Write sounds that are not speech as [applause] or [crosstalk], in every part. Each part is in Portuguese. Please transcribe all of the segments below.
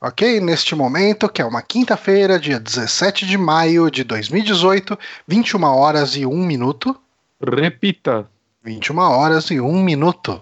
ok? Neste momento, que é uma quinta-feira, dia 17 de maio de 2018, 21 horas e 1 minuto. Repita. 21 horas e 1 minuto.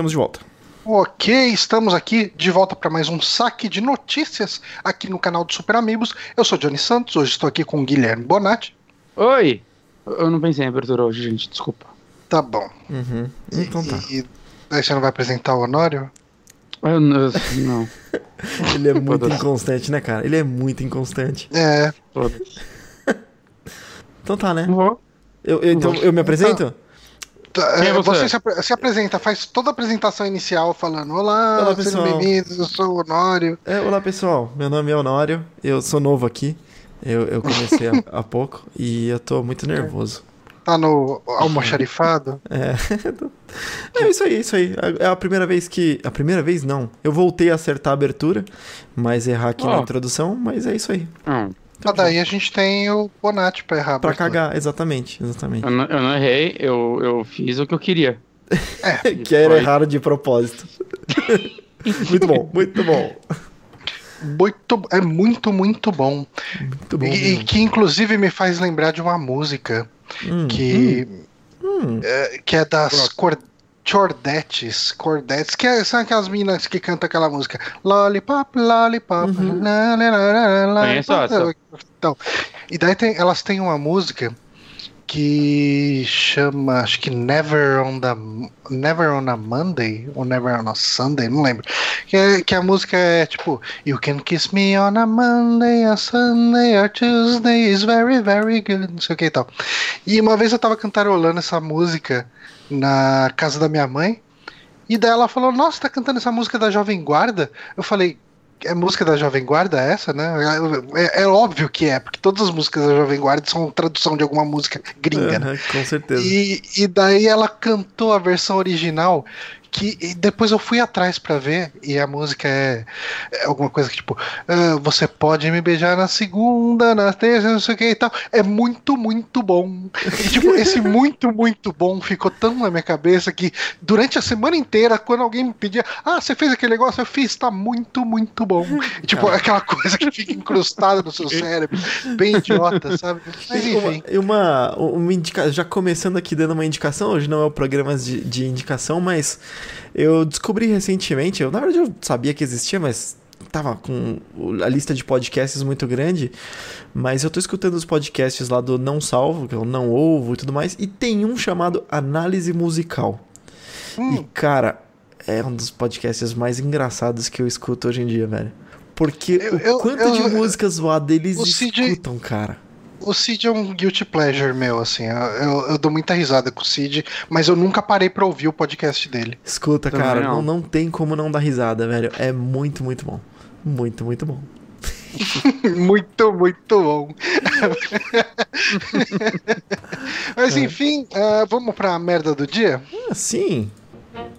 Estamos de volta. Ok, estamos aqui de volta para mais um saque de notícias aqui no canal do Super Amigos. Eu sou Johnny Santos, hoje estou aqui com o Guilherme Bonatti. Oi. Eu não pensei em abertura hoje, gente, desculpa. Tá bom. Uhum. Então tá. E, e aí você não vai apresentar o Honório? Eu não. não. [laughs] Ele é muito inconstante, né, cara? Ele é muito inconstante. É. [laughs] Então tá, né? Vou. Eu, eu- então eu me apresento? tá, Quem é é, você? você se, apre- se apresenta, faz toda a apresentação inicial falando: Olá, Olá, sejam pessoal." bem-vindos, eu sou o Honório. É, olá pessoal, meu nome é Honório, eu sou novo aqui. Eu, eu comecei há, [laughs] pouco e eu tô muito nervoso. Tá no almoxarifado? [laughs] É. é isso aí, isso aí. É a primeira vez que. A primeira vez não. Eu voltei a acertar a abertura, mas errar aqui na Ó. introdução, mas é isso aí. Hum, Ah, daí a gente tem o Bonatti pra errar. Pra cagar, exatamente, exatamente. eu, não, eu não errei, eu, eu fiz o que eu queria. [laughs] que era Foi. errado de propósito. [laughs] muito bom, muito bom. Muito, é muito, muito bom. Muito bom. E, e que inclusive me faz lembrar de uma música Hum, que, hum. é, que é das cor, Chordetes, Cordetes, que é- são aquelas meninas que cantam aquela música Lollipop, Lollipop, Uhum. la, la, la, la, la, Conheço la. essa. Então, e daí tem, elas têm uma música que chama, acho que Never on the Never on a Monday ou Never on a Sunday, não lembro. Que, é- que a música é tipo You can kiss me on a Monday, a Sunday, or Tuesday is very very good, não sei o que e tal. E uma vez eu tava cantarolando essa música na casa da minha mãe e daí ela falou: "Nossa, tá cantando essa música da Jovem Guarda?" Eu falei: é música da Jovem Guarda essa, né? É, é óbvio que é, porque todas as músicas da Jovem Guarda são tradução de alguma música gringa, né? Aham, com certeza. E, e daí ela cantou a versão original, que depois eu fui atrás pra ver, e a música é, é alguma coisa que tipo, "Ah, você pode me beijar na segunda, na terça, não sei o que e tal. É muito, muito bom. E tipo, esse [laughs] muito, muito bom ficou tão na minha cabeça que durante a semana inteira, quando alguém me pedia, ah, você fez aquele negócio, eu fiz, tá muito, muito bom. E, tipo, aquela coisa que fica incrustada no seu [laughs] cérebro, bem idiota, sabe? Mas enfim. E uma, uma indica... Já começando aqui dando uma indicação, hoje não é o programa de, de indicação, mas eu descobri recentemente, eu, na verdade eu sabia que existia, mas tava com a lista de podcasts muito grande, mas eu tô escutando os podcasts lá do Não Salvo, que eu não ouvo e tudo mais, e tem um chamado Análise Musical. E Hum, cara, é um dos podcasts mais engraçados que eu escuto hoje em dia, velho. Porque Eu- o eu- quanto eu- de música zoada eles escutam, cara. O Cid é um guilty pleasure meu, assim. Eu, eu, eu dou muita risada com o Cid, mas eu nunca parei pra ouvir o podcast dele. Escuta, Também cara, não. não. não tem como não dar risada, velho. É muito, muito bom. Muito, muito bom. [laughs] muito, muito bom. [laughs] mas enfim, ah, vamos pra merda do dia? Ah, sim.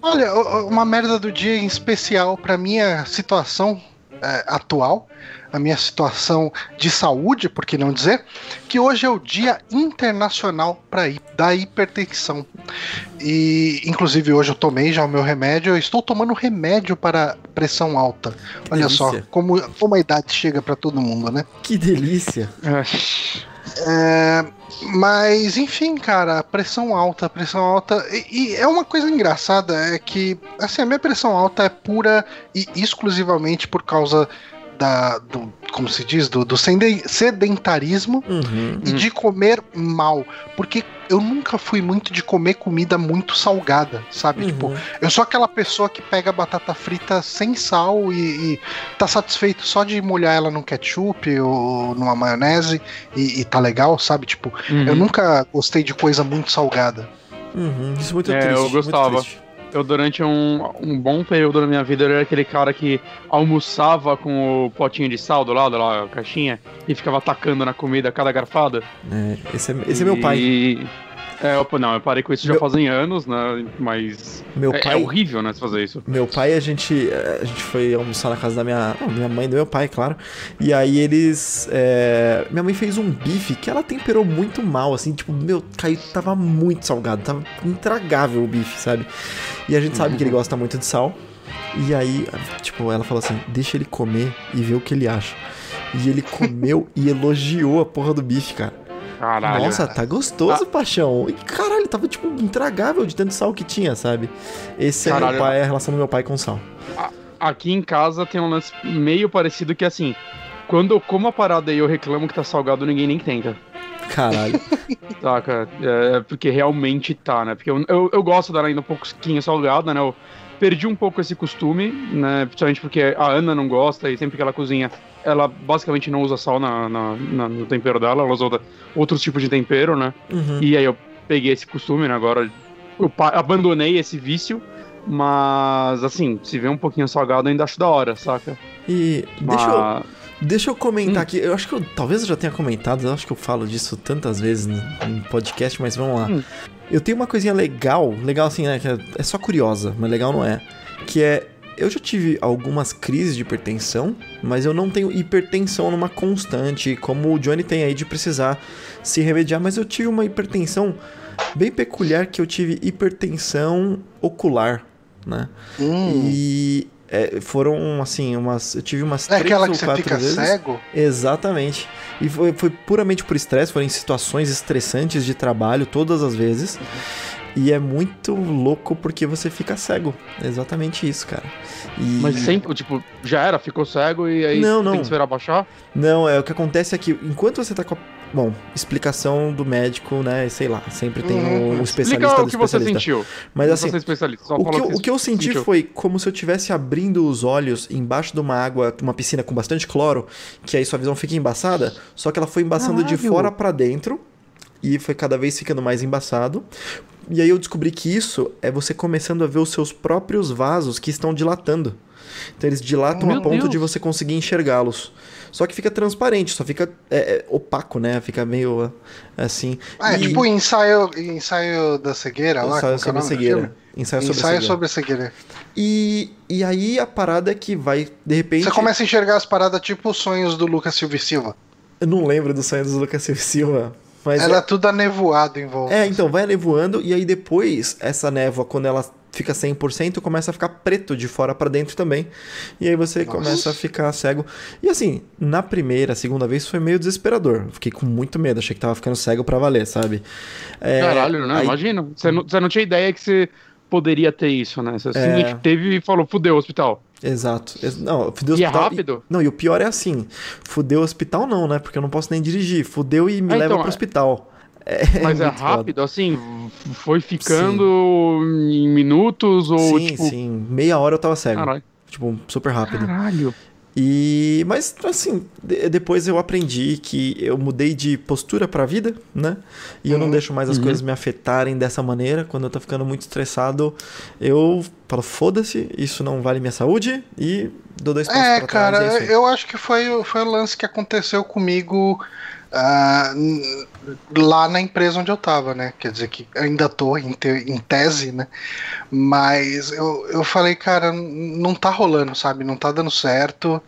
Olha, uma merda do dia em especial pra minha situação eh, atual, a minha situação de saúde, por que não dizer, que hoje é o Dia Internacional pra, hi- da Hipertensão. E, inclusive, hoje eu tomei já o meu remédio, eu estou tomando remédio para pressão alta. Olha só, como, como a idade chega pra todo mundo, né? Que delícia. É, mas, enfim, cara, pressão alta, pressão alta. E, e é uma coisa engraçada, é que, assim, a minha pressão alta é pura e exclusivamente por causa da, do, como se diz, do, do sedentarismo Uhum. e de comer mal. Porque eu nunca fui muito de comer comida muito salgada, sabe? Tipo, Uhum. eu sou aquela pessoa que pega batata frita sem sal e, e tá satisfeito só de molhar ela num ketchup ou numa maionese e, e tá legal, sabe? Tipo, Uhum. eu nunca gostei de coisa muito salgada. Uhum. Isso é muito É, triste. eu muito gostava. Eu, durante um, um bom período da minha vida, eu era aquele cara que almoçava com o potinho de sal do lado, lá, a caixinha, e ficava atacando na comida a cada garfada. É, esse é, esse é meu pai. É, opa, não, eu parei com isso já Meu- fazem anos, né? Mas. Meu é, pai- é horrível, né? Fazer isso. Meu pai, a gente, a gente foi almoçar na casa da minha, não, minha mãe e do meu pai, claro. E aí eles. é, minha mãe fez um bife que ela temperou muito mal, assim, tipo, meu, caiu, tava muito salgado, tava intragável o bife, sabe? E a gente sabe que ele gosta muito de sal. E aí, tipo, ela falou assim: deixa ele comer e ver o que ele acha. E ele comeu [laughs] e elogiou a porra do bife, cara. Caralho. Nossa, tá gostoso, paixão. E caralho, tava tipo intragável de tanto sal que tinha, sabe? Esse é, meu Caralho. pai, é a relação do meu pai com sal. Aqui em casa tem um lance meio parecido que assim. Quando eu como a parada e eu reclamo que tá salgado, ninguém nem tenta. Caralho. [laughs] Saca? É, porque realmente tá, né? Porque eu, eu, eu gosto dela ainda um pouquinho salgada, né? Eu perdi um pouco esse costume, né? Principalmente porque a Ana não gosta e sempre que ela cozinha, ela basicamente não usa sal na, na- na- no tempero dela, ela usa outra- outros tipos de tempero, né? Uhum. E aí eu peguei esse costume, né? Agora eu abandonei esse vício. Mas, assim, se vê um pouquinho salgado, ainda acho da hora, saca? E deixa eu, Mas- deixa eu comentar Hum. aqui. Eu acho que eu, talvez eu já tenha comentado, eu acho que eu falo disso tantas vezes no, no podcast, mas vamos lá. Hum. Eu tenho uma coisinha legal, legal assim, né? Que é, é só curiosa, mas legal não é. Que é. Eu já tive algumas crises de hipertensão, mas eu não tenho hipertensão numa constante, como o Johnny tem aí de precisar se remediar, mas eu tive uma hipertensão bem peculiar que eu tive hipertensão ocular, né? Hum. E é, foram, assim, umas. Eu tive umas É três aquela ou que você quatro fica vezes. cego? Exatamente. E foi, foi puramente por estresse, foram em situações estressantes de trabalho todas as vezes. E é muito louco porque você fica cego. É exatamente isso, cara. E... Mas sempre, tipo, já era, ficou cego e aí Não, não. tem que esperar baixar? Não, é o que acontece é que enquanto você tá com a. Bom, explicação do médico, né? Sei lá, sempre tem Uhum. um especialista Explica o que você especialista. sentiu. Mas assim, O que, eu- o que eu senti sentiu. foi como se eu estivesse abrindo os olhos embaixo de uma água, uma piscina com bastante cloro, que aí sua visão fica embaçada, só que ela foi embaçando de Caralho. fora pra dentro e foi cada vez ficando mais embaçado. E aí eu descobri que isso é você começando a ver os seus próprios vasos que estão dilatando. Então eles dilatam Meu a ponto Deus. de você conseguir enxergá-los. Só que fica transparente, só fica é, é, opaco, né? Fica meio assim. Ah, é E- tipo ensaio, ensaio da cegueira lá. ensaio é sobre a cegueira. Ensaio sobre a Ensaio cegueira. sobre a cegueira. E, e aí a parada é que vai, de repente. Você começa a enxergar as paradas tipo os sonhos do Lucas Silva e Silva. Eu não lembro do sonho do Lucas Silva. Mas Era tudo anevoado em volta. é, é, então, vai nevoando e aí depois, essa névoa, quando ela fica 100%, começa a ficar preto de fora pra dentro também. E aí você Nossa. começa a ficar cego. E assim, na primeira, segunda vez foi meio desesperador. Fiquei com muito medo, achei que tava ficando cego pra valer, sabe? É, Caralho, né? aí- Imagina. Você não, você não tinha ideia que você poderia ter isso, né? Você É. teve e falou, fudeu, hospital. Exato. Ex- Não, fudeu o E é hospital. rápido? Não, e o pior é assim: fudeu o hospital, não, né? Porque eu não posso nem dirigir. Fudeu e me Ah, leva então, pro é- hospital. Mas é muito foda. rápido, assim? Foi ficando em minutos ou sim, tipo. sim. Meia hora eu tava cego. Caralho. Tipo, super rápido. Caralho. E. Mas, assim, de- depois eu aprendi que eu mudei de postura pra vida, né? E eu não deixo mais as Uhum. coisas me afetarem dessa maneira. Quando eu tô ficando muito estressado, eu falo, foda-se, isso não vale minha saúde. E dou dois passos É, pra cara, trás. é aí. eu acho que foi, o- foi o lance que aconteceu comigo n- lá na empresa onde eu tava, né? Quer dizer que ainda tô em, te- em tese, né? Mas eu, eu falei, cara, não tá rolando, sabe? Não tá dando certo.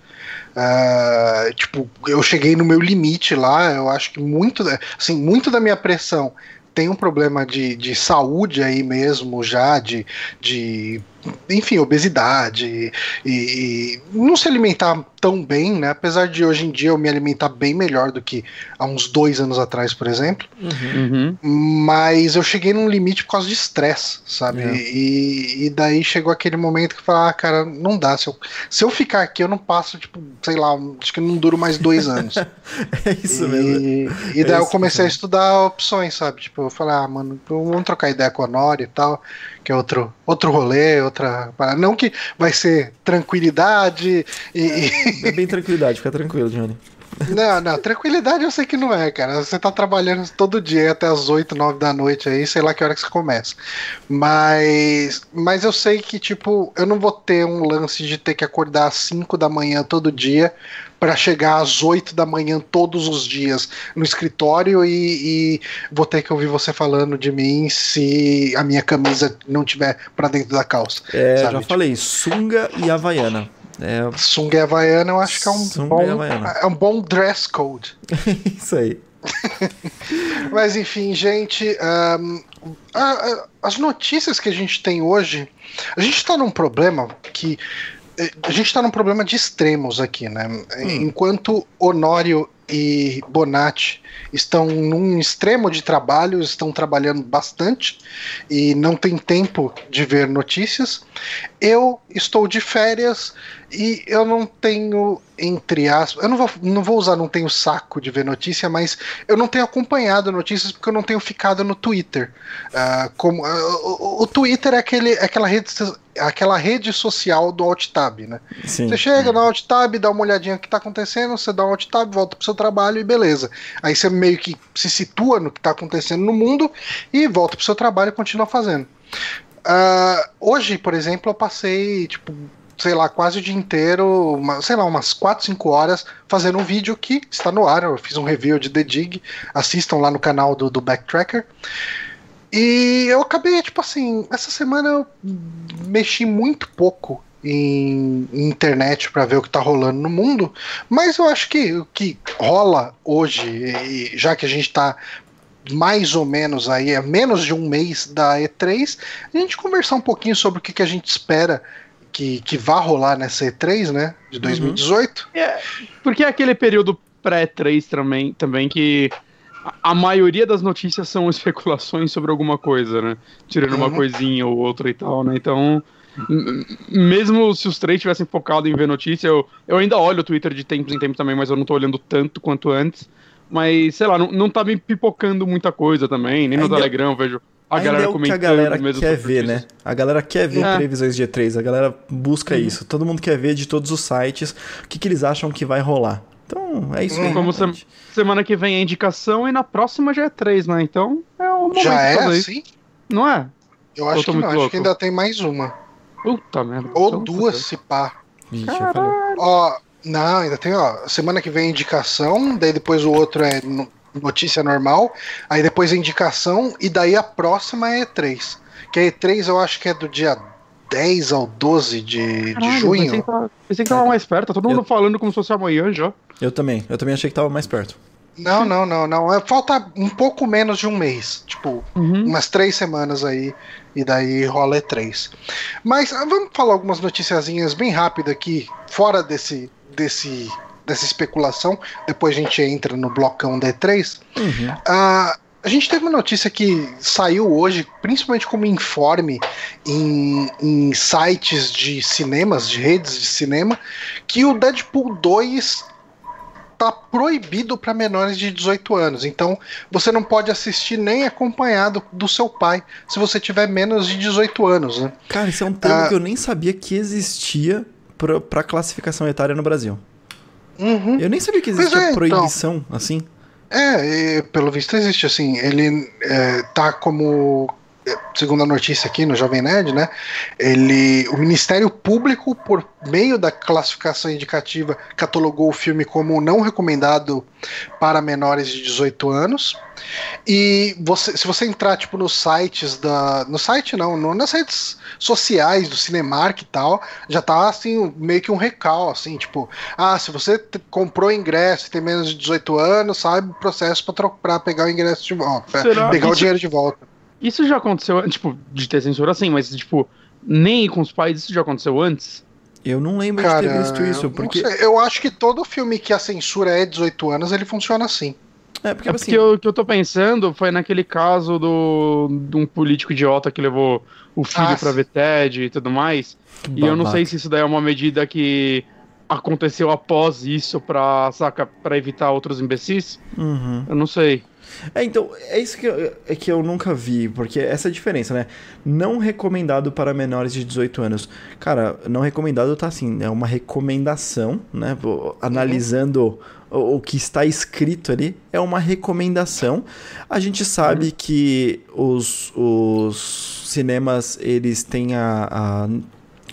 Ah, tipo, eu cheguei no meu limite lá. Eu acho que muito, assim, muito da minha pressão tem um problema de, de saúde aí mesmo já, de, de enfim, obesidade e, e não se alimentar tão bem, né? Apesar de hoje em dia eu me alimentar bem melhor do que há uns dois anos atrás, por exemplo. Uhum. Uhum. Mas eu cheguei num limite por causa de estresse, sabe? É. E, e daí chegou aquele momento que eu falei, ah, cara, não dá. Se eu, se eu ficar aqui, eu não passo, tipo, sei lá, acho que não duro mais dois anos. [laughs] É isso mesmo. E, e É daí eu comecei a mesmo. estudar opções, sabe? Tipo, eu falei, ah, mano, vamos trocar ideia com a Nori e tal, que é outro, outro rolê, outra. Não que vai ser tranquilidade e. e- É bem tranquilidade, fica tranquilo, Johnny. Não, não, tranquilidade eu sei que não é, cara. Você tá trabalhando todo dia até as 8, 9 da noite aí, sei lá que hora que você começa. Mas, mas eu sei que, tipo, eu não vou ter um lance de ter que acordar às 5 da manhã todo dia para chegar às 8 da manhã todos os dias no escritório e, e, vou ter que ouvir você falando de mim se a minha camisa não tiver para dentro da calça. É, sabe? já falei, sunga e havaiana. É... Sunga e Havaiana eu acho que é um, bom, é um bom dress code. [laughs] Isso aí. [laughs] Mas enfim, gente, um, a, a, as notícias que a gente tem hoje, a gente está num problema que a gente está num problema de extremos aqui, né? Hum. Enquanto Honório e Bonatti estão num extremo de trabalho, estão trabalhando bastante e não tem tempo de ver notícias. Eu estou de férias e eu não tenho, entre aspas, eu não vou, não vou usar não tenho saco de ver notícia, mas eu não tenho acompanhado notícias porque eu não tenho ficado no Twitter. Uh, como, uh, o, o, Twitter é, aquele, é aquela, rede, aquela rede social do Alt-Tab, né? Sim. Você chega no Alt-Tab, dá uma olhadinha no que está acontecendo, você dá um Alt-Tab, volta pro seu trabalho e beleza. Aí você meio que se situa no que está acontecendo no mundo e volta pro seu trabalho e continua fazendo. Uh, hoje, por exemplo, eu passei, tipo, sei lá, quase o dia inteiro, uma, sei lá, umas 4, 5 horas fazendo um vídeo que está no ar. Eu fiz um review de The Dig, assistam lá no canal do, do Backtracker. E eu acabei, tipo assim, essa semana eu mexi muito pouco em, em internet para ver o que tá rolando no mundo, mas eu acho que o que rola hoje, já que a gente tá mais ou menos aí, é menos de um mês da E3, a gente conversar um pouquinho sobre o que, que a gente espera que, que vá rolar nessa E3, né? De 2018. Uhum. É, porque é aquele período pré-3 também, também que a maioria das notícias são [laughs] especulações sobre alguma coisa, né? Tirando uhum. uma coisinha ou outra e tal, né? Então, mesmo se os três tivessem focado em ver notícia, eu, eu ainda olho o Twitter de tempos em tempos também, mas eu não tô olhando tanto quanto antes. Mas, sei lá, não, não tá me pipocando muita coisa também, nem no ainda... Telegram eu vejo a galera é o que a galera quer ver, né? A galera quer ver é. previsões de E3, a galera busca isso. Todo mundo quer ver de todos os sites o que, que eles acham que vai rolar. Então, é isso aí. Como se, semana que vem é indicação e na próxima já é 3, né? Então, é o momento Já é assim? Não é? Eu acho que não, acho que ainda tem mais uma. Puta merda. Ou então, duas, se pá. Vixe, Ó, não, ainda tem, ó. Semana que vem é indicação, daí depois o outro é notícia normal, aí depois a indicação, e daí a próxima é E3. Que a E3 eu acho que é do dia 10 ao 12 de, Caralho, de junho. Pensei que, tava, pensei que tava mais perto, tá todo mundo eu... falando como se fosse amanhã já. Eu também, eu também achei que tava mais perto. Não, não, não, não. É, falta um pouco menos de um mês. Tipo, uhum. umas três semanas aí. E daí rola E3. Mas ah, vamos falar algumas noticiazinhas bem rápido aqui, fora desse, desse dessa especulação, depois a gente entra no blocão D3. Uhum. Uh, a gente teve uma notícia que saiu hoje, principalmente como informe em, em, sites de cinemas, de redes de cinema, que o Deadpool 2 tá proibido para menores de 18 anos. Então você não pode assistir nem acompanhado do seu pai se você tiver menos de 18 anos. Né? Cara, isso é um termo uh, que eu nem sabia que existia para classificação etária no Brasil. Uhum. Eu nem sabia que existia é, então. proibição então. assim. É, pelo visto existe, assim. Ele é, tá como. Segundo a notícia aqui no Jovem Nerd, né? Ele, o Ministério Público, por meio da classificação indicativa, catalogou o filme como não recomendado para menores de 18 anos. E você, se você entrar tipo nos sites da, no site não, no, nas redes sociais do Cinemark e tal, já tá assim meio que um recal assim, tipo, ah, se você comprou ingresso e tem menos de 18 anos, sabe o processo para pegar o ingresso de volta, pegar o dinheiro de volta. Isso já aconteceu, tipo, de ter censura assim, mas tipo, nem com os pais isso já aconteceu antes? Eu não lembro Cara, de ter visto isso, porque eu acho que todo filme que a censura é 18 anos, ele funciona assim. É, porque, é assim, porque o que eu tô pensando foi naquele caso do, de um político idiota que levou o filho ah, pra ver TED e tudo mais. E eu não sei se isso daí é uma medida que aconteceu após isso pra, saca, pra evitar outros imbecis. Uhum. Eu não sei. É, então, é isso que eu, é que eu nunca vi, porque essa é a diferença, né? Não recomendado para menores de 18 anos. Cara, não recomendado tá assim, é uma recomendação, né? Analisando o, o que está escrito ali é uma recomendação. A gente sabe que os, os cinemas eles têm a, a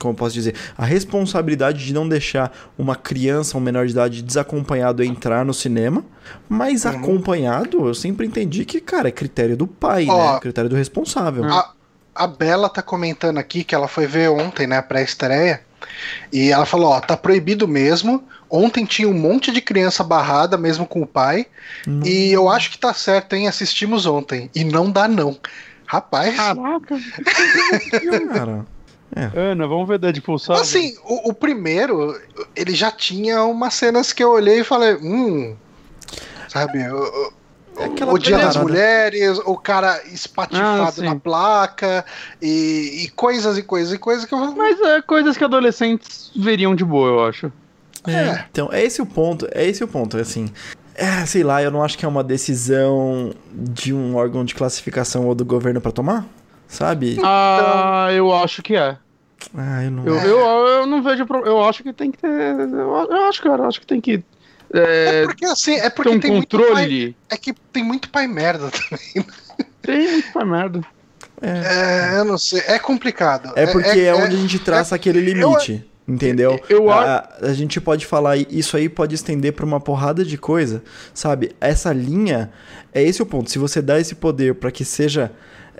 como eu posso dizer, a responsabilidade de não deixar uma criança, um menor de idade desacompanhado entrar no cinema, mas Uhum. acompanhado, eu sempre entendi que, cara, é critério do pai, Ó, né? Critério do responsável. A, a Bela tá comentando aqui que ela foi ver ontem, né, a pré-estreia. E ela falou, ó, tá proibido mesmo. Ontem tinha um monte de criança barrada, mesmo com o pai. Hum. E eu acho que tá certo, hein? Assistimos ontem. E não dá, não. Rapaz. Caraca. Cara, Ana, vamos ver Deadpool, sabe? Assim, o, o primeiro, ele já tinha umas cenas que eu olhei e falei, hum. Sabe? O, o- É aquela o Dia das. Mulheres, o cara espatifado Ah, na placa, e, e coisas e coisas e coisas que eu falei, Mas é coisas que adolescentes veriam de boa, eu acho. É, É. então, é esse o ponto, é esse o ponto, assim. É, sei lá, eu não acho que é uma decisão de um órgão de classificação ou do governo pra tomar, sabe? Ah, eu acho que é. Ah, eu não. Eu, eu, eu não vejo. pro- Eu acho que tem que ter. Eu, eu acho, cara, eu acho que tem que. É É, porque assim, é porque um tem muito pai, controle. é que tem muito pai merda também. Tem muito pra merda. É, eu não sei, é complicado. É porque é, onde a gente traça aquele limite. Entendeu? eu a, a gente pode falar, isso aí pode estender pra uma porrada de coisa, sabe? Essa linha, é esse o ponto. Se você dá esse poder pra que seja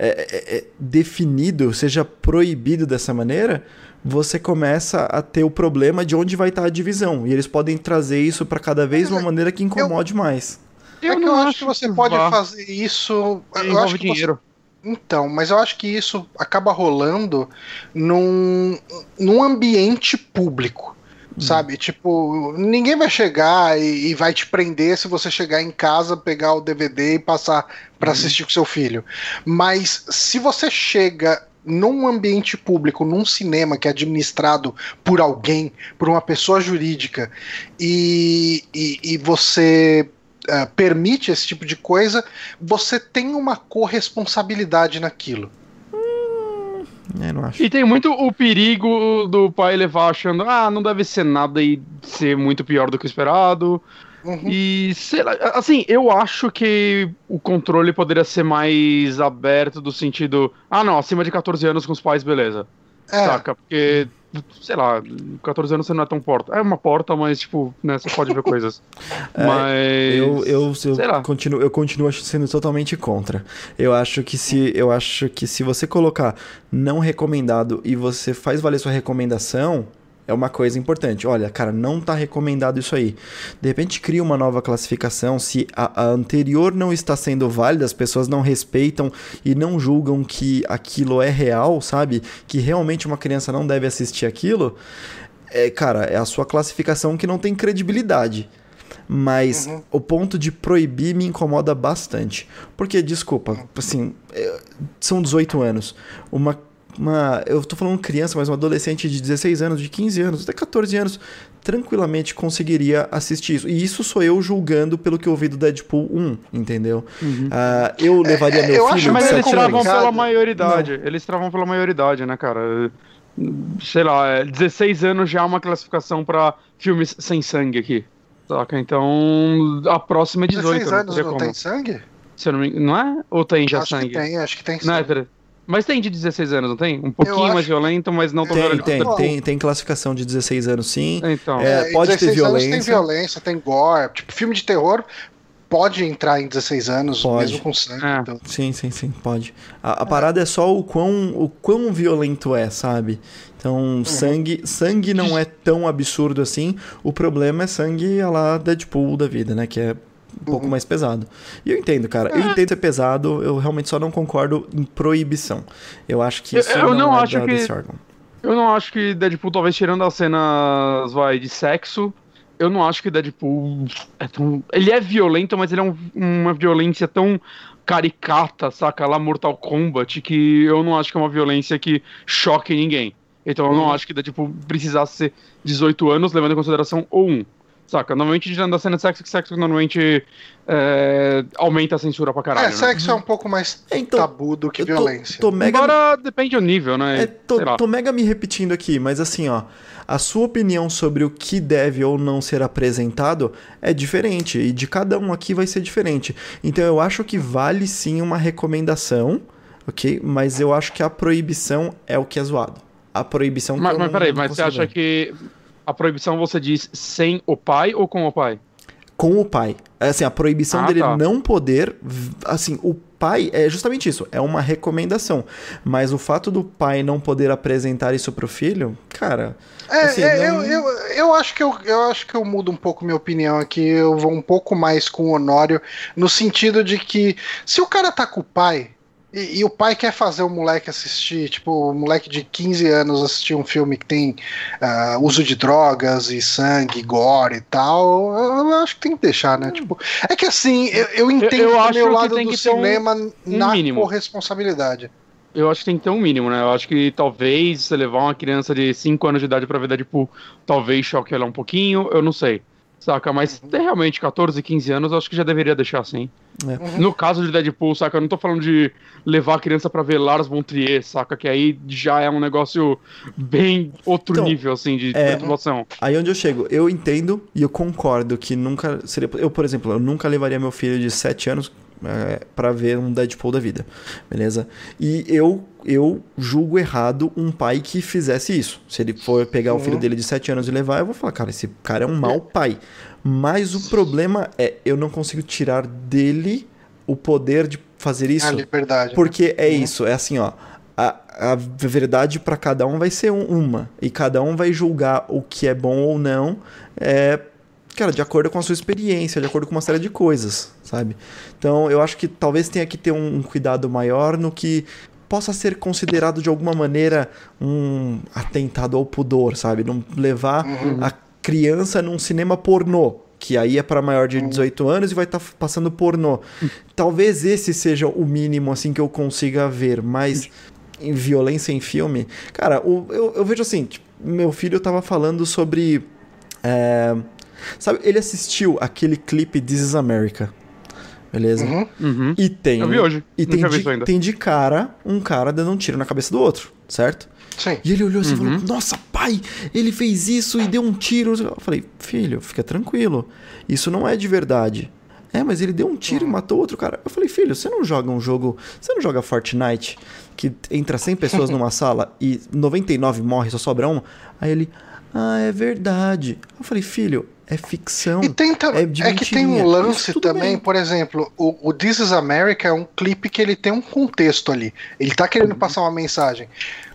é, é, é, definido, seja proibido dessa maneira, você começa a ter o problema de onde vai estar a divisão. E eles podem trazer isso pra cada vez uma maneira que incomode mais. é que eu acho que você pode vá. fazer isso. Eu acho que você- dinheiro. Então, mas eu acho que isso acaba rolando num, num ambiente público. Sabe? Tipo, ninguém vai chegar e, e vai te prender se você chegar em casa, pegar o DVD e passar pra assistir com seu filho. Mas se você chega num ambiente público, num cinema que é administrado por alguém, por uma pessoa jurídica, e, e, e você ah, permite esse tipo de coisa, você tem uma corresponsabilidade naquilo. É, não acho. E tem muito o perigo do pai levar achando, ah, não deve ser nada e ser muito pior do que o esperado. Uhum. E, sei lá, assim, eu acho que o controle poderia ser mais aberto do sentido, ah, não, acima de 14 anos com os pais, beleza. É, Saca? Porque, sei lá, 14 anos você não é tão porta. É uma porta, mas, tipo, né, você pode ver coisas. [laughs] É, mas. Eu, eu, eu, sei lá. continuo, eu continuo sendo totalmente contra. Eu acho que se eu acho que se você colocar não recomendado e você faz valer sua recomendação, é uma coisa importante. Olha, cara, não tá recomendado isso aí. De repente cria uma nova classificação. Se a, a anterior não está sendo válida, as pessoas não respeitam e não julgam que aquilo é real, sabe? Que realmente uma criança não deve assistir aquilo. É, cara, é a sua classificação que não tem credibilidade. Mas Uhum. o ponto de proibir me incomoda bastante. Porque, desculpa, assim, é, são 18 anos. Uma, uma. Eu tô falando criança, mas um adolescente de 16 anos, de 15 anos, até 14 anos, tranquilamente conseguiria assistir isso. E isso sou eu julgando pelo que eu ouvi do Deadpool 1, entendeu? Ah, eu levaria é, meu eu filho acho Mas eles 7 travam pela maioridade. Eles travam pela maioridade, né, cara? Sei lá, é, 16 anos já é uma classificação pra filmes sem sangue aqui. Saca? Então, a próxima é 18. 16 anos não como. tem sangue? Se eu não, me... não é? Ou tem já acho sangue? que tem, acho que tem Não é, sangue. Mas tem de 16 anos, não tem? Um pouquinho acho- mais violento, mas não tão Tem, violento. tem, tem, tem classificação de 16 anos sim. Então, É, em pode ter 16 anos Tem violência. violência, tem gore. Tipo, filme de terror pode entrar em 16 anos, Pode. mesmo com sangue. É. então. Sim, sim, sim, pode. A, a parada é só o quão, o quão violento é, sabe? Então, sangue, sangue não é tão absurdo assim. O problema é sangue a lá Deadpool da vida, né? Que é um pouco mais pesado. E eu entendo, cara. Eu entendo ser pesado, eu realmente só não concordo em proibição. Eu acho que Eu- isso eu não, não é acho que- desse órgão. eu não acho que Deadpool, talvez tirando as cenas vai, de sexo, eu não acho que Deadpool é tão. Ele é violento, mas ele é um- uma violência tão caricata, saca? Lá Mortal Kombat, que eu não acho que é uma violência que choque ninguém. Então eu não acho que Deadpool precisasse ser 18 anos, levando em consideração o 1. Saca? Normalmente, da cena de sexo, que sexo normalmente é, aumenta a censura pra caralho. É, né? sexo é um pouco mais Então, tabu do que tô- violência. Tô, mega, Embora depende do nível, né? é, tô, Sei lá. tô mega me repetindo aqui, mas assim, ó. A sua opinião sobre o que deve ou não ser apresentado é diferente. E de cada um aqui vai ser diferente. Então eu acho que vale sim uma recomendação, ok? Mas eu acho que a proibição é o que é zoado. A proibição que Mas, mas peraí, mas você acha ver. que a proibição você diz sem o pai ou com o pai? com o pai. Assim, a proibição Ah, dele tá. não poder. Assim, o pai é justamente isso, é uma recomendação. Mas o fato do pai não poder apresentar isso pro filho, cara. É, assim, é, não- eu, eu, eu acho que eu, eu acho que eu mudo um pouco minha opinião aqui. Eu vou um pouco mais com o Honório, no sentido de que se o cara tá com o pai. E, e o pai quer fazer o moleque assistir, tipo, o moleque de 15 anos assistir um filme que tem ah, uso de drogas e sangue, gore e tal, eu, eu acho que tem que deixar, né? Tipo, é que assim, eu, eu entendo eu o acho meu que lado tem do que ter um- cinema na mínimo. corresponsabilidade. Eu acho que tem que ter um mínimo, né? Eu acho que talvez você levar uma criança de 5 anos de idade pra ver Deadpool, talvez choque ela um pouquinho, eu não sei. Saca? Mas Uhum. tem realmente 14, 15 anos, eu acho que já deveria deixar assim. É. Uhum. No caso de Deadpool, saca? Eu não tô falando de levar a criança pra ver Lars von Trier, saca? Que aí já é um negócio bem outro Então, nível, assim, de é- perturbação. Aí onde eu chego, eu entendo e eu concordo que nunca seria. Eu, por exemplo, eu nunca levaria meu filho de 7 anos é, para ver um Deadpool da vida, beleza? E eu eu julgo errado um pai que fizesse isso. Se ele for pegar o filho dele de 7 anos e levar, eu vou falar, cara, esse cara é um mau pai. Mas o problema é, eu não consigo tirar dele o poder de fazer isso. A liberdade. Porque é isso, é assim, ó. A, a verdade pra cada um vai ser um- uma. E cada um vai julgar o que é bom ou não, é, cara, de acordo com a sua experiência, de acordo com uma série de coisas, sabe? Então eu acho que talvez tenha que ter um, cuidado maior no que possa ser considerado de alguma maneira um atentado ao pudor, sabe? Não levar a criança num cinema pornô. Que aí é para maior de 18 anos e vai estar passando pornô. Talvez esse seja o mínimo assim que eu consiga ver, mas em violência em filme. Cara, o- eu, eu vejo assim, tipo, meu filho tava falando sobre. é, sabe, ele assistiu aquele clipe This is America. Beleza? Uhum. Uhum. E tem. Eu vi hoje. E tem de, tem de cara um cara dando um tiro na cabeça do outro, certo? Sim. E ele olhou assim e Uhum. falou: Nossa, pai, ele fez isso e deu um tiro. Eu falei: Filho, fica tranquilo. Isso não é de verdade. É, mas ele deu um tiro e matou outro cara. Eu falei: Filho, você não joga um jogo. Você não joga Fortnite que entra 100 pessoas numa [laughs] sala e 99 morre, só sobra um? Aí ele: Ah, é verdade. Eu falei: Filho, é ficção. E tem é de é, que tem um lance também, bem. por exemplo, o, o This is America é um clipe que ele tem um contexto ali. Ele tá Uhum. querendo passar uma mensagem.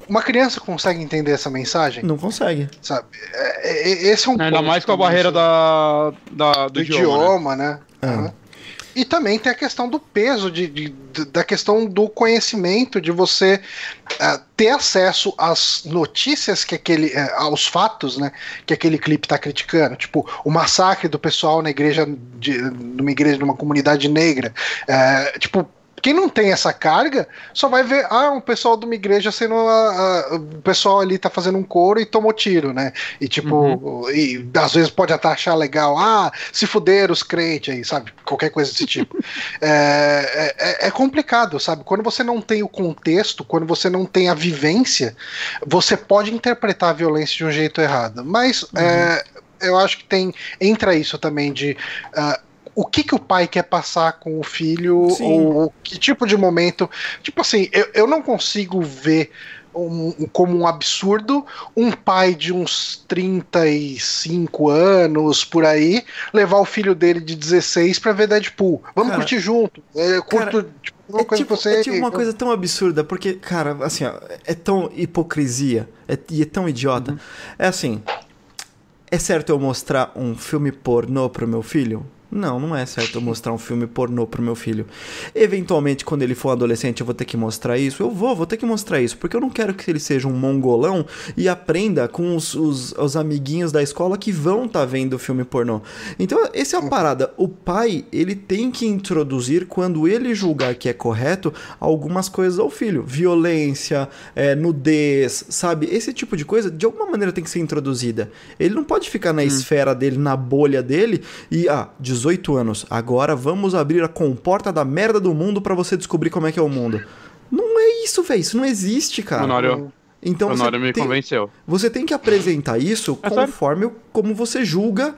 Uma criança consegue entender essa mensagem? Não consegue. Sabe? É- é- esse é um Ainda mais com a barreira da, da- do, do idioma. né? idioma, né? Ah. Aham. E também tem a questão do peso, de, de- da questão do conhecimento, de você ah, ter acesso às notícias que aquele. eh, aos fatos, né? Que aquele clipe tá criticando. Tipo, o massacre do pessoal na igreja, de, numa igreja, numa comunidade negra. Eh, tipo. Quem não tem essa carga só vai ver, ah, um pessoal de uma igreja sendo. ah, ah, o pessoal ali tá fazendo um coro e tomou tiro, né? E tipo, e às vezes pode até achar legal, ah, se fuderam os crentes aí, sabe? Qualquer coisa desse tipo. [laughs] é, é, é complicado, sabe? Quando você não tem o contexto, quando você não tem a vivência, você pode interpretar a violência de um jeito errado. Mas é, eu acho que tem. Entra isso também de. ah, o que, que o pai quer passar com o filho, Sim. ou que tipo de momento. Tipo assim, eu, eu não consigo ver um- como um absurdo um pai de uns 35 anos por aí levar o filho dele de 16 pra ver Deadpool. Vamos Cara, curtir junto. É, curto tipo, uma É coisa tipo, você. é tipo uma coisa tão absurda, porque, cara, assim, ó, é tão hipocrisia é, e é tão idiota. É assim, é certo eu mostrar um filme pornô pro meu filho? Não, não é certo eu mostrar um filme pornô pro meu filho. Eventualmente, quando ele for adolescente, eu vou ter que mostrar isso. Eu vou, vou ter que mostrar isso. Porque eu não quero que ele seja um mongolão e aprenda com os, os, os amiguinhos da escola que vão estar tá vendo filme pornô. Então, essa é a parada. O pai, ele tem que introduzir, quando ele julgar que é correto, algumas coisas ao filho. Violência, é, nudez, sabe? Esse tipo de coisa, de alguma maneira, tem que ser introduzida. Ele não pode ficar na hum. esfera dele, na bolha dele e, ah, 18 anos. Agora vamos abrir a comporta da merda do mundo para você descobrir como é que é o mundo. Não é isso, velho. Isso não existe, cara. Honório, então Honório me tem, convenceu. Você tem que apresentar isso é conforme sério? como você julga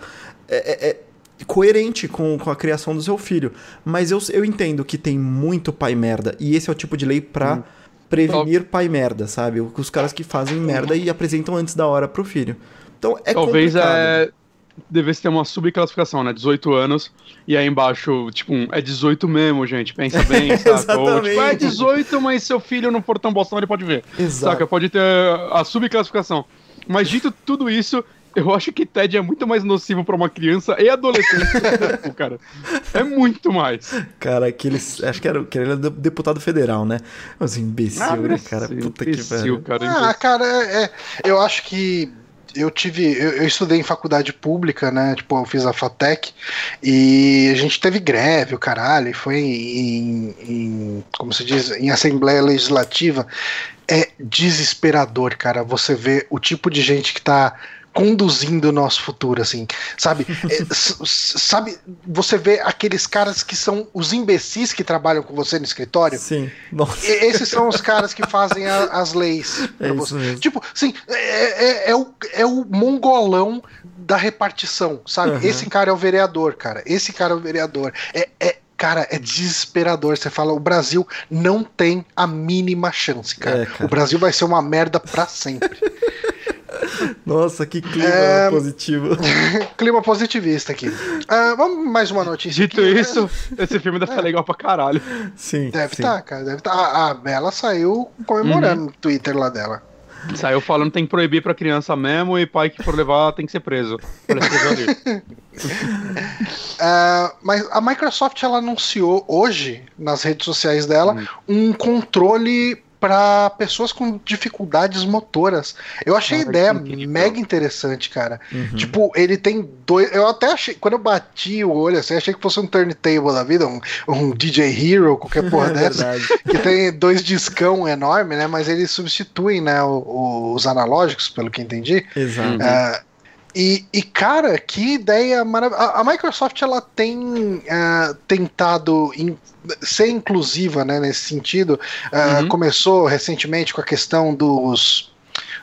é, é, é, coerente com, com a criação do seu filho. Mas eu, eu entendo que tem muito pai merda. E esse é o tipo de lei pra hum. prevenir pai merda, sabe? Os caras que fazem merda e apresentam antes da hora pro filho. Então é Talvez é devesse ter uma subclassificação, né? 18 anos, e aí embaixo, tipo, um, é 18 mesmo, gente, pensa bem, [laughs] saca? Ou, tipo, é 18, mas seu filho não for tão bostão, ele pode ver. Exato. Saca? Pode ter a subclassificação. Mas dito tudo isso, eu acho que TED é muito mais nocivo para uma criança e adolescente, cara. É muito mais. Cara, aqueles. Acho que era, que era deputado federal, né? Os imbecil, ah, né, cara? Puta imbecil, que pariu. Cara, ah, cara, é, é, eu acho que eu tive. Eu, eu, estudei em faculdade pública, né? Tipo, eu fiz a FATEC e a gente teve greve, o caralho, foi em, em. Como se diz? Em Assembleia Legislativa. É desesperador, cara, você vê o tipo de gente que tá conduzindo o nosso futuro, assim, sabe? É, sabe, você vê aqueles caras que são os imbecis que trabalham com você no escritório? Sim. Nossa. esses são os caras que fazem a, as leis. [laughs] É você. Mesmo. Tipo, sim, é, é, é, o, é o mongolão da repartição, sabe? Uhum. Esse cara é o vereador, cara. Esse cara é o vereador. É, é, cara, é desesperador. Você fala, o Brasil não tem a mínima chance, cara. É, cara. O Brasil vai ser uma merda para sempre. [laughs] Nossa, que clima é... positivo. [laughs] clima positivista aqui. Uh, vamos mais uma notícia. Dito aqui, isso, né? esse filme deve estar é. legal pra caralho. Sim. Deve estar, tá, cara. Deve estar. Tá. A, a Bela saiu comemorando uhum. no Twitter lá dela. Saiu falando que tem que proibir pra criança mesmo e pai que for levar tem que ser preso. uh, [laughs] mas a Microsoft ela anunciou hoje nas redes sociais dela uhum. um controle para pessoas com dificuldades motoras. Eu achei a ideia mega interessante, cara. Uhum. Tipo, ele tem dois. Eu até achei. Quando eu bati o olho assim, achei que fosse um turntable da vida, um, um DJ Hero, qualquer [laughs] porra é dessa. que tem dois discão enorme, né? Mas eles substituem, né, os analógicos, pelo que entendi. Exato. Uh, e, e, cara, que ideia maravilhosa. A, Microsoft ela tem uh, tentado in, ser inclusiva né, nesse sentido. Uh, uhum. Começou recentemente com a questão dos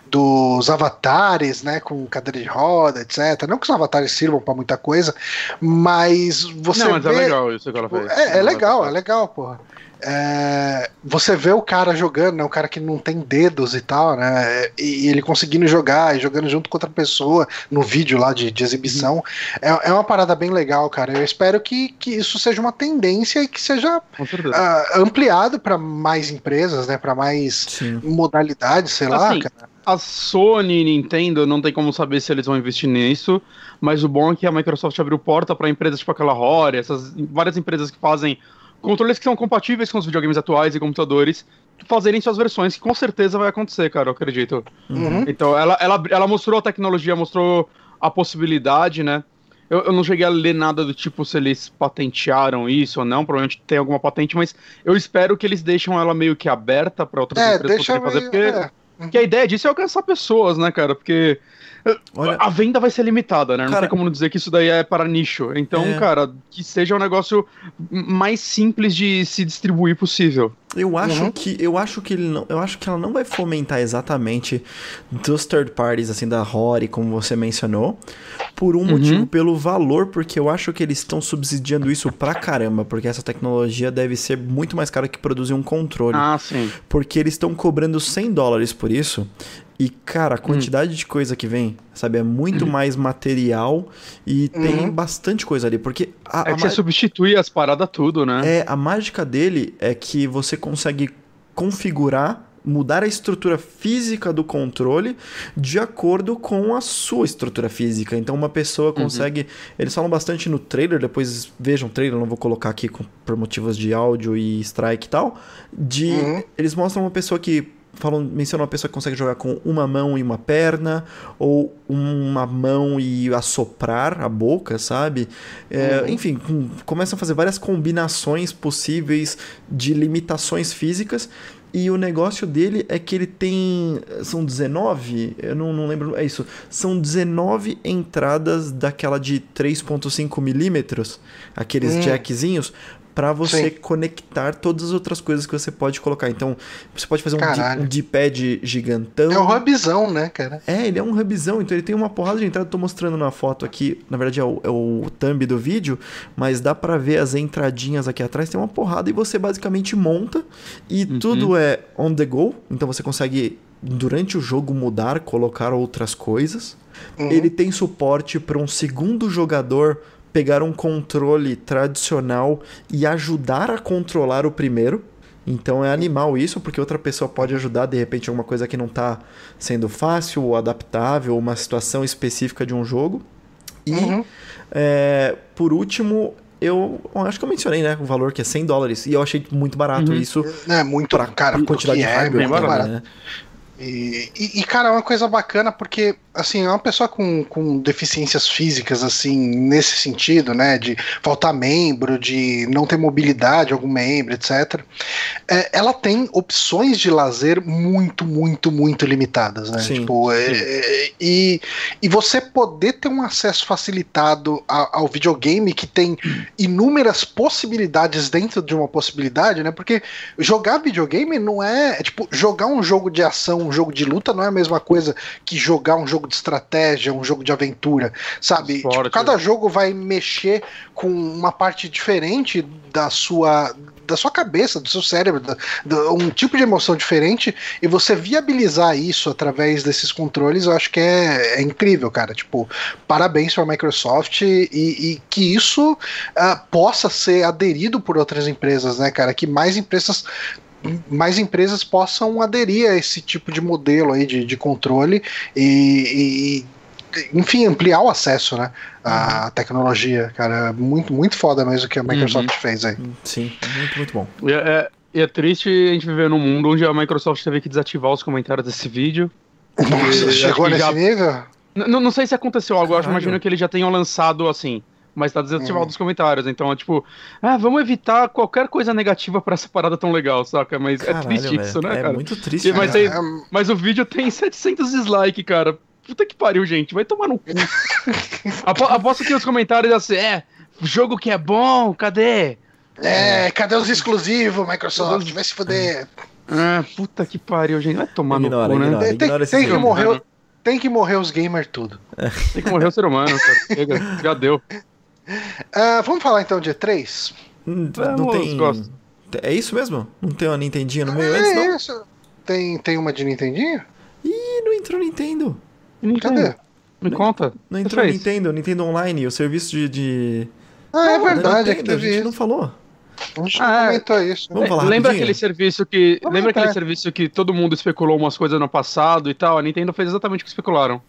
dos avatares, né, com cadeira de roda, etc. Não que os avatares sirvam para muita coisa, mas você Não, mas é vê... é legal isso que ela fez. É, é legal, é legal, porra é, você vê o cara jogando, né? O cara que não tem dedos e tal, né? E, ele conseguindo jogar e jogando junto com outra pessoa no vídeo lá de, de exibição. Uhum. É, é uma parada bem legal, cara. Eu espero que, que isso seja uma tendência e que seja uh, ampliado para mais empresas, né? Para mais Sim. modalidades, sei assim, lá, cara. A Sony e Nintendo não tem como saber se eles vão investir nisso, mas o bom é que a Microsoft abriu porta para empresas tipo aquela Rory, essas várias empresas que fazem controles que são compatíveis com os videogames atuais e computadores fazerem suas versões, que com certeza vai acontecer, cara, eu acredito. Uhum. Então, ela, ela, ela mostrou a tecnologia, mostrou a possibilidade, né? Eu, eu, não cheguei a ler nada do tipo se eles patentearam isso ou não, provavelmente tem alguma patente, mas eu espero que eles deixem ela meio que aberta para outras é, empresas poderem fazer, porque, é. porque a ideia disso é alcançar pessoas, né, cara? Porque Olha... A venda vai ser limitada, né? Não cara... tem como não dizer que isso daí é para nicho. Então, é... cara, que seja um negócio mais simples de se distribuir possível. Eu acho uhum. que eu acho que ele não, eu acho que ela não vai fomentar exatamente dos third parties assim da Rory, como você mencionou, por um uhum. motivo pelo valor, porque eu acho que eles estão subsidiando isso pra caramba, porque essa tecnologia deve ser muito mais cara que produzir um controle. Ah, sim. Porque eles estão cobrando 100 dólares por isso. E, cara, a quantidade hum. de coisa que vem, sabe, é muito hum. mais material e uhum. tem bastante coisa ali. Porque. A, é que você substitui as paradas tudo, né? É, a mágica dele é que você consegue configurar mudar a estrutura física do controle de acordo com a sua estrutura física. Então uma pessoa consegue. Eles falam bastante no trailer, depois vejam o trailer, não vou colocar aqui com- por motivos de áudio e strike e tal. De. Uhum. Eles mostram uma pessoa que. Falam, mencionam uma pessoa que consegue jogar com uma mão e uma perna, ou uma mão e assoprar a boca, sabe? É, Enfim, com- começam a fazer várias combinações possíveis de limitações físicas. E o negócio dele é que ele tem. São 19? Eu não, não lembro. É isso. São 19 entradas daquela de 3,5 milímetros, aqueles Hum. jackzinhos, para você Sim. conectar todas as outras coisas que você pode colocar. Então, você pode fazer um, Caralho. um D-pad gigantão. É um hubzão, né, cara? É, ele é um hubzão, então ele tem uma porrada de entrada. Tô mostrando na foto aqui, na verdade é o, é o thumb do vídeo, mas dá pra ver as entradinhas aqui atrás. Tem uma porrada e você basicamente monta e tudo é on the go, então você consegue durante o jogo mudar, colocar outras coisas. Uhum. Ele tem suporte para um segundo jogador pegar um controle tradicional e ajudar a controlar o primeiro. Então é animal isso, porque outra pessoa pode ajudar de repente alguma coisa que não tá sendo fácil ou adaptável, uma situação específica de um jogo. E Uhum. é, por último, eu acho que eu mencionei, né, o valor que é 100 dólares e eu achei muito barato Uhum. isso É muito, pra cara, quantidade de é, hardware tem, barato. né? E, e, e, cara, é uma coisa bacana porque, assim, é uma pessoa com, com deficiências físicas, assim, nesse sentido, né, de faltar membro, de não ter mobilidade algum membro, etc. é, ela tem opções de lazer muito, muito, muito limitadas, né? Sim, tipo, é, é, e, e você poder ter um acesso facilitado a- ao videogame que tem inúmeras possibilidades dentro de uma possibilidade, né? Porque jogar videogame não é, é tipo, jogar um jogo de ação, um jogo de luta não é a mesma coisa que jogar um jogo de estratégia, um jogo de aventura, sabe? Tipo, cada jogo vai mexer com uma parte diferente da sua da sua cabeça, do seu cérebro, da- da- um tipo de emoção diferente, e você viabilizar isso através desses controles, eu acho que é, é incrível, cara. Tipo, parabéns para a Microsoft e, e que isso ah, possa ser aderido por outras empresas, né, cara? Que mais empresas mais empresas possam aderir a esse tipo de modelo aí de, de controle e, e enfim, ampliar o acesso, né? À tecnologia, cara. Muito, muito foda mesmo o que a Microsoft fez aí. Sim, muito, muito bom. E é, é- é triste a gente viver num mundo onde a Microsoft teve que desativar os comentários desse vídeo. Nossa, chegou que nesse já- nível? N- não- não sei se aconteceu algo, eu acho, Caralho. imagino que eles já tenham lançado assim. Mas tá desativado Hum. os comentários. Então é tipo, ah, vamos evitar qualquer coisa negativa pra essa parada tão legal, saca? Mas é Caralho, triste velho. isso, né, é cara? muito triste. E- mas aí- É, Mas o vídeo tem 700 dislikes, cara. Puta que pariu, gente. Vai tomar no cu. [laughs] Apo- aposto que os comentários assim, é, jogo que é bom, cadê? É, cadê os exclusivos, Microsoft? Vai se fuder. Ah, puta que pariu, gente. Vai tomar Ignora, no cu, né? ignora. Tem, tem- ignora que morrer, tem que morrer os gamers tudo. Tem que morrer o ser humano, cara. Chega, já deu. Ah, vamos falar então de E3? Hum, Não tem. gosto. É isso mesmo? Não tem uma Nintendinha no meio antes, É não? isso. Tem, tem uma de Nintendinho? Ih, não entrou Nintendo. Cadê? Me conta. Não Você entrou fez? Nintendo, Nintendo Online, o serviço de. de... Ah, é Não, verdade, é que Nintendo, a teve gente isso. não falou. A gente Ah, não comentou isso. Vamos falar lembra rapidinho? aquele serviço que. Vamos lembra aquele entrar. serviço que todo mundo especulou umas coisas no passado e tal? A Nintendo fez exatamente o que especularam.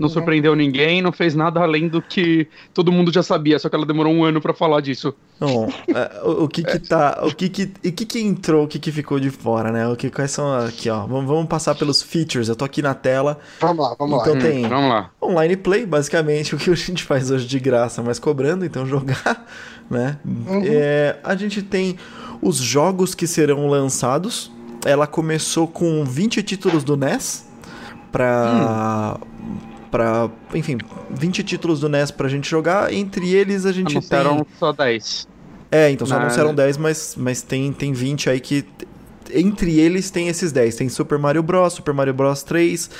Não Uhum. surpreendeu ninguém, não fez nada além do que todo mundo já sabia, só que ela demorou um ano pra falar disso. Não, é, o, o que que [laughs] tá. O que que, o que que entrou, o que que ficou de fora, né? O que, quais são aqui, ó. Vamos, vamos passar pelos features. Eu tô aqui na tela. Vamos lá, vamos Então lá. tem Vamos lá. online play, basicamente, [laughs] o que a gente faz hoje de graça, mas cobrando, então jogar, [laughs] né? Uhum. É, a gente tem os jogos que serão lançados. Ela começou com 20 títulos do NES pra. Pra, enfim, 20 títulos do NES pra gente jogar. Entre eles a gente Anunciaram tem. só 10. É, então só Na- anunciaram 10, mas, mas tem, tem 20 aí que. Entre eles tem esses 10. Tem Super Mario Bros, Super Mario Bros 3,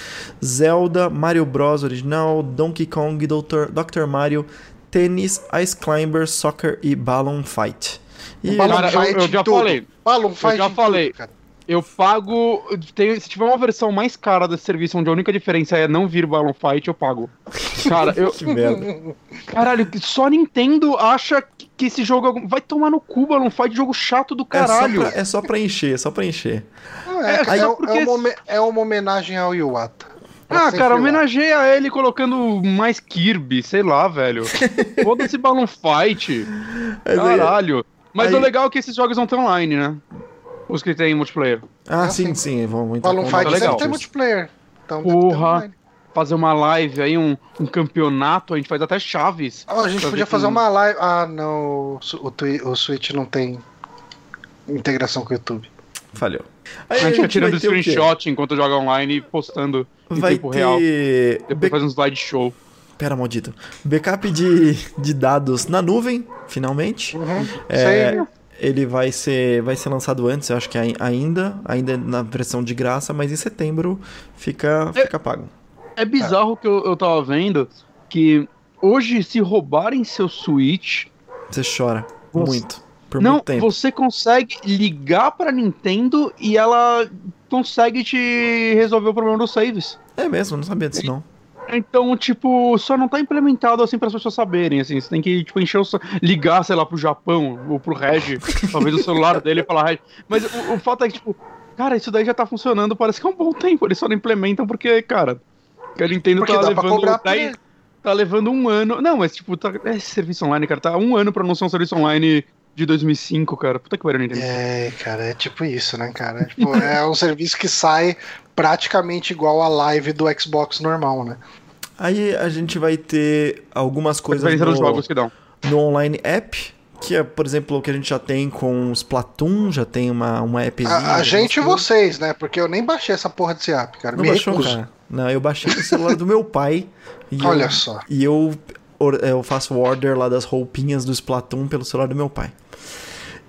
Zelda, Mario Bros original, Donkey Kong, Dr. Dr. Mario, Tennis, Ice Climber, Soccer e Balloon Fight. E Balloon Cara, eu- Fight eu já tudo. falei. Balloon Fight já em falei. tudo, cara. Eu pago. tem- se tiver uma versão mais cara desse serviço, onde a única diferença é não vir Balloon Fight, eu pago. Cara, eu. [laughs] Que merda. Caralho, só Nintendo acha que esse jogo. é Vai tomar no cu, não faz jogo chato do É só, caralho. pra, é só pra encher, é só pra encher. É, É, cara, é, um- porque- é uma, home- é uma homenagem ao Iwata. Ah, cara, homenageia ele colocando mais Kirby, sei lá, velho. [laughs] Foda-se Balloon Fight. Caralho. Mas aí- o legal é que esses jogos vão ter online, né? Os que tem multiplayer. Ah, Ah, sim, sim. sim, vamos entrar Balloon Fight legal. sempre tem multiplayer. Então, Porra. Fazer uma live aí, um, um campeonato, a gente faz até chaves. Ó, a gente podia fazer uma live. Ah, não. O, o, Twi- o Switch não tem integração com o YouTube. Falhou. A gente fica tirando screenshot enquanto joga online e postando em Vai tempo real. ter. Depois Be- faz um slideshow. Pera, maldito. Backup de, de dados na nuvem, finalmente. É, Sei. Ele vai ser, vai ser lançado antes, eu acho que ai- ainda, ainda na versão de graça, mas em setembro fica, É- fica pago. É bizarro que eu, eu tava vendo que hoje, se roubarem seu Switch, Você chora Você- muito. Por não, muito tempo. você consegue ligar pra Nintendo e ela consegue te resolver o problema dos saves. É mesmo, não sabia disso não. Então, tipo, só não tá implementado assim para as pessoas saberem, assim, você tem que tipo encher o ligar, sei lá, pro Japão ou pro Reg, [laughs] talvez o celular dele e falar Reg. Mas o, o fato é que tipo, cara, isso daí já tá funcionando, parece que é um bom tempo, eles só não implementam porque, cara, que a Nintendo Porque tá levando cobrar por dez- ele. tá levando um ano. Não, mas tipo, tá, esse serviço online, cara, tá um ano pra anunciar um serviço online de 2005, cara. Puta que pariu, Nintendo. É, cara, é tipo isso, né, cara? Tipo, é um [laughs] serviço que sai praticamente igual a live do Xbox normal, né? Aí a gente vai ter algumas coisas no, jogos que dão. no online app, que é, por exemplo, o que a gente já tem com Splatoon, já tem uma, uma appzinha. A, a gente e vocês, né? Porque eu nem baixei essa porra desse app, cara. Não Me baixou, recuso. cara? Não, eu baixei no celular do meu pai. E Olha eu, só. E eu, or- eu faço o order lá das roupinhas do Splatoon pelo celular do meu pai.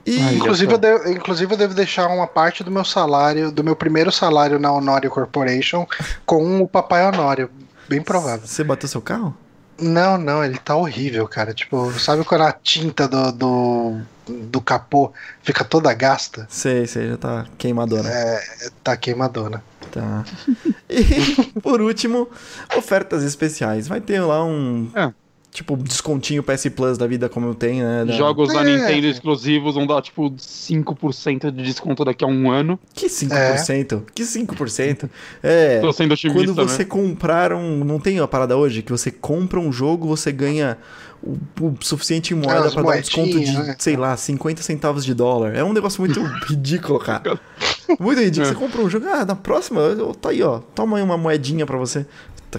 E Ai, Inclusive eu, devo, inclusive, eu devo deixar uma parte do meu salário, do meu primeiro salário na Honório Corporation, com o Papai Honório. Bem provável. você bateu seu carro? Não, não, ele tá horrível, cara. Tipo, sabe quando a tinta do, do, do capô fica toda gasta? Sei, sei, já tá queimadona. Tá queimadona. Tá. [laughs] E por último, ofertas especiais. Vai ter lá um. É. Tipo, descontinho PS Plus da vida como eu tenho, né? da- Jogos da É. Nintendo exclusivos vão dar, tipo, 5% de desconto daqui a um ano. Que 5%? Que 5%? É. Tô sendo otimista, Quando você né? comprar um. Não tem a parada hoje que você compra um jogo, você ganha o, o suficiente em moeda As pra dar um desconto de, né? sei lá, 50 centavos de dólar. É um negócio muito [laughs] ridículo, cara. Muito ridículo. É. Você compra um jogo, ah, na próxima, tá aí, ó. Toma aí uma moedinha pra você.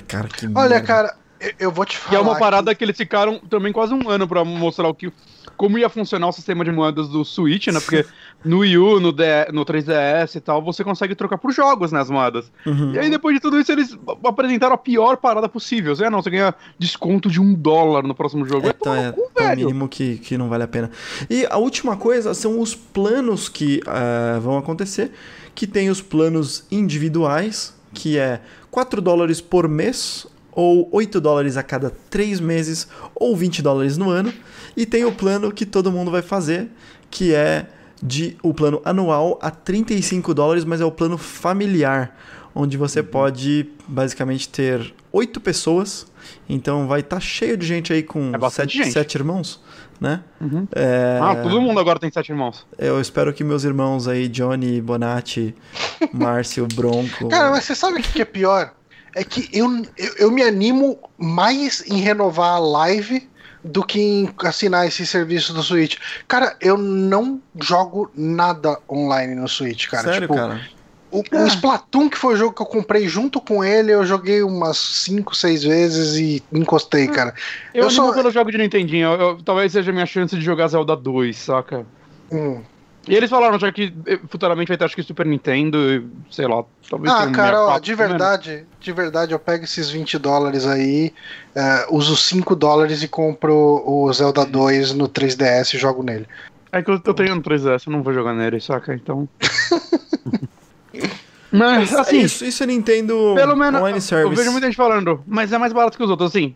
Cara, que Olha, merda. cara, eu, eu vou te falar. E é uma que- parada que eles ficaram também quase um ano pra mostrar o que, como ia funcionar o sistema de moedas do Switch, né? Porque [laughs] no Wii U, no, D- no 3DS e tal, você consegue trocar por jogos nas moedas. Uhum. E aí, depois de tudo isso, eles apresentaram a pior parada possível. Você, ah, não, você ganha desconto de um dólar no próximo jogo. É, Vai tão, tomar é tão velho. mínimo que, que não vale a pena. E a última coisa são os planos que ah, vão acontecer, que tem os planos individuais, que é 4 dólares por mês, ou 8 dólares a cada 3 meses, ou 20 dólares no ano. E tem o plano que todo mundo vai fazer, que é de o plano anual a 35 dólares, mas é o plano familiar, onde você pode basicamente ter 8 pessoas. Então vai estar cheio de gente aí com É sete, gente. sete irmãos, né? Uhum. É, Ah, todo mundo agora tem sete irmãos. Eu espero que meus irmãos aí, Johnny, Bonatti, [laughs] Márcio, Bronco. Cara, mas você sabe o que é pior? É que eu, eu, eu me animo mais em renovar a live do que em assinar esse serviço do Switch. Cara, eu não jogo nada online no Switch, cara. Sério, tipo, cara? O, o Splatoon, que foi o jogo que eu comprei junto com ele, eu joguei umas 5, 6 vezes e encostei, cara. Eu, Eu só- pelo jogo de Nintendinho. Eu- eu- talvez seja a minha chance de jogar Zelda 2, saca? Hum. E eles falaram já que eh, futuramente vai ter, acho que Super Nintendo, e, sei lá, talvez Ah, cara, ó, 64, de menos. verdade, de verdade, eu pego esses 20 dólares aí, eh, uso 5 dólares e compro o Zelda 2 no 3DS e jogo nele. É que eu, eu tenho no 3DS, eu não vou jogar nele, saca? Então. [laughs] Mas, É assim, isso, isso é Nintendo pelo menos. Online Eu Service. vejo muita gente falando, mas é mais barato que os outros, assim.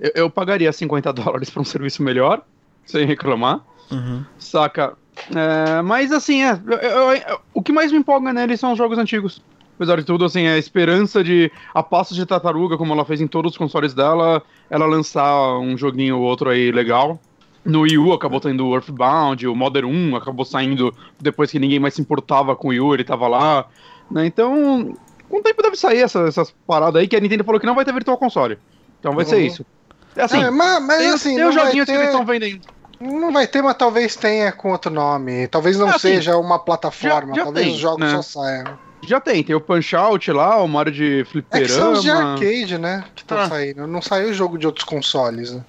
Eu, eu pagaria 50 dólares pra um serviço melhor, sem reclamar, Uhum. Saca? É, mas, assim, é. eu- eu- eu- o que mais me empolga nele são os jogos antigos. apesar de tudo, assim, a esperança de a passos de tartaruga, como ela fez em todos os consoles dela, ela lançar um joguinho ou outro aí legal. No Wii U acabou tendo o Earthbound, o Modern 1 acabou saindo depois que ninguém mais se importava com o Wii U, ele tava lá. Né? Então, com o tempo deve sair essa, essas paradas aí, que a Nintendo falou que não vai ter Virtual Console. Então vai ser Uhum. isso. É assim, É, mas, mas tem, assim, tem os joguinhos que eles ter, estão vendendo. Não vai ter, mas talvez tenha com outro nome. Talvez não assim, seja uma plataforma. já- já talvez tem, os jogos né? só saiam. Já tem, tem o Punch Out lá, o Mario de É que fliperama. são os de arcade, né? Que estão Ah. saindo. Não saiu jogo de outros consoles, né?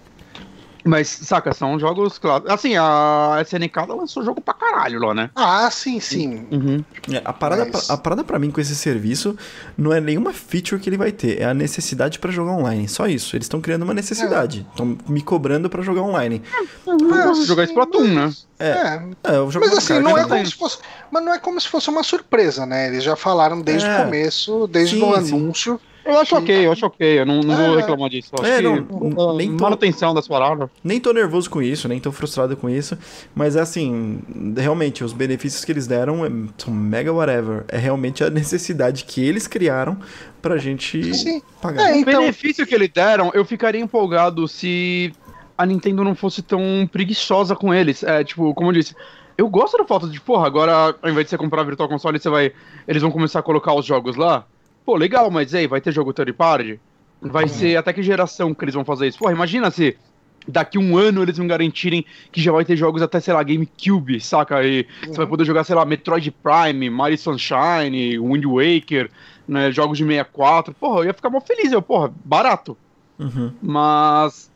Mas, saca, são jogos clássicos. Assim, a SNK lançou jogo pra caralho lá, né? Ah, sim, sim. Uhum. É, a, parada, Mas- pra- a parada pra mim com esse serviço não é nenhuma feature que ele vai ter, é a necessidade pra jogar online. Só isso. Eles estão criando uma necessidade. Estão me cobrando pra jogar online. Ah, jogar sim, Splatoon, né? É. É, eu jogo Mas assim, kart, não é como se fosse. Mas não é como se fosse uma surpresa, né? Eles já falaram desde É. o começo, desde Sim, o sim. Eu acho ok, eu acho ok. Eu não, não vou É. reclamar disso. Eu acho É, que não, a nem tô- manutenção das paradas. Nem tô nervoso com isso, nem tô frustrado com isso, mas é assim, realmente, os benefícios que eles deram é- são mega whatever. É realmente a necessidade que eles criaram pra gente Sim. pagar. É, O então. benefício que eles deram, eu ficaria empolgado se a Nintendo não fosse tão preguiçosa com eles. É, tipo, como eu disse, eu gosto da falta de, porra, agora ao invés de você comprar Virtual Console, você vai. Eles vão começar a colocar os jogos lá. Pô, legal, mas aí, vai ter jogo third party? Vai ser até que geração que eles vão fazer isso? Porra, imagina se daqui um ano eles me garantirem que já vai ter jogos até, sei lá, GameCube, saca? E você vai poder jogar, sei lá, Metroid Prime, Mario Sunshine, Wind Waker, né, jogos de 64. Porra, eu ia ficar mó feliz, eu, porra, barato. Uhum. Mas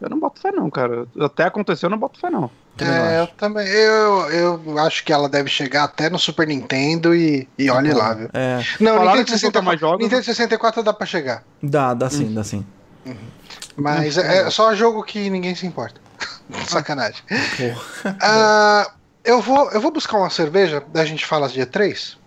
eu não boto fé não, cara. Até aconteceu, eu não boto fé não. Também É, eu acho. também. Eu, eu acho que ela deve chegar até no Super Nintendo e, e olhe lá, viu? É, Não, Falaram Nintendo que vão botar 64, mais jogos. Nintendo 64 dá pra chegar. dá, dá sim, dá sim. Mas é, é só jogo que ninguém se importa. [laughs] Sacanagem. Porra. [laughs] Ah, eu, vou, eu vou buscar uma cerveja, da gente fala dia 3.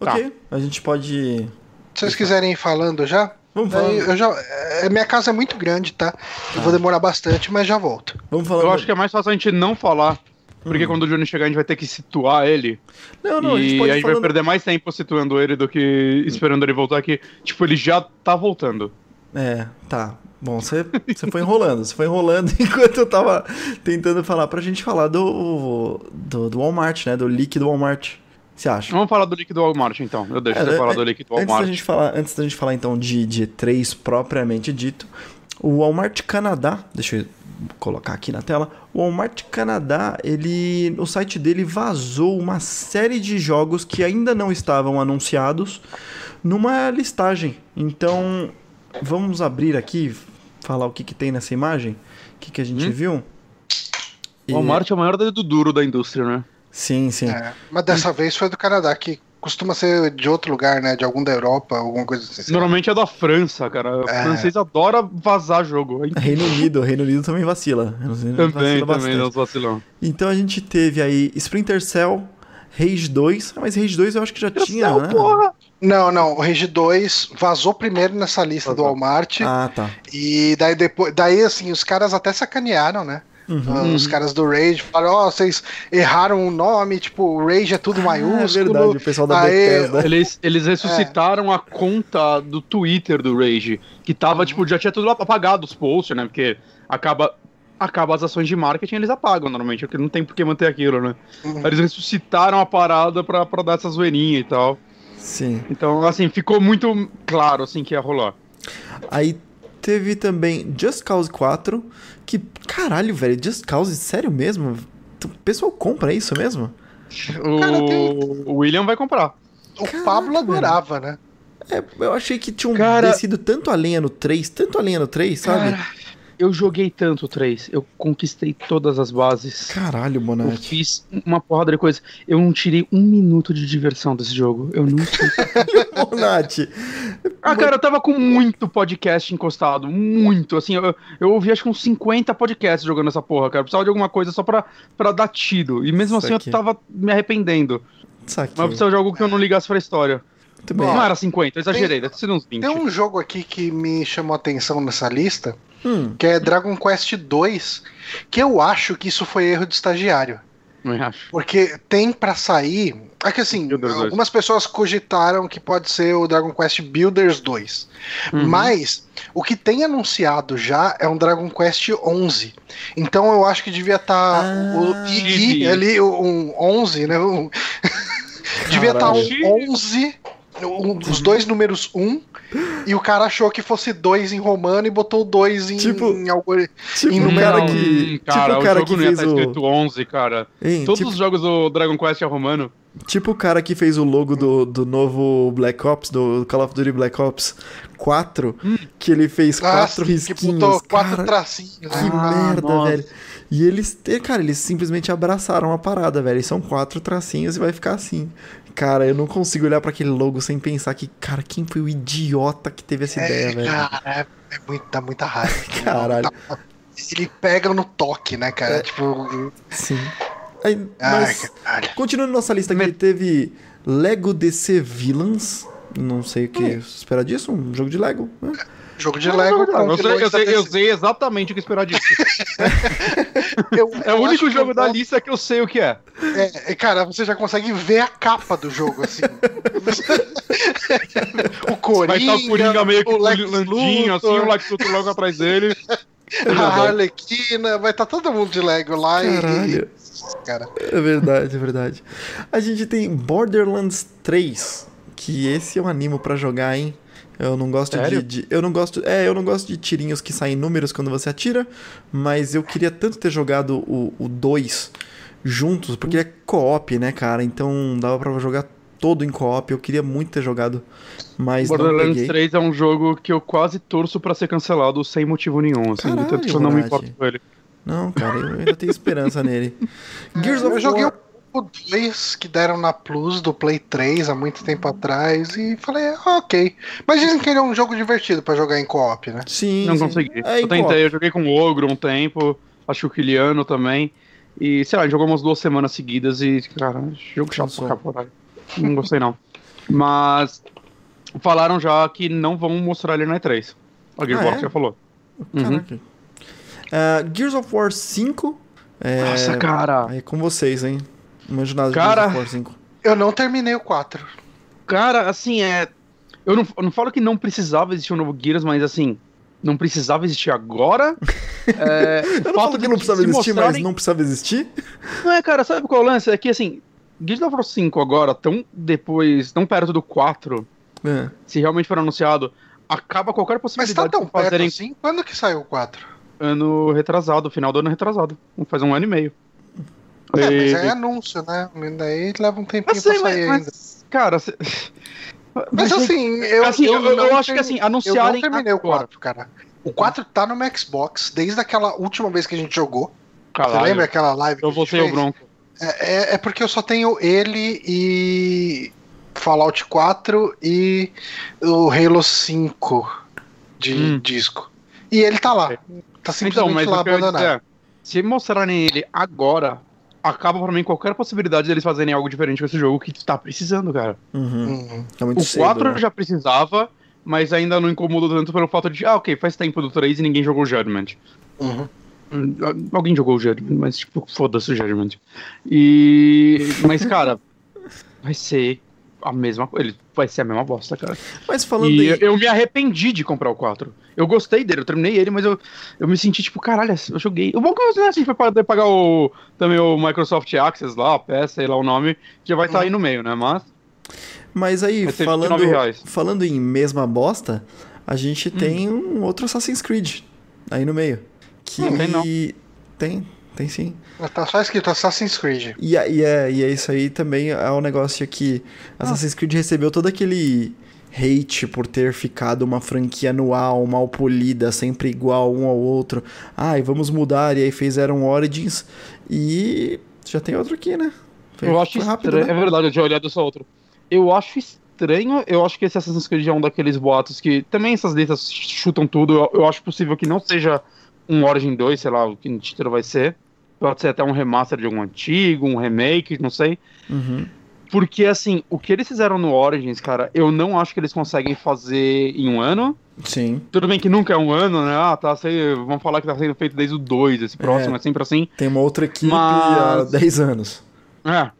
Ok, a gente pode. Se vocês quiserem ir falando já. Vamos falar. eu já é, minha casa é muito grande, tá? Eu vou demorar bastante, mas já volto. Vamos falar. Eu acho que é mais fácil a gente não falar. Porque Hum. quando o Johnny chegar, a gente vai ter que situar ele. Não, não, a gente e pode a gente falando... vai perder mais tempo situando ele do que esperando ele voltar aqui. Tipo, ele já tá voltando. É, tá. Bom, você, você foi enrolando, você foi enrolando [laughs] enquanto eu tava tentando falar pra gente falar do, do, do Walmart, né? Do leak do Walmart. O você acha? Vamos falar do líquido Walmart, então. Eu deixo É, você falar é, do líquido Antes da, Walmart. gente falar, antes da gente falar então de, de E3 propriamente dito, o Walmart Canadá, deixa eu colocar aqui na tela, o Walmart Canadá, ele, no site dele vazou uma série de jogos que ainda não estavam anunciados numa listagem. Então, vamos abrir aqui, falar o que, que tem nessa imagem, o que, que a gente Hum. viu. E- O Walmart é o maior dedo duro da indústria, né? Sim, sim. É, mas dessa vez foi do Canadá, que costuma ser de outro lugar, né? De algum da Europa, alguma coisa assim. Normalmente é da França, cara. O É. francês adora vazar jogo. É Reino Unido, Reino Unido também vacila. Unido Também, vacila também, não vacilão. Então a gente teve aí Splinter Cell, Rage 2. Ah, mas Rage 2 eu acho que já tinha, né? Não, não, o Regi 2 vazou primeiro nessa lista do. Walmart. Ah, tá. E daí depois. Daí, assim, os caras até sacanearam, né? Uhum. Ah, Os caras do Rage falaram, ó, vocês erraram o nome, tipo, o Rage é tudo Ah, é maiúsculo. verdade, o pessoal da Aê, Bethesda. Eles, eles ressuscitaram a conta do Twitter do Rage, que tava, tipo, já tinha tudo apagado os posts, né? Porque acaba, acaba as ações de marketing, eles apagam normalmente, porque não tem por que manter aquilo, né? Uhum. Eles ressuscitaram a parada pra, pra dar essa zoeirinha e tal. Sim. Então, assim, ficou muito claro, assim, que ia rolar. Aí teve também Just Cause 4, que, caralho, velho, Just Cause, sério mesmo? O pessoal compra isso mesmo? O, Cara, tem- o William vai comprar. O Caraca, Pablo adorava, né? É, eu achei que tinham Cara- descido tanto a lenha no 3, tanto a lenha no 3, sabe? Cara, eu joguei tanto o 3, eu conquistei todas as bases. Caralho, Eu Bonatti. fiz uma porrada de coisa. Eu não tirei um minuto de diversão desse jogo. Eu não sei. Bonatti. [laughs] ah, cara, eu tava com muito podcast encostado. Muito. Assim, eu, eu ouvi acho que uns 50 podcasts jogando essa porra, cara. Eu precisava de alguma coisa só pra, pra dar tiro. E mesmo Isso assim aqui. eu tava me arrependendo. Saquei. Mas eu precisava de algo que eu não ligasse pra história. Muito bem. Não era 50, eu exagerei, deve ter sido uns 20. Tem um jogo aqui que me chamou a atenção nessa lista, Hum, que é Dragon Quest 2, que eu acho que isso foi erro de estagiário. Não acho. Porque tem pra sair. É que assim, Builders 2. algumas pessoas cogitaram que pode ser o Dragon Quest Builders 2. Uhum. Mas o que tem anunciado já é um Dragon Quest 11. Então eu acho que devia estar Ah, o I, Chibi. ali, um 11, né? [laughs] Um- devia estar um Chibi. 11, um- os dois números 1. E o cara achou que fosse 2 em romano e botou o 2 em, Tipo, em algori- Tipo Em o número cara um, que. cara, tipo o o cara jogo que não ia fez estar o. escrito 11, cara. Hein, Todos tipo, os jogos do Dragon Quest é romano. tipo o cara que fez o logo do, do novo Black Ops, do Call of Duty Black Ops 4, que ele fez Ah, quatro risquinhos. Que botou quatro cara, tracinhos. né? Que Ah, merda, nossa. velho. E eles, cara, eles simplesmente abraçaram a parada, velho. E são quatro tracinhos e vai ficar assim. Cara, eu não consigo olhar pra aquele logo sem pensar que, cara, quem foi o idiota que teve essa ideia, É, velho? cara, é, é muito, dá muita raiva. [laughs] Caralho. Ele pega no toque, né, É. cara? Tipo. Sim. Aí, Ai, mas, caralho. continuando nossa lista aqui, teve Lego DC Villains. Não sei o que esperar disso, um jogo de Lego. né? Jogo de Lego eu, sei, eu, sei, eu DC. sei exatamente o que esperar disso. [laughs] [laughs] Eu- É eu o único jogo da vou- lista que eu sei o que é. É, é, cara, você já consegue ver a capa do jogo, assim. [laughs] o Coringa, Vai estar o Coringa meio que o Lex pulandinho, assim, o Lex Luthor logo atrás dele. a Arlequina, vai estar todo mundo de Lego lá Caralho. e. Cara, É verdade, é verdade. A gente tem Borderlands 3, que esse eu animo pra jogar, hein? Eu não gosto de, de- Eu não gosto. É, eu não gosto de tirinhos que saem números quando você atira, mas eu queria tanto ter jogado o, o 2 juntos, porque ele é co-op, né, cara? Então dava pra jogar todo em co-op. Eu queria muito ter jogado, mas não Borderlands peguei. 3 é um jogo que eu quase torço pra ser cancelado sem motivo nenhum, assim, de tanto Caralho, que eu não me importo com ele. Não, cara, eu ainda tenho esperança nele. [laughs] Gears of eu joguei War. O 2 que deram na Plus do Play 3 há muito tempo atrás e falei, ah, ok. Mas dizem que ele é um jogo divertido pra jogar em co-op, né? Sim, Não sim. consegui. É, eu tentei, eu joguei com o Ogro um tempo, acho que o Kiliano também. E, sei lá, jogou umas duas semanas seguidas e, cara, jogo chato pra caralho. Não gostei não. Mas falaram já que não vão mostrar ele na E3. A Gearbox Ah, é? já falou. Uhum. Ah, Gears of War 5. É... Nossa, cara. Aí é com vocês, hein? Não manjo nada de Cara. War 5. Eu não terminei o 4. Cara, assim, é. Eu não, eu não falo que não precisava existir um novo Gears, mas assim, não precisava existir agora. [laughs] É, Eu não fato falo que de não precisava existir, mas mostrarem- não precisava existir. Não é, cara, sabe qual é o lance? É que assim, Gears of War 5 agora, tão depois, tão perto do 4, É. se realmente for anunciado, acaba qualquer Mas possibilidade tá tão de fazerem perto assim? Quando que saiu o 4? ano retrasado, final do ano retrasado. Faz um ano e meio. É, mas é anúncio, né? Daí leva um tempinho Eu sei, pra mas, sair ainda. mas, cara, se- Mas assim, eu, assim, eu, eu não acho que assim, Eu não anunciarem terminei o agora. 4, cara. O 4 tá no Xbox desde aquela última vez que a gente jogou. Você Caralho, lembra aquela live que eu a gente voltei fez? bronco. É, é- é porque eu só tenho ele e Fallout 4 e o Halo 5 de Hum. disco. E ele tá lá. Tá Então, simplesmente mas lá o eu ia dizer abandonado. é, se mostrarem ele agora, acaba pra mim qualquer possibilidade deles fazerem algo diferente com esse jogo que tá precisando, cara. Uhum. Uhum. Muito O cedo, 4 né? já precisava, mas ainda não incomoda tanto pelo fato de, ah, ok, faz tempo do 3 e ninguém jogou Judgment. Uhum. Hum, Alguém jogou o Judgment, mas tipo, foda-se o Judgment. E. Mas, cara, vai ser a mesma coisa. Ele vai ser a mesma bosta, cara. Mas falando E em... eu, eu me arrependi de comprar o 4. Eu gostei dele, eu terminei ele, mas eu, eu me senti tipo, caralho, eu joguei. O bom que você né, assim, vai poder pagar o, também o Microsoft Access lá, a peça, sei lá o nome, já vai estar aí no meio, né? Mas. Mas aí, falando, 29 reais. falando em mesma bosta, a gente Hum. tem um outro Assassin's Creed aí no meio. Que Não tem não. Tem, tem sim. Tá só escrito Assassin's Creed. E, é- e, é, e é isso aí também é um negócio que Assassin's Creed recebeu todo aquele hate por ter ficado uma franquia anual, mal polida, sempre igual um ao outro. Ai, vamos mudar, e aí fizeram Origins e já tem outro aqui, né? Foi- eu acho rápido, né? É verdade, eu tinha olhado só outro. Eu acho estranho, eu acho que esse Assassin's Creed é um daqueles boatos que também essas letras chutam tudo. Eu, eu acho possível que não seja um Origin 2, sei lá o que o título vai ser. Pode ser até um remaster de algum antigo, um remake, não sei. Uhum. Porque, assim, o que eles fizeram no Origins, cara, eu não acho que eles conseguem fazer em um ano. Sim. Tudo bem que nunca é um ano, né? Ah, tá sendo, vamos falar que tá sendo feito desde o 2, esse próximo, é, é sempre assim. Tem uma outra equipe mas... há 10 anos. É,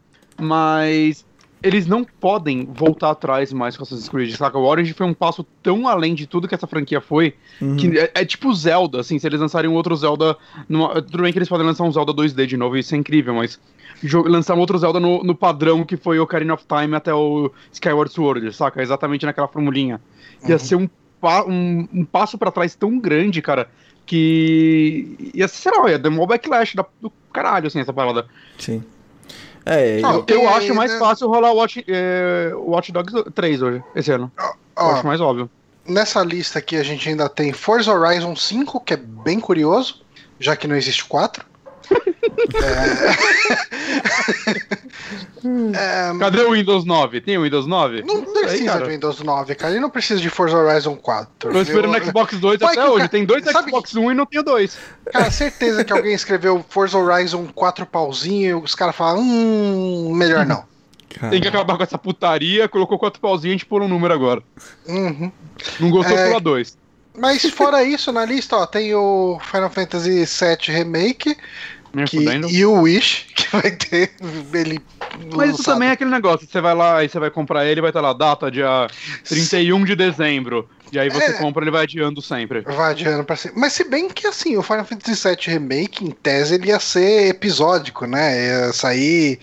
mas eles não podem voltar atrás mais com Assassin's Creed, saca? O Origin foi um passo tão além de tudo que essa franquia foi, uhum. que é, é, tipo Zelda, assim, se eles lançarem um outro Zelda, numa, tudo bem que eles podem lançar um Zelda 2D de novo, isso é incrível, mas lançar um outro Zelda no, no, padrão que foi o Ocarina of Time até o Skyward Sword, saca? Exatamente naquela formulinha. Uhum. Ia ser um, um, um passo para trás tão grande, cara, que ia ser, sei lá, ia demorar o backlash da, do caralho, assim, essa parada. Sim. É, eu, eu acho mais fácil rolar o Watch, é, Watch Dogs 3 hoje, esse ano. eu acho mais óbvio. Nessa lista aqui a gente ainda tem Forza Horizon 5, que é bem curioso, já que não existe o 4 [laughs] é... Cadê o Windows 9? Tem o Windows 9? Não, não precisa de Windows 9, cara. Ele não precisa de Forza Horizon 4. Tô esperando o Xbox 2 Vai até hoje. Tem dois Xbox que... 1 e não tem dois. Cara, certeza que alguém escreveu Forza Horizon 4 pauzinho e os caras falam, hum, melhor não. Cara. Tem que acabar com essa putaria, colocou quatro pauzinhos e a gente pôr um número agora. Uhum. Não gostou, é... pula dois. Mas fora isso, na lista, ó, tem o Final Fantasy VII Remake, que, e o Wish, [laughs] que vai ter ele. Mas isso também é aquele negócio, você vai lá e você vai comprar ele, vai estar lá, data dia 31 de dezembro. E aí você é, compra, ele vai adiando sempre. Vai adiando pra sempre. Mas se bem que assim, o Final Fantasy VII Remake, em tese, ele ia ser episódico, né? Ia sair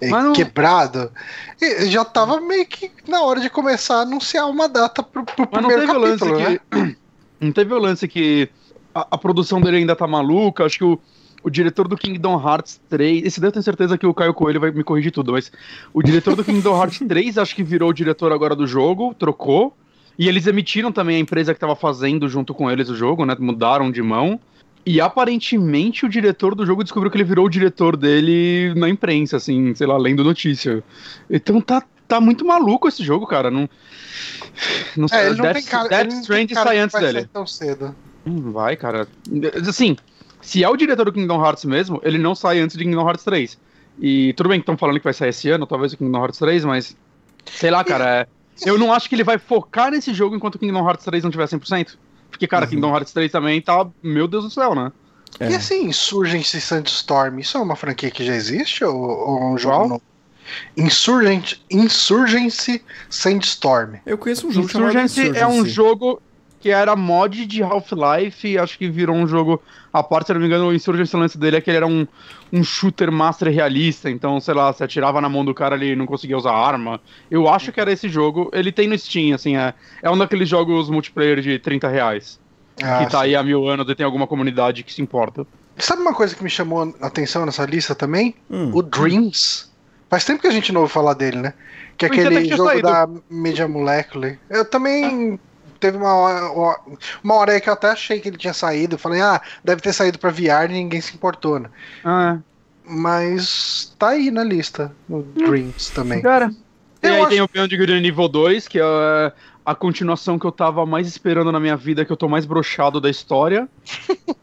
eh, não... quebrado. E já tava meio que na hora de começar a anunciar uma data pro, pro Mas primeiro não teve capítulo, o lance né? que... [clears throat] Não teve o lance que a, a produção dele ainda tá maluca, acho que o o diretor do Kingdom Hearts 3. Esse daí eu tenho certeza que o Caio Coelho vai me corrigir tudo, mas o diretor do Kingdom Hearts [laughs] 3 acho que virou o diretor agora do jogo, trocou. E eles emitiram também a empresa que estava fazendo junto com eles o jogo, né? Mudaram de mão. E aparentemente o diretor do jogo descobriu que ele virou o diretor dele na imprensa, assim, sei lá, lendo notícia. Então tá, tá muito maluco esse jogo, cara. Não, não é, ele não Death, tem cara, Death Strand sai antes dele. Tão cedo. Hum, vai, cara. Assim, se é o diretor do Kingdom Hearts mesmo, ele não sai antes de Kingdom Hearts 3. E tudo bem que estão falando que vai sair esse ano, talvez o Kingdom Hearts 3, mas. Sei lá, cara. É, eu não acho que ele vai focar nesse jogo enquanto o Kingdom Hearts 3 não tiver 100%. Porque, cara, uhum. Kingdom Hearts 3 também tá. Meu Deus do céu, né? É. E assim, Insurgency Sandstorm, isso é uma franquia que já existe ou, ou um jogo novo? Insurgent, Insurgency Sandstorm. Eu conheço um jogo Insurgency chamado Insurgency. é um jogo que era mod de Half-Life, acho que virou um jogo a parte, se não me engano, o Insurgence lance dele é que ele era um, um shooter master realista, então, sei lá, você atirava na mão do cara, ele não conseguia usar arma. Eu acho que era esse jogo, ele tem no Steam, assim, é, é um daqueles jogos multiplayer de 30 reais. Ah, que tá sim. aí há mil anos e tem alguma comunidade que se importa. Sabe uma coisa que me chamou a atenção nessa lista também? Hum. O Dreams. Faz tempo que a gente não ouve falar dele, né? Que é aquele jogo saído. da Media Molecule. Eu também teve uma hora, uma hora aí que eu até achei que ele tinha saído. Falei, ah, deve ter saído pra VR e ninguém se importou, né? Ah, é. Mas tá aí na lista, no Dreams também. Cara, e aí acho... tem o Beyond Good nível 2, que é a continuação que eu tava mais esperando na minha vida, que eu tô mais brochado da história.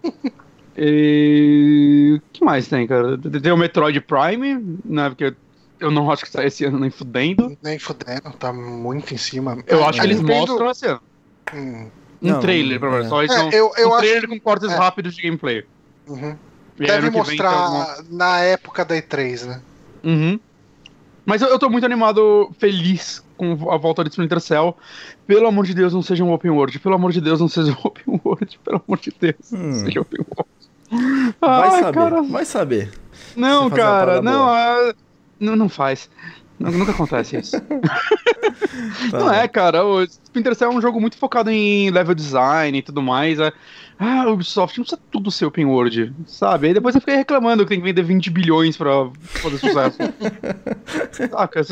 [laughs] e... O que mais tem, cara? Tem o Metroid Prime, né? Porque eu não acho que sai esse ano nem fudendo. Nem fudendo, tá muito em cima. Eu acho que eles mostram esse ano. Hum. Um não, trailer, menos. É. Só é, eu, eu um trailer acho... com cortes é. rápidos de gameplay. Uhum. Deve mostrar na época da E3, né? Uhum. Mas eu, eu tô muito animado, feliz com a volta de Splinter Cell. Pelo amor de Deus, não seja um open world. Pelo amor de Deus, não seja um [laughs] open world. Pelo amor de Deus, hum. não seja open world. Vai Ai, saber, cara. vai saber. Não, cara, não, ah, não, não faz. Nunca acontece isso. [laughs] tá. Não é, cara. O Splinter Cell é um jogo muito focado em level design e tudo mais. É... Ah, Ubisoft não precisa tudo ser open world, sabe? Aí depois eu fiquei reclamando que tem que vender 20 bilhões pra fazer sucesso. [laughs] Saca?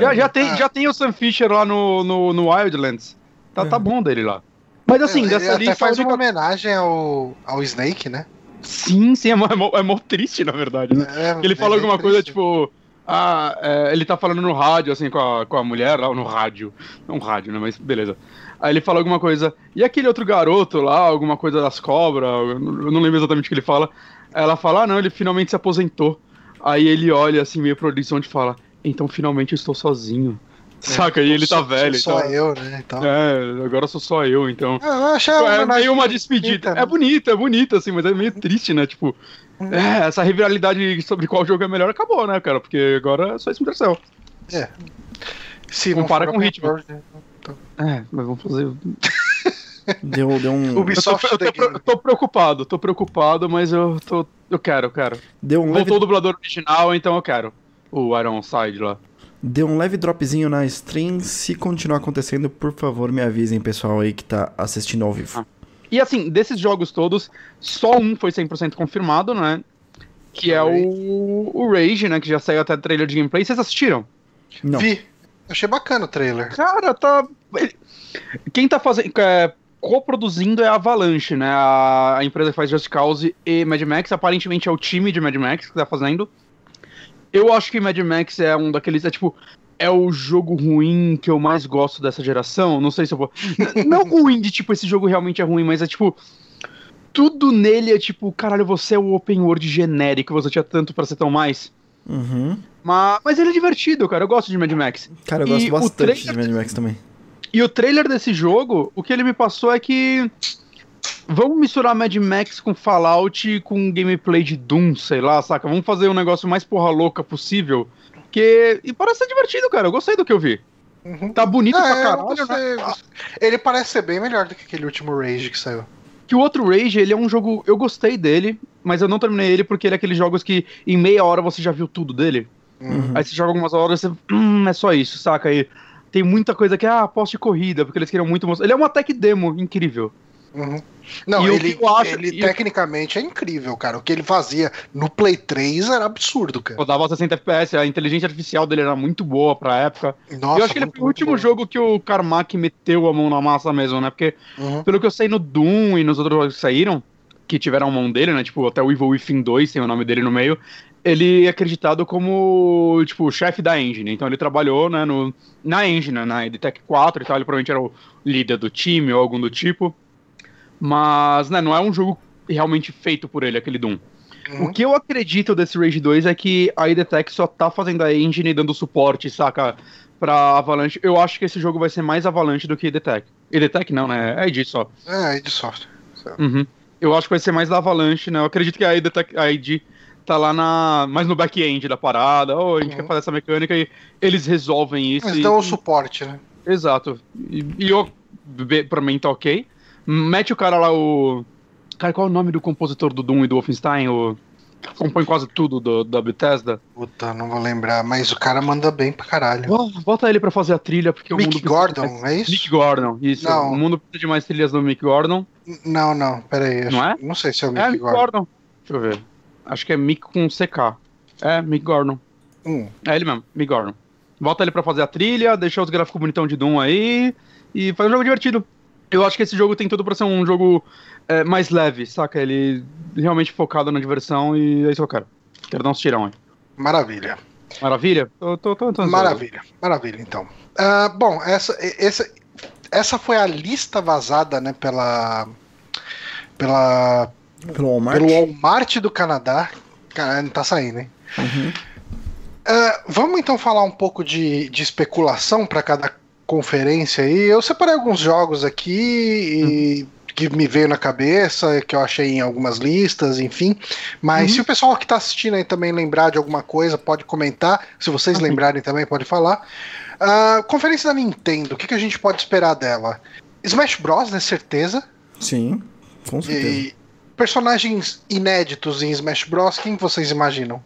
Já, já, tem, já tem o Sam Fisher lá no, no, no Wildlands. Tá, tá bom dele lá. Mas assim, é, dessa ele lista. faz uma homenagem ao, ao Snake, né? Sim, sim, é mó, é mó, triste, na verdade. Né? É, ele fala alguma triste. coisa tipo. Ah, é, ele tá falando no rádio, assim, com a, com a mulher lá, no rádio. Não rádio, né? Mas beleza. Aí ele fala alguma coisa. E aquele outro garoto lá, alguma coisa das cobras, eu não lembro exatamente o que ele fala. Ela fala, ah, não, ele finalmente se aposentou. Aí ele olha assim, meio pro horizonte e fala: Então finalmente eu estou sozinho. Saca? E ele tá Sou- velho. Sou só então... eu, né? Então. É, agora sou só eu, então. Ah, eu achei É meio uma bonita, despedida. né? É bonita, é bonita, assim, mas é meio triste, né? Tipo, é, essa rivalidade sobre qual jogo é melhor acabou, né, cara? Porque agora é só Splinter Cell. Se não Compara com o ritmo. né? É, mas vamos fazer. [laughs] Deu, deu um. Eu tô, Ubisoft eu tô pre- Game. tô preocupado, tô preocupado, mas eu tô. Eu quero, eu quero. Deu um leve, Voltou o dublador original, então eu quero. O Ironside lá. deu um leve dropzinho na stream. Se continuar acontecendo, por favor, me avisem, pessoal aí que tá assistindo ao vivo. Ah. E assim, desses jogos todos, só um foi 100% confirmado, né? Que é o, o Rage, né? Que já saiu até trailer de gameplay. Vocês assistiram? Não. Vi. Achei bacana o trailer. Cara, tá. Quem tá fazendo. É, coproduzindo é a Avalanche, né? A, a empresa que faz Just Cause e Mad Max. Aparentemente é o time de Mad Max que tá fazendo. Eu acho que Mad Max é um daqueles. É tipo. É o jogo ruim que eu mais gosto dessa geração. Não sei se eu vou. Não ruim de tipo, esse jogo realmente é ruim, mas é tipo. Tudo nele é tipo, caralho, você é o open world genérico, você tinha tanto pra ser tão mais. Uhum. Mas, mas ele é divertido, cara. Eu gosto de Mad Max. Cara, eu E gosto bastante trailer- de Mad Max também. E o trailer desse jogo, o que ele me passou é que. Vamos misturar Mad Max com Fallout com gameplay de Doom, sei lá, saca? Vamos fazer um negócio mais porra louca possível. Que. E parece ser divertido, cara. Eu gostei do que eu vi. Uhum. Tá bonito pra É, eu caralho, né? Ele parece ser bem melhor do que aquele último Rage que saiu. Que o outro Rage, ele é um jogo. Eu gostei dele, mas eu não terminei ele porque ele é aqueles jogos que em meia hora você já viu tudo dele. Uhum. Aí você joga algumas horas e você. Hum, é só isso, saca? Aí tem muita coisa que é, ah, poste de corrida, porque eles queriam muito mostrar. Ele é uma tech demo incrível. Uhum. Não, E o ele, que eu acho- ele e o- tecnicamente é incrível, cara. O que ele fazia no Play 3 era absurdo, cara. Rodava 60 FPS, a inteligência artificial dele era muito boa pra época. Nossa, e eu acho que ele foi o último muito jogo que o Carmack meteu a mão na massa mesmo, né? Porque, bom. Uhum. pelo que eu sei no Doom e nos outros jogos que saíram, que tiveram a mão dele, né? Tipo, até o Evil Within 2 tem o nome dele no meio. Ele é acreditado como, tipo, o chefe da engine. Então ele trabalhou, né, no, na engine, né, na EdTech 4 e tal. Ele provavelmente era o líder do time ou algum do tipo. Mas, né, não é um jogo realmente feito por ele, aquele Doom. Uhum. O que eu acredito desse Rage 2 é que a EDTech só tá fazendo a engine e dando suporte, saca? Pra Avalanche. Eu acho que esse jogo vai ser mais Avalanche do que EDTech. EDTech não, né? É ID só. É, id Software. Uhum. Eu acho que vai ser mais da Avalanche, né? Eu acredito que a EDTech, a ID tá lá na, mais no back-end da parada. Oh, a gente Uhum. quer fazer essa mecânica e eles resolvem isso. Eles e- dão o suporte, né? Exato. E, e eu, pra mim tá ok. Mete o cara lá, o. Cara, qual é o nome do compositor do Doom e do Wolfenstein? O. Compõe quase tudo do, da Bethesda. Puta, não vou lembrar, mas o cara manda bem pra caralho. Oh, bota ele pra fazer a trilha, porque o mundo Mick de Gordon, mais- é isso? Mick Gordon, isso. Não. O mundo precisa de mais trilhas do Mick Gordon. Não, não, peraí. acho- Não é? Não sei se é o é, Mick Mick Gordon. Gordon. Deixa eu ver. Acho que é Mick com CK. É, Mick Gordon. Hum, É ele mesmo, Mick Gordon. Bota ele pra fazer a trilha, deixa os gráficos bonitão de Doom aí e faz um jogo divertido. Eu acho que esse jogo tem tudo pra ser um jogo é, mais leve, saca? Ele realmente focado na diversão e é isso que eu quero. Quero dar uns tirão aí. maravilha. Maravilha? Tô, tô, tô, tô. Maravilha, maravilha, então. Ah, bom, essa, essa, essa foi a lista vazada, né, pela, pela, Pelo Walmart. pelo Walmart do Canadá. Cara, não tá saindo, hein? Uhum. Ah, vamos então falar um pouco de, de especulação para cada conferência aí. Eu separei alguns jogos aqui e- que me veio na cabeça, que eu achei em algumas listas, enfim. Mas Uhum. se o pessoal que tá assistindo aí também lembrar de alguma coisa, pode comentar. Se vocês sim. lembrarem também, pode falar. Ah, conferência da Nintendo, o que, que a gente pode esperar dela? Smash Bros, né? Certeza. Sim, com certeza. E personagens inéditos em Smash Bros, quem vocês imaginam?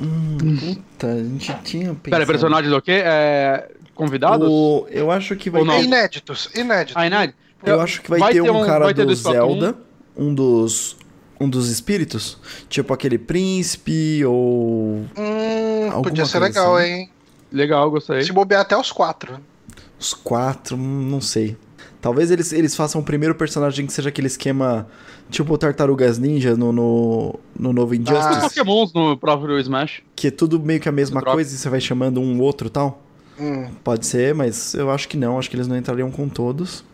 Hum, puta, a gente tinha pensado. Pera, personagem do quê? É, convidados? O- Eu acho que vai Ou não? ter. Inéditos, inéditos. Ah, Inad? Eu acho que vai, Vai ter ter um um- cara do do. Zelda, um dos um dos espíritos, tipo aquele príncipe ou Hum, podia ser legal, assim. hein? Legal, gostei. Se bobear até os quatro. os quatro, não sei. Talvez eles, eles façam o primeiro personagem que seja aquele esquema tipo Tartarugas Ninja no, no, no novo Ah. Os Injustice, Pokémons no próprio Smash. que é tudo meio que a mesma coisa e você vai chamando um outro tal. Hum. Pode ser, mas eu acho que não, acho que eles não entrariam com todos.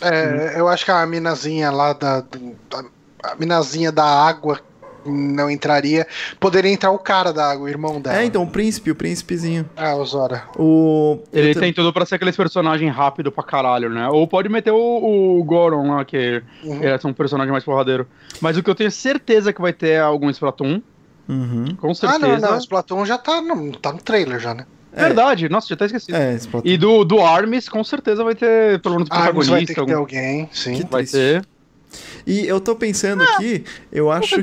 É, eu acho que a minazinha lá da. da- a minazinha da água não entraria. Poderia entrar o cara da água, o irmão dela. É, então, o príncipe, o príncipezinho. Ah, o Zora. O. Ele tem tudo pra ser aqueles personagem rápido pra caralho, né? Ou pode meter o, o Goron lá, que Uhum. ele é um personagem mais porradeiro. Mas o que eu tenho certeza que vai ter é algum Splatoon, Uhum. com Ah, certeza. não, não. O Splatoon já tá no, tá no trailer já, né? Verdade, nossa, já até esquecido. É. E do, do Arms, com certeza vai ter pelo menos Ah, mas vai protagonista. ter que ter algum- alguém, sim. Que Vai triste. ter. E eu tô pensando aqui, eu acho que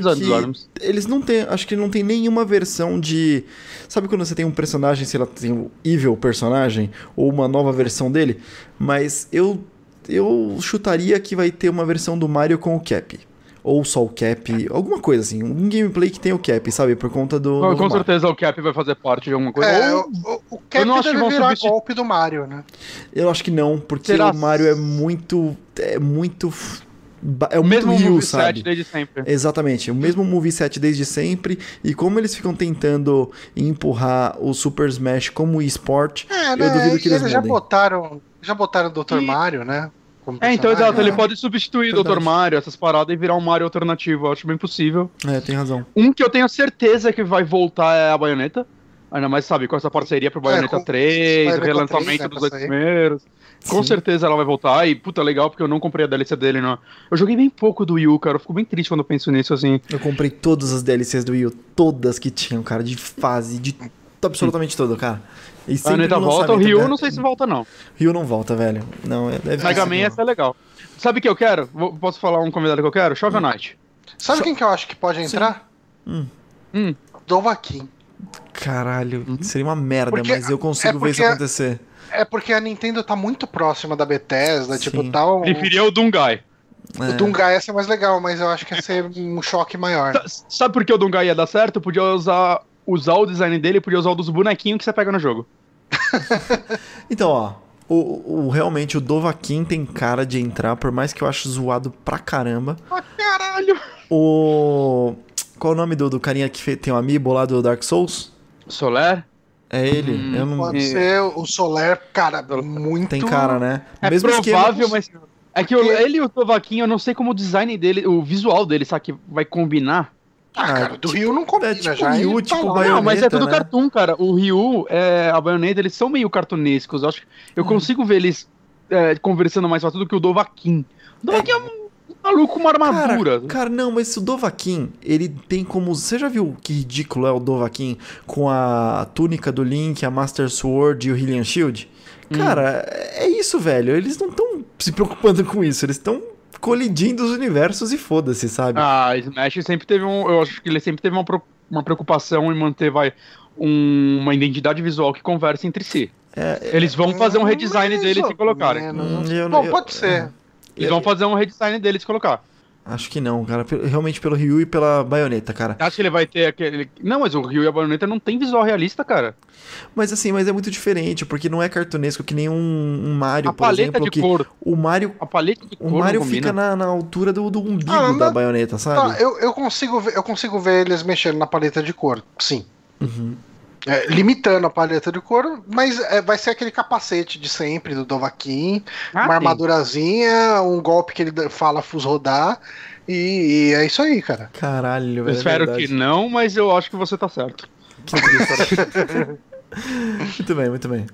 eles não têm, acho que não tem nenhuma versão de, sabe quando você tem um personagem, sei lá, tem o evil personagem ou uma nova versão dele, mas eu eu chutaria que vai ter uma versão do Mario com o Cap. Ou só o Cap, alguma coisa assim, um gameplay que tem o Cap, sabe, por conta do, Com, do com Mario. certeza o Cap vai fazer parte de alguma coisa. É, Ou- o, o, Cap não acho que deve vão virar substitu- golpe do Mario, né? Eu acho que não, porque Será? o Mario é muito é muito é o mesmo moveset sabe? desde sempre. Exatamente, o mesmo moveset desde sempre, e como eles ficam tentando empurrar o Super Smash como esporte, É, eu né? duvido que e eles eles já botaram, já botaram o Dr. E- Mario, né? Como É, então exato, ele É. pode substituir o Dr. Mario, essas paradas, e virar um Mario alternativo. Eu acho bem possível. É, tem razão. Um que eu tenho certeza que vai voltar é a Bayonetta. Ainda mais, sabe, com essa parceria pro Bayonetta É, com- 3, Bayonetta relançamento 3, né, dos dois primeiros. Com Sim. certeza ela vai voltar. E, puta, legal, porque eu não comprei a DLC dele, não. Eu joguei bem pouco do Wii U, cara. Eu fico bem triste quando eu penso nisso, assim. Eu comprei todas as DLCs do Wii U, todas que tinham, cara, de fase, de absolutamente tudo, cara. E A sempre Bayonetta no volta, o Ryu né? não sei se volta, não. Ryu não volta, velho. Não, é, deve Mega Man essa é legal. Sabe o que eu quero? Vou- posso falar um convidado que eu quero? Shovel Knight. Sabe quem que eu acho que pode entrar? Hum. Hum. Dovahkiin. Caralho, seria uma merda, Porque- mas eu consigo é ver isso acontecer. É porque a Nintendo tá muito próxima da Bethesda, tipo, Sim. tal. Preferia o Dungai. O É. Dungai ia ser mais legal, mas eu acho que ia ser um choque maior. Sa- Sabe por que o Dungai ia dar certo? Podia usar, usar o design dele, podia usar o dos bonequinhos que você pega no jogo. [laughs] Então, ó, o, o- realmente o Dovahkiin tem cara de entrar, por mais que eu acho zoado pra caramba. Ah, caralho! O. Qual o nome do, do carinha que tem um amiibo lá do Dark Souls? Soler? É ele? Hum, eu não. Pode ser o Soler, cara, muito. Tem cara, né? É Mesmo provável, esquema- mas. É que o- ele e o Tovaquinho, eu não sei como o design dele, o visual dele, sabe, que vai combinar. Ah, cara, do tipo- Rio não combina é tipo já. Ryu, tá tipo. Bayonetta, Não, mas é tudo né? cartoon, cara. O Ryu, é, a Bayonetta, eles são meio cartunescos. Eu acho que eu Hum. consigo ver eles é, conversando mais fácil do que o Dovahkiin. O Dovahkiin é, um maluco com uma armadura. Cara, cara, não, mas o Dovahkiin, ele tem como... Você já viu que ridículo é o Dovahkiin com a túnica do Link, a Master Sword e o Hylian Shield? Hum. Cara, é isso, velho. Eles não estão se preocupando com isso. Eles estão colidindo os universos e foda-se, sabe? Ah, Smash sempre teve um. Eu acho que ele sempre teve uma, uma preocupação em manter, vai, um- uma identidade visual que converse entre si. É, Eles vão fazer um redesign deles se colocarem. menos. Hum, eu- Bom, eu- pode ser. Eles vão fazer um redesign deles se colocar. Acho que não, cara. Realmente pelo Ryu e pela baioneta, cara. Acho que ele vai ter aquele. Não, mas o Ryu e a Bayonetta não tem visual realista, cara. Mas assim, mas é muito diferente, porque não é cartunesco que nem um, um Mario, A por paleta exemplo, de que cor. o Mario, A paleta de cor o Mario fica na, na altura do, do umbigo Ah, da baioneta, sabe? Tá, eu, eu, consigo ver, eu consigo ver eles mexendo na paleta de cor, sim. Uhum. É, limitando a paleta de cor, mas é, vai ser aquele capacete de sempre do Dovahkiin, Ah, uma sim. armadurazinha, um golpe que ele fala fuz rodar, e, e é isso aí, cara. Caralho, velho. é espero verdade. que não, mas eu acho que você tá certo. [laughs] [laughs] Muito bem, muito bem.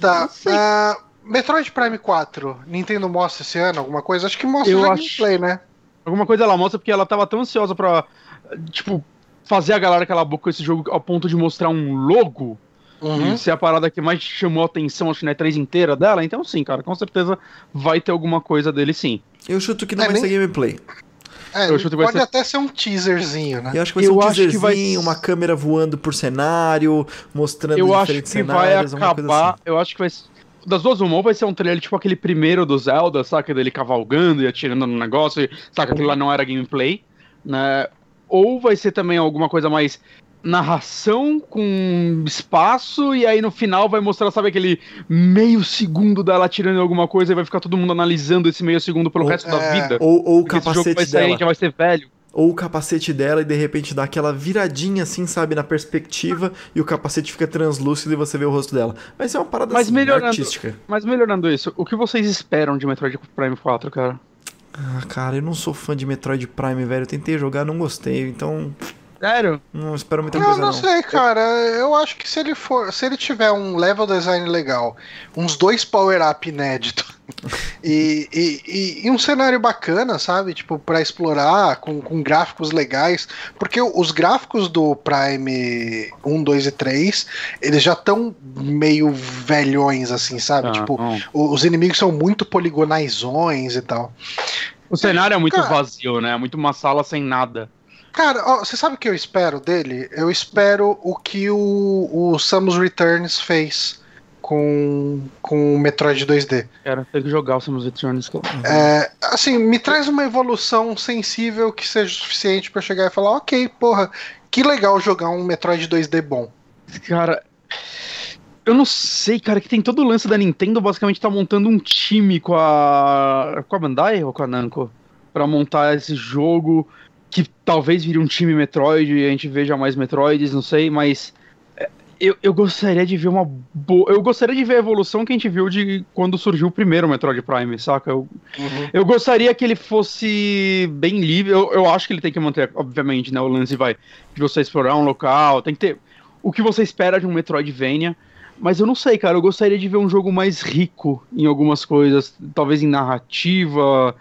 Tá. ah, Metroid Prime 4, Nintendo mostra esse ano alguma coisa? Acho que mostra Eu já acho- gameplay, né? Alguma coisa ela mostra porque ela tava tão ansiosa pra, tipo, fazer a galera calar a boca com esse jogo ao ponto de mostrar um logo. Uhum. E ser a parada que mais chamou a atenção, acho que na E3 inteira dela. Então, sim, cara, com certeza vai ter alguma coisa dele sim. Eu chuto que não É, vai nem- ser gameplay. É, Eu chuto que vai pode ser- até ser um teaserzinho, né? Eu acho que vai ser Eu um acho que vai- teaserzinho, uma câmera voando por cenário, mostrando eu acho diferentes que vai cenários, alguma coisa acabar. assim. Eu acho que vai. Das duas, uma, ou vai ser um trailer tipo aquele primeiro do Zelda, saca? Dele cavalgando e atirando no negócio, e, saca? Aquilo lá não era gameplay, né? Ou vai ser também alguma coisa mais narração com espaço, e aí no final vai mostrar, sabe, aquele meio segundo dela atirando em alguma coisa e vai ficar todo mundo analisando esse meio segundo pelo Ou- resto da é, vida. Ou, ou o vai capacete sair, dela. já vai ser velho. Ou o capacete dela e de repente dá aquela viradinha assim, sabe, na perspectiva e o capacete fica translúcido e você vê o rosto dela. Vai ser uma parada Mas assim, melhorando- artística. Mas melhorando isso, o que vocês esperam de Metroid Prime 4, cara? Ah, cara, eu não sou fã de Metroid Prime, velho. Eu tentei jogar, não gostei, então. Sério? Não espero muita Eu coisa, não não. sei, cara. Eu acho que se ele for, se ele tiver um level design legal, uns dois power up inédito [laughs] e, e, e- e um cenário bacana, sabe? Tipo, pra explorar com, com gráficos legais, porque os gráficos do Prime 1, 2 e 3, eles já estão meio velhões assim, sabe? Ah, tipo, os inimigos são muito poligonaisões e tal. O cenário é muito Cara. vazio, né? É muito uma sala sem nada. Cara, ó, você sabe o que eu espero dele? Eu espero o que o, o Samus Returns fez com, com o Metroid 2D. Quero ter que jogar o Samus Returns. cara. É, assim, me traz uma evolução sensível que seja suficiente pra eu chegar e falar, ok, porra, que legal jogar um Metroid 2D bom. Cara, eu não sei, cara, que tem todo o lance da Nintendo basicamente tá montando um time com a com a Bandai ou com a Namco Pra montar esse jogo que talvez vire um time Metroid e a gente veja mais Metroids, não sei, mas é, eu, eu gostaria de ver uma boa. Eu gostaria de ver a evolução que a gente viu de quando surgiu o primeiro Metroid Prime, saca? Eu, eu gostaria que ele fosse bem livre. Eu, eu acho que ele tem que manter, obviamente, né? O lance vai de você explorar um local, tem que ter o que você espera de um Metroidvania. Mas eu não sei, cara. Eu gostaria de ver um jogo mais rico em algumas coisas, talvez em narrativa.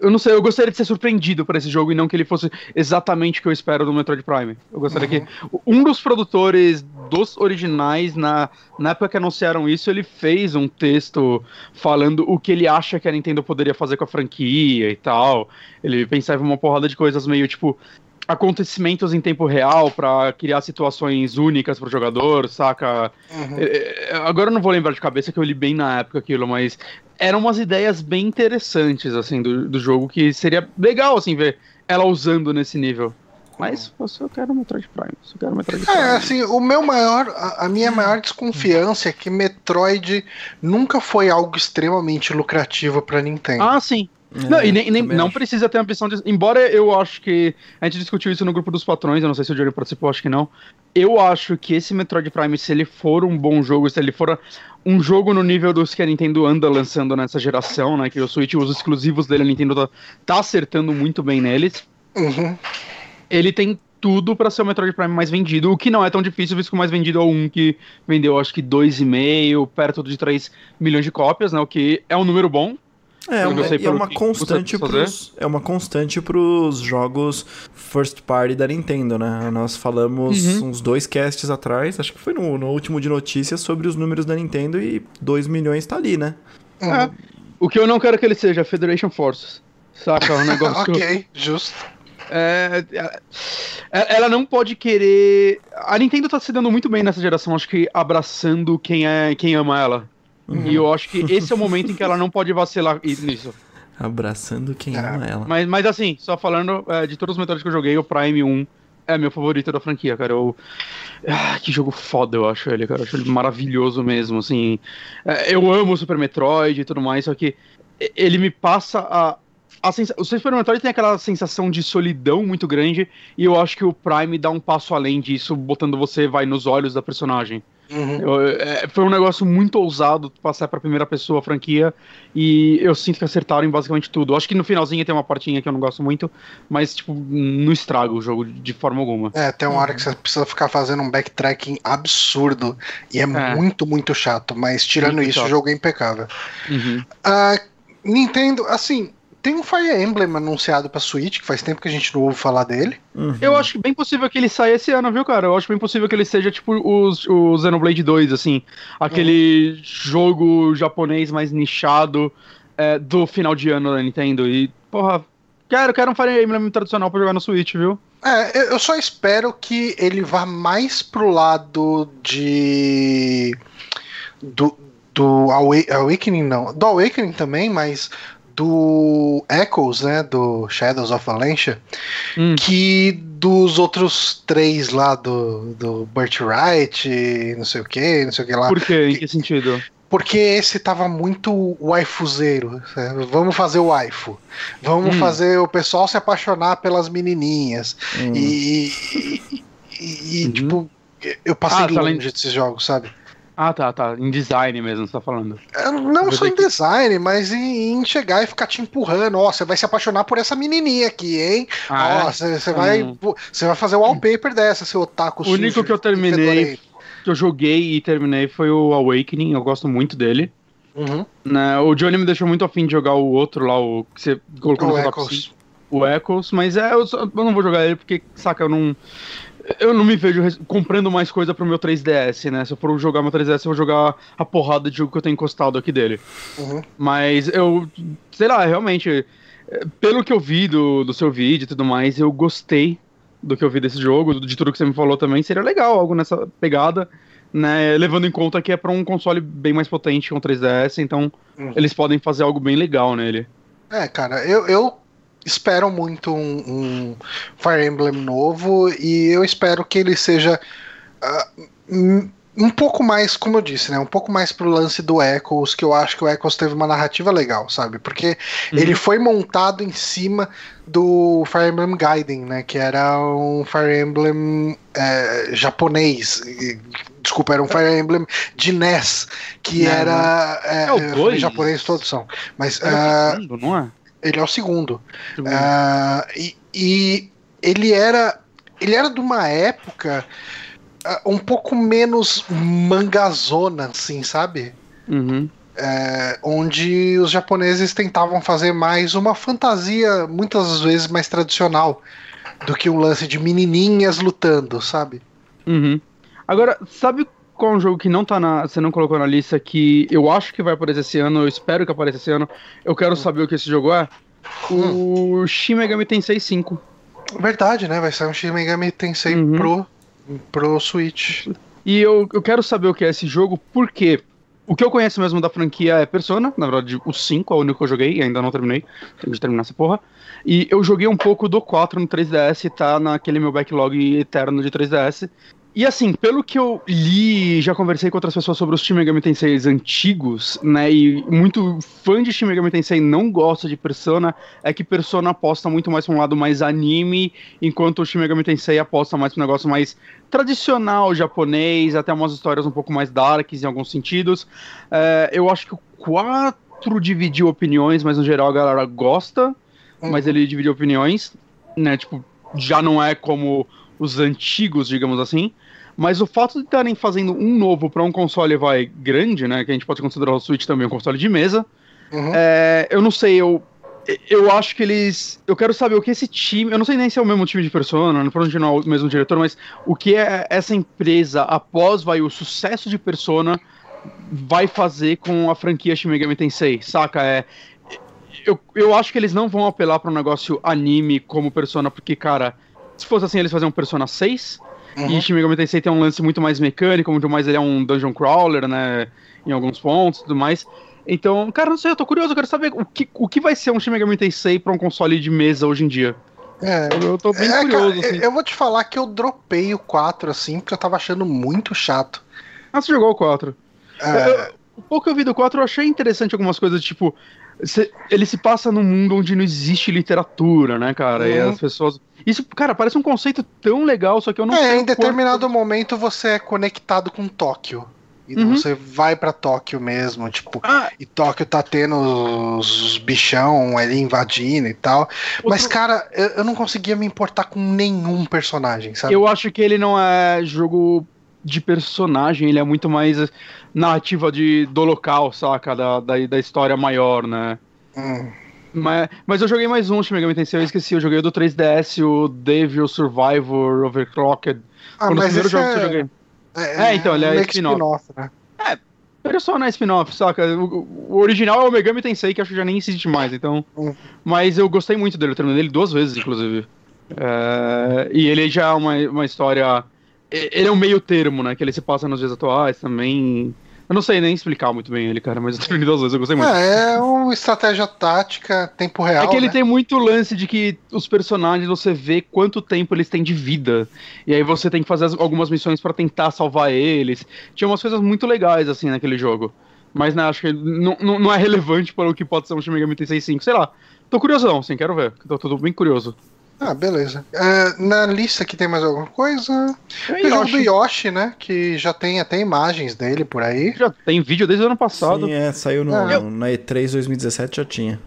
Eu não sei, eu gostaria de ser surpreendido por esse jogo e não que ele fosse exatamente o que eu espero do Metroid Prime. Eu gostaria que um dos produtores dos originais, na, na época que anunciaram isso, ele fez um texto falando o que ele acha que a Nintendo poderia fazer com a franquia e tal. Ele pensava em uma porrada de coisas meio tipo acontecimentos em tempo real pra criar situações únicas pro jogador, saca? Uhum. É, é, Agora eu não vou lembrar de cabeça que eu li bem na época aquilo, mas eram umas ideias bem interessantes, assim, do, do jogo, que seria legal, assim, ver ela usando nesse nível. Mas eu só quero Metroid Prime, só quero Metroid Prime. É, assim, o meu maior, a, a minha maior desconfiança é que Metroid nunca foi algo extremamente lucrativo pra Nintendo. Ah, sim. É, não, e nem, nem- não acho. precisa ter a ambição de. Embora eu acho que. A gente discutiu isso no grupo dos patrões, eu não sei se o Johnny participou, acho que não. Eu acho que esse Metroid Prime, se ele for um bom jogo, se ele for um jogo no nível dos que a Nintendo anda lançando nessa geração, né? Que o Switch, os exclusivos dele, a Nintendo tá, tá acertando muito bem neles. Uhum. Ele tem tudo pra ser o Metroid Prime mais vendido, o que não é tão difícil, visto que o mais vendido é o 1 que vendeu acho que 2,5, perto de 3 milhões de cópias, né? O que é um número bom. É, Eu não uma, e é uma constante pros, é uma constante pros jogos first party da Nintendo, né? Nós falamos Uhum. uns dois casts atrás, acho que foi no, no último de notícias sobre os números da Nintendo e 2 milhões tá ali, né? Uhum. É. O que eu não quero que ele seja Federation Forces. Saca? Um [laughs] negócio. ok, justo. É, é, ela não pode querer. A Nintendo tá se dando muito bem nessa geração, acho que abraçando quem é quem ama ela. E eu acho que esse é o momento em que ela não pode vacilar nisso. Abraçando quem É. ama ela. Mas, mas assim, só falando é, de todos os Metroids que eu joguei, o Prime 1 é meu favorito da franquia, cara. Eu... Ah, que jogo foda eu acho ele, cara. Eu acho ele maravilhoso mesmo, assim. É, eu amo o Super Metroid e tudo mais, só que ele me passa a. a sensa... O Super Metroid tem aquela sensação de solidão muito grande, e eu acho que o Prime dá um passo além disso, botando você vai nos olhos da personagem. Uhum. Eu- é, foi um negócio muito ousado passar pra primeira pessoa a franquia e eu sinto que acertaram em basicamente tudo. Eu acho que no finalzinho tem uma partinha que eu não gosto muito, mas tipo, não estraga o jogo de forma alguma. É, tem uma hora que você precisa ficar fazendo um backtracking absurdo e é, É. muito, muito chato, mas tirando Muito isso, chato. o jogo é impecável. Uhum. A Nintendo, assim, tem um Fire Emblem anunciado pra Switch, que faz tempo que a gente não ouve falar dele. Uhum. Eu acho bem possível que ele saia esse ano, viu, cara? Eu acho bem possível que ele seja tipo os, o Xenoblade 2, assim. Aquele jogo japonês mais nichado é, do final de ano da Nintendo. E, porra, quero, quero um Fire Emblem tradicional pra jogar no Switch, viu? É, eu- só espero que ele vá mais pro lado de. Do, do Awa- Awakening, não. Do Awakening também, mas do Echoes, né? Do Shadows of Valencia, Hum. que dos outros três lá do, do Birthright, não sei o que, não sei o que lá. Por quê? Em que sentido? Porque esse tava muito waifuzeiro. sabe? Vamos fazer o waifu. Vamos Hum. fazer o pessoal se apaixonar pelas menininhas. Hum. E, e, e, Uhum. tipo, eu passei Ah, tá longe lendo- desses jogos, sabe? Ah, tá, tá. Em design mesmo, você tá falando. É, Não só em aqui. design, mas em, em chegar e ficar te empurrando. Ó, você vai se apaixonar por essa menininha aqui, hein? Ah, Ó, é? você vai, Hum. você vai fazer o wallpaper dessa, seu otaku O único sujo, que eu terminei- que eu joguei e terminei foi o Awakening, eu gosto muito dele. Uhum. Né? O Johnny me deixou muito afim de jogar o outro lá, o que você colocou no O top Echoes. 5, o Echoes, mas é, eu, só- eu não vou jogar ele porque, saca, eu não. Eu não me vejo comprando mais coisa pro meu 3DS, né? Se eu for jogar meu 3DS, eu vou jogar a porrada de jogo que eu tenho encostado aqui dele. Uhum. Mas eu, sei lá, realmente, é, pelo que eu vi do, do seu vídeo e tudo mais, eu gostei do que eu vi desse jogo, de tudo que você me falou também. Seria legal algo nessa pegada, né? Levando em conta que é pra um console bem mais potente que um 3DS, então Uhum. eles podem fazer algo bem legal nele. É, cara, eu, eu espero muito um, um Fire Emblem novo e eu espero que ele seja ah, um, pouco mais, como eu disse, né? Um pouco mais pro lance do Echoes, que eu acho que o Echoes teve uma narrativa legal, sabe? Porque Uhum. ele foi montado em cima do Fire Emblem Gaiden, né? Que era um Fire Emblem é, japonês. Desculpa, era um Fire Emblem de NES, que Não, era. É, É o dois? japonês todos são. Mas ah, não é? Ele é o segundo. Segundo. Ah, e, e ele era ele era de uma época ah, um pouco menos mangazona, assim, sabe? Uhum. É, onde os japoneses tentavam fazer mais uma fantasia, muitas vezes mais tradicional, do que um lance de menininhas lutando, sabe? Uhum. Agora, sabe qual é um jogo que não tá na. Você não colocou na lista que eu acho que vai aparecer esse ano, eu espero que apareça esse ano. Eu quero saber o que esse jogo é. O Shin Megami Tensei 5. Verdade, né? Vai sair um Shin Megami Tensei Uhum. pro, pro Switch. E eu, eu quero saber o que é esse jogo, porque o que eu conheço mesmo da franquia é Persona, na verdade, o 5 é o único que eu joguei e ainda não terminei. Tenho de terminar essa porra. E eu joguei um pouco do 4 no 3DS, tá naquele meu backlog eterno de 3DS. E assim, pelo que eu li, já conversei com outras pessoas sobre os Shin Megami Tensei antigos, né? E muito fã de Shin Megami Tensei não gosta de Persona, é que Persona aposta muito mais pra um lado mais anime, enquanto o Shin Megami Tensei aposta mais pra um negócio mais tradicional japonês, até umas histórias um pouco mais darks em alguns sentidos. É, eu acho que o 4 dividiu opiniões, mas no geral a galera gosta, mas ele dividiu opiniões, né? Tipo, já não é como os antigos, digamos assim. Mas o fato de estarem fazendo um novo para um console vai grande, né? Que a gente pode considerar o Switch também um console de mesa. Uhum. É, eu não sei, eu. Eu acho que eles. Eu quero saber o que esse time. Eu não sei nem se é o mesmo time de Persona, não provavelmente não é o mesmo diretor, mas o que é essa empresa, após vai, o sucesso de Persona, vai fazer com a franquia Shin Megami Tensei, saca? É. Eu, eu acho que eles não vão apelar para um negócio anime como Persona, porque, cara, se fosse assim, eles faziam um Persona 6. Uhum. E Shin Megami Tensei tem um lance muito mais mecânico, muito mais ele é um dungeon crawler, né? Em alguns pontos e tudo mais. Então, cara, não sei, eu tô curioso, eu quero saber o que, o que vai ser um Shin Megami Tensei pra um console de mesa hoje em dia. É, Eu, eu tô bem É, curioso, cara, assim. eu vou te falar que eu dropei o 4, assim, porque eu tava achando muito chato. Ah, você jogou o 4. É, O pouco que eu vi do 4, eu achei interessante algumas coisas, tipo. Ele se passa num mundo onde não existe literatura, né, cara? E Uhum. as pessoas. Isso, cara, parece um conceito tão legal, só que eu não sei. é, o em determinado quanto- momento você é conectado com Tóquio. E Uhum. você vai pra Tóquio mesmo, tipo, Ah, e Tóquio tá tendo os bichão ali invadindo e tal. Mas, outro- cara, eu, eu não conseguia me importar com nenhum personagem, sabe? Eu acho que ele não é jogo de personagem, ele é muito mais narrativa de, do local, saca? Da, da, da história maior, né? Hum. Mas, mas eu joguei mais um Shin Megami Tensei, eu esqueci, eu joguei o do 3DS, o Devil Survivor Overclocked. Ah, Foi um mas primeiros esse jogos que eu é, joguei. é, É, então, ele é meio que spin-off. né? Persona spin-off, saca? O, o original é o Megami Tensei, que acho que já nem existe mais, então... Hum. Mas eu gostei muito dele, eu terminei ele duas vezes, inclusive. É, e ele já é uma, uma história... e- Ele é um meio termo, né? Que ele se passa nos dias atuais também... Eu não sei nem explicar muito bem ele, cara, mas eu terminei duas vezes, eu gostei muito. É, é uma estratégia tática, tempo real. É que ele né? tem muito lance de que os personagens você vê quanto tempo eles têm de vida. E aí você tem que fazer as- algumas missões pra tentar salvar eles. Tinha umas coisas muito legais assim naquele jogo. Mas né, acho que não, não, não é relevante para o que pode ser um Shin Megami Tensei 5. Sei lá. Tô curiosão, assim, quero ver. Tô, tô bem curioso. Ah, beleza. Uh, na lista aqui tem mais alguma coisa? Tem o jogo do Yoshi. Né? Que já tem até imagens dele por aí. Já tem vídeo desde o ano passado. Sim, é, saiu no, Ah, na E3 2017 já tinha.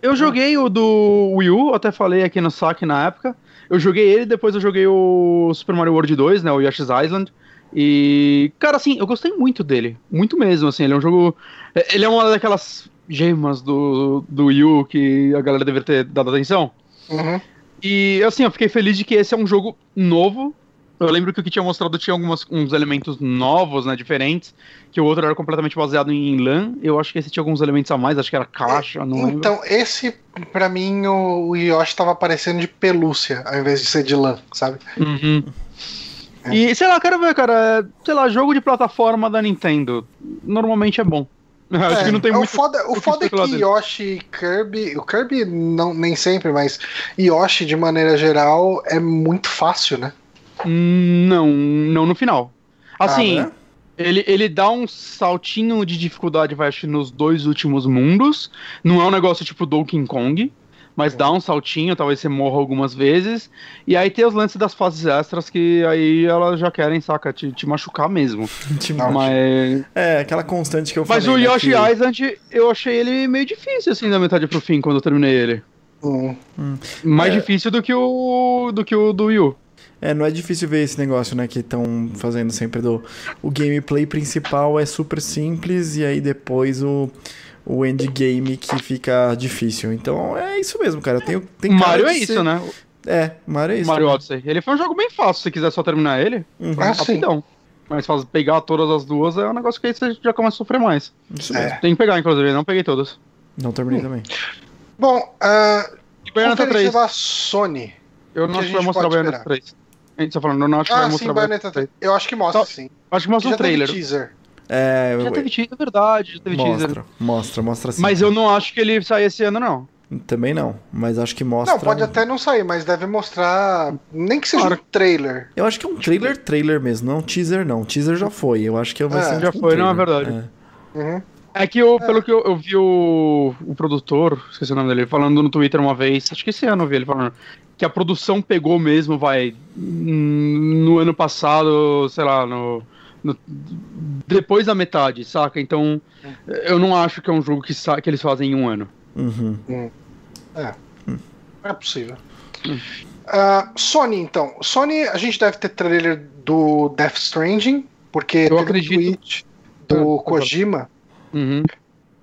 Eu joguei o do Wii U, até falei aqui no saque na época. Eu joguei ele, depois eu joguei o Super Mario World 2, né, o Yoshi's Island. E, cara, assim, eu gostei muito dele. Muito mesmo, assim. Ele é um jogo... é- Ele é uma daquelas gemas do, do Wii U que a galera deveria ter dado atenção. Uhum. E, assim, eu fiquei feliz de que esse é um jogo novo. Eu lembro que o que tinha mostrado tinha alguns uns elementos novos, né, diferentes. Que o outro era completamente baseado em LAN. Eu acho que esse tinha alguns elementos a mais, acho que era caixa, não lembro. Então, esse, pra mim, o, o Yoshi tava parecendo de pelúcia, ao invés de ser de lã, sabe? Uhum. É. E, sei lá, quero ver, cara. Sei lá, jogo de plataforma da Nintendo. Normalmente é bom. [laughs] Acho que não tem é, muito. O foda, o foda é que. Yoshi e Kirby. O Kirby não, nem sempre, mas Yoshi, de maneira geral, é muito fácil, né? Não, não no final. Assim, Ah, né? ele, ele dá um saltinho de dificuldade, vai, acho, nos dois últimos mundos. Não é um negócio tipo Donkey Kong. Mas dá um saltinho, talvez você morra algumas vezes. E aí tem os lances das fases extras que aí elas já querem, saca, te, te machucar mesmo. [laughs] Não, Mas, É, aquela constante que eu mas falei. o né, Yoshi que- Island, eu achei ele meio difícil, assim, da metade pro fim, quando eu terminei ele. Hum. Mais É. difícil do que o do que o do Wii U. É, não é difícil ver esse negócio, né? Que estão fazendo sempre do. O gameplay principal é super simples e aí depois o, o endgame que fica difícil. Então é isso mesmo, cara. Tem, tem cara Mario é isso, ser- né? É, Mario é O isso. Mario também. Odyssey. Ele foi um jogo bem fácil, se quiser só terminar ele. Uhum, Ah, sim. rapidão. Mas faz, pegar todas as duas é um negócio que aí você já começa a sofrer mais. Isso É. mesmo. Tem que pegar, inclusive, não peguei todas. Não terminei também. Bom, uh, E Bayonetta 3. conferência da Sony. Eu não a acho que vai mostrar pode Bayonetta esperar? 3. A gente tá falando, eu não acho que vai Ah, sim, mostrar Bayonetta 3. Eu acho que mostra, Tá. sim. Acho que mostra já um trailer. teaser. É, Já eu- teve teaser, é verdade, já teve teaser. mostra, mostra, mostra sim. Mas eu não acho que ele sai esse ano, não. Também não, mas acho que mostra. Não, pode até não sair, mas deve mostrar. Nem que seja Claro. um trailer. Eu acho que é um trailer, trailer mesmo, não um teaser não. Teaser já foi. Eu acho que vai É, ser já tipo um foi, não, é trailer. verdade. Uhum. É que eu, pelo que eu, eu vi o, o produtor, esqueci o nome dele, falando no Twitter uma vez, acho que esse ano eu vi ele falando, que a produção pegou mesmo, vai, hum, no ano passado, sei lá, no, no- depois da metade, saca? Então, eu não acho que é um jogo que, que eles fazem em um ano. Uhum. É possível. Hum. Ah, Sony, então. Sony, a gente deve ter trailer do Death Stranding, porque Eu teve acredito. um tweet do Ah, Kojima. Uhum.